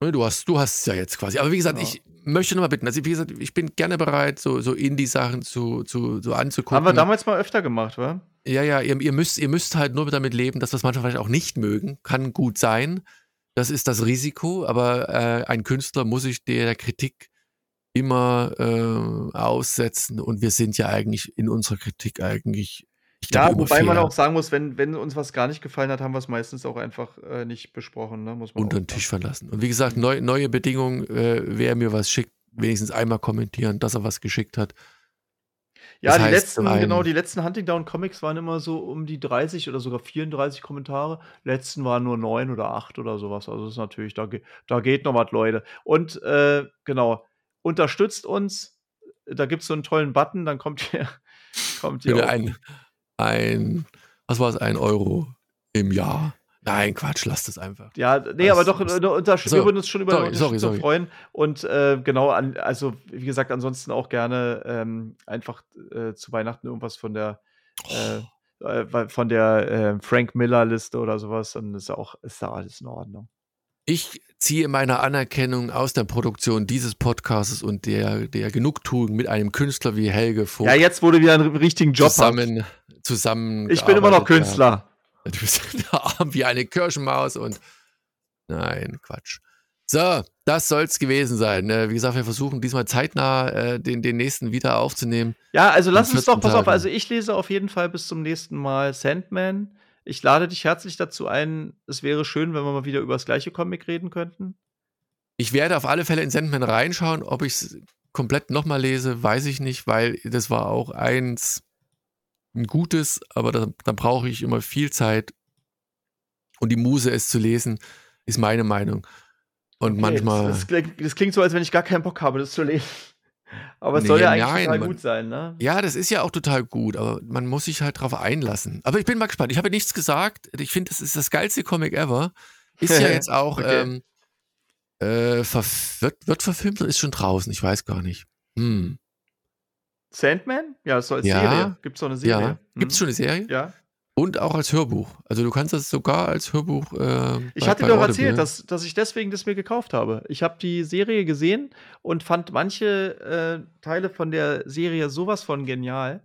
Du hast du hast es ja jetzt quasi. Aber wie gesagt, Genau. ich möchte noch mal bitten, also wie gesagt, ich bin gerne bereit, so so Indie-Sachen zu zu so Haben wir damals mal öfter gemacht, wa? Ja, ja, ihr ihr müsst ihr müsst halt nur damit leben, dass wir's manchmal vielleicht auch nicht mögen. Kann gut sein. Das ist das Risiko, aber, äh, ein Künstler muss sich der Kritik immer, äh, aussetzen und wir sind ja eigentlich in unserer Kritik eigentlich ja, wobei man auch sagen muss, wenn, wenn uns was gar nicht gefallen hat, haben wir es meistens auch einfach äh, nicht besprochen. Ne? Muss man Unter den Tisch verlassen. Und wie gesagt, neu, neue Bedingungen, äh, wer mir was schickt, wenigstens einmal kommentieren, dass er was geschickt hat. Ja, das die letzten, genau, die letzten Hunting Down Comics waren immer so um die 30 oder sogar 34 Kommentare. Letzten waren nur 9 oder 8 oder sowas. Also das ist natürlich, da, da geht noch was, Leute. Und äh, genau, unterstützt uns. Da gibt es so einen tollen Button, dann kommt hier, kommt hier ein, ein, was war es, ein Euro im Jahr. Nein, Quatsch, lasst es einfach. Ja, nee, das, aber doch, das, unter, so, wir würden uns schon über sorry, sorry, sorry. freuen. Und äh, genau, an, also wie gesagt, ansonsten auch gerne ähm, einfach äh, zu Weihnachten irgendwas von der oh. äh, von der äh, Frank Miller Liste oder sowas, dann ist auch ist da alles in Ordnung. Ich ziehe meine Anerkennung aus der Produktion dieses Podcasts und der, der Genugtuung mit einem Künstler wie Helge Vogt. Ja, jetzt wurde wieder einen richtigen Job zusammen, zusammen. Ich bin immer noch Künstler. Ja. Du bist arm wie eine Kirschenmaus und nein, Quatsch. So, das soll's gewesen sein. Ne? Wie gesagt, wir versuchen diesmal zeitnah äh, den, den nächsten wieder aufzunehmen. Ja, also lass uns doch, pass Tagen. auf, also ich lese auf jeden Fall bis zum nächsten Mal Sandman. Ich lade dich herzlich dazu ein. Es wäre schön, wenn wir mal wieder über das gleiche Comic reden könnten. Ich werde auf alle Fälle in Sandman reinschauen. Ob ich es komplett nochmal lese, weiß ich nicht, weil das war auch eins, ein gutes, aber da, da brauche ich immer viel Zeit und die Muse, es zu lesen, ist meine Meinung. Und okay, manchmal. Das, das, das, klingt so, als wenn ich gar keinen Bock habe, das zu lesen. Aber es nee, soll ja eigentlich nein, total man, gut sein, ne? Ja, das ist ja auch total gut, aber man muss sich halt drauf einlassen. Aber ich bin mal gespannt. Ich habe nichts gesagt. Ich finde, das ist das geilste Comic ever. Ist ja jetzt auch, okay. ähm, äh, wird, wird verfilmt oder ist schon draußen? Ich weiß gar nicht. Hm. Sandman? Ja, es soll als ja, Serie. Gibt es doch eine Serie? Ja. Hm. Gibt es schon eine Serie? Ja. Und auch als Hörbuch. Also du kannst das sogar als Hörbuch. Äh, ich hatte dir doch erzählt, dass, dass ich deswegen das mir gekauft habe. Ich habe die Serie gesehen und fand manche äh, Teile von der Serie sowas von genial.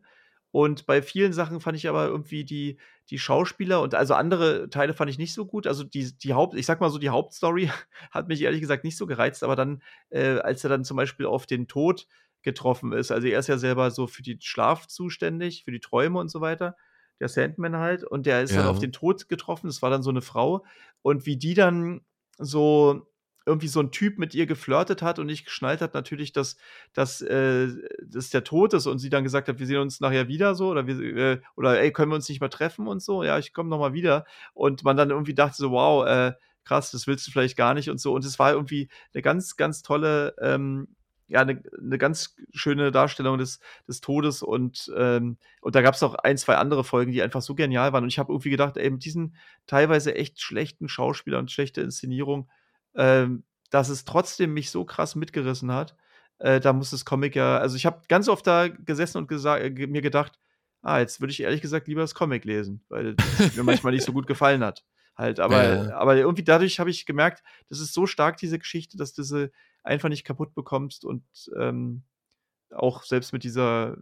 Und bei vielen Sachen fand ich aber irgendwie die, die Schauspieler und also andere Teile fand ich nicht so gut. Also die, die Haupt, ich sag mal so, die Hauptstory hat mich ehrlich gesagt nicht so gereizt, aber dann, äh, als er dann zum Beispiel auf den Tod getroffen ist, also er ist ja selber so für den Schlaf zuständig, für die Träume und so weiter der Sandman halt, und der ist ja. dann auf den Tod getroffen. Das war dann so eine Frau. Und wie die dann so irgendwie so ein Typ mit ihr geflirtet hat und nicht geschnallt hat, natürlich, dass, dass, äh, dass der Tod ist und sie dann gesagt hat, wir sehen uns nachher wieder so oder wir, äh, oder ey, können wir uns nicht mehr treffen und so, ja, ich komme nochmal wieder. Und man dann irgendwie dachte so, wow, äh, krass, das willst du vielleicht gar nicht und so. Und es war irgendwie eine ganz, ganz tolle, ähm, ja, eine, eine ganz schöne Darstellung des, des Todes und, ähm, und da gab es auch ein, zwei andere Folgen, die einfach so genial waren. Und ich habe irgendwie gedacht, ey, mit diesen teilweise echt schlechten Schauspielern und schlechter Inszenierung, ähm, dass es trotzdem mich so krass mitgerissen hat. Äh, da muss das Comic ja, also ich habe ganz oft da gesessen und äh, mir gedacht, ah, jetzt würde ich ehrlich gesagt lieber das Comic lesen, weil es mir manchmal nicht so gut gefallen hat. Halt, aber, ja. aber irgendwie dadurch habe ich gemerkt, das ist so stark, diese Geschichte, dass sie einfach nicht kaputt bekommst und ähm, auch selbst mit dieser,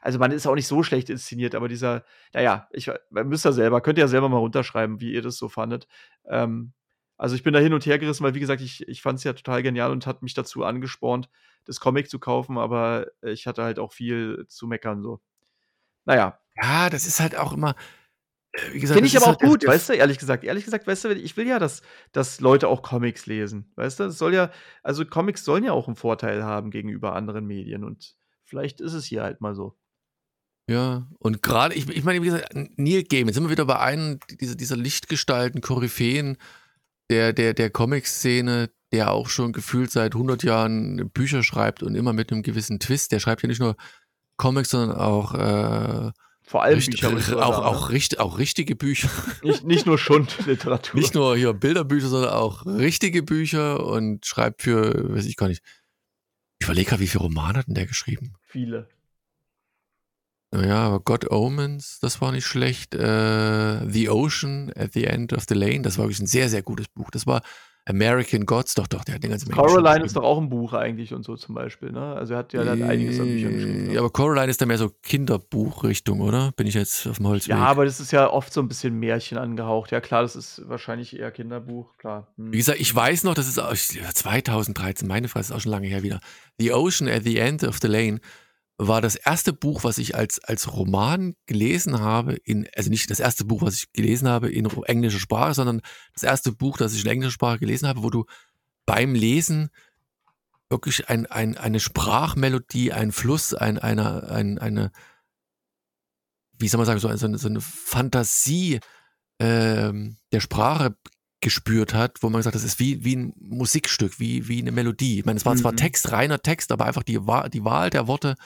also man ist auch nicht so schlecht inszeniert, aber dieser, naja, ich müsst ja selber, könnt ihr ja selber mal runterschreiben, wie ihr das so fandet. Ähm, also ich bin da hin und her gerissen, weil wie gesagt, ich, ich fand es ja total genial und hat mich dazu angespornt, das Comic zu kaufen, aber ich hatte halt auch viel zu meckern so. Naja. Ja, das ist halt auch immer, Finde ich aber auch halt gut, weißt du, ehrlich gesagt. Ehrlich gesagt, weißt du, ich will ja, dass, dass Leute auch Comics lesen. Weißt du, es soll ja, also Comics sollen ja auch einen Vorteil haben gegenüber anderen Medien und vielleicht ist es hier halt mal so. Ja, und gerade, ich, ich meine, wie gesagt, Neil Gaiman, jetzt sind wir wieder bei einem dieser, dieser Lichtgestalten, Koryphäen der, der, der Comic-Szene, der auch schon gefühlt seit 100 Jahren Bücher schreibt und immer mit einem gewissen Twist. Der schreibt ja nicht nur Comics, sondern auch äh, vor allem Richt, Bücher. Auch, auch, richt, auch richtige Bücher. Nicht, nicht nur Schundliteratur. Nicht nur hier Bilderbücher, sondern auch richtige Bücher und schreibt für, weiß ich gar nicht. Ich überlege gerade, wie viele Romane hat denn der geschrieben? Viele. Naja, aber God Omens, das war nicht schlecht. Äh, the Ocean at the End of the Lane, das war wirklich ein sehr, sehr gutes Buch. Das war American Gods, doch, doch, der hat den ganzen Coraline ist doch auch ein Buch eigentlich und so zum Beispiel, ne? Also er hat ja dann einiges an Büchern geschrieben. Ne? Ja, aber Coraline ist dann mehr so Kinderbuchrichtung, oder? Bin ich jetzt auf dem Holzweg? Ja, aber das ist ja oft so ein bisschen Märchen angehaucht. Ja, klar, das ist wahrscheinlich eher Kinderbuch, klar. Hm. Wie gesagt, ich weiß noch, das ist auch 2013, meine Frage ist auch schon lange her wieder. The Ocean at the End of the Lane war das erste Buch, was ich als, als Roman gelesen habe, in, also nicht das erste Buch, was ich gelesen habe in englischer Sprache, sondern das erste Buch, das ich in englischer Sprache gelesen habe, wo du beim Lesen wirklich ein, ein, eine Sprachmelodie, ein Fluss, ein, eine, ein, eine, wie soll man sagen, so eine, so eine Fantasie ähm, der Sprache gespürt hat, wo man gesagt hat, das ist wie, wie ein Musikstück, wie, wie eine Melodie. Ich meine, es war zwar mhm. Text, reiner Text, aber einfach die, die Wahl der Worte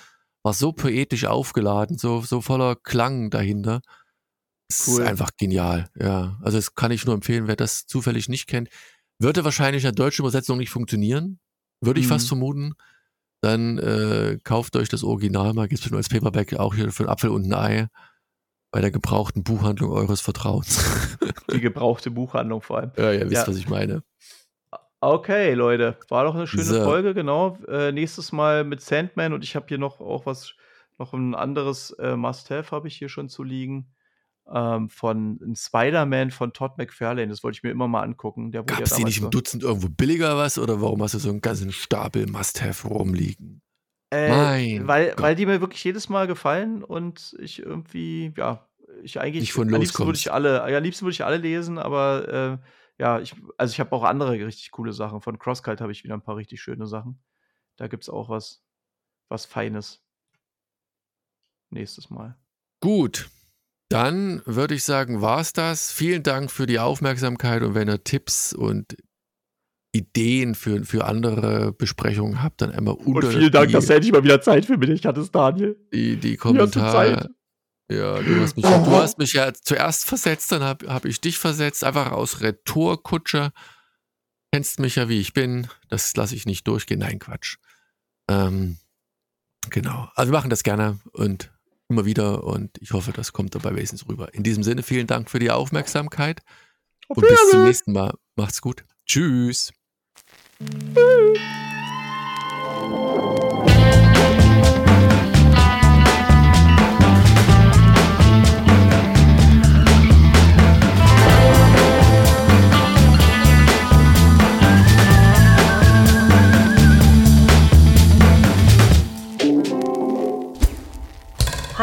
war so poetisch aufgeladen, so, so voller Klang dahinter. Das cool. ist einfach genial, ja. Also das kann ich nur empfehlen, wer das zufällig nicht kennt. Würde wahrscheinlich in der deutschen Übersetzung nicht funktionieren, würde ich mhm. fast vermuten. Dann äh, kauft euch das Original mal, gibt es nur als Paperback auch hier für einen Apfel und ein Ei bei der gebrauchten Buchhandlung eures Vertrauens. Die gebrauchte Buchhandlung vor allem. Ja, ihr wisst, ja. was ich meine. Okay, Leute, war doch eine schöne so. Folge, genau. Äh, nächstes Mal mit Sandman und ich habe hier noch auch was, noch ein anderes äh, Must-Have habe ich hier schon zu liegen. Ähm, von Spider-Man von Todd McFarlane. Das wollte ich mir immer mal angucken. Gab es die nicht im Dutzend irgendwo billiger was oder warum hast du so einen ganzen Stapel Must-Have rumliegen? Äh, mein weil, weil die mir wirklich jedes Mal gefallen und ich irgendwie, ja, ich eigentlich, nicht von am liebsten würde ich alle, ja, am liebsten würde ich alle lesen, aber äh, ja, ich, also ich habe auch andere richtig coole Sachen. Von CrossCult habe ich wieder ein paar richtig schöne Sachen. Da gibt es auch was, was Feines. Nächstes Mal. Gut. Dann würde ich sagen, war's das. Vielen Dank für die Aufmerksamkeit und wenn ihr Tipps und Ideen für, für andere Besprechungen habt, dann einmal unter. Und vielen Dank, die, dass du endlich mal wieder Zeit für mich hattest, Daniel. Die, die Kommentare. Ja, du hast mich, du hast mich ja zuerst versetzt, dann habe hab ich dich versetzt, einfach aus Retourkutscher. Kennst mich ja, wie ich bin. Das lasse ich nicht durchgehen. Nein, Quatsch. Ähm, genau. Also wir machen das gerne und immer wieder und ich hoffe, das kommt dabei wesentlich rüber. In diesem Sinne, vielen Dank für die Aufmerksamkeit und bis zum nächsten Mal. Macht's gut. Tschüss. Tschüss.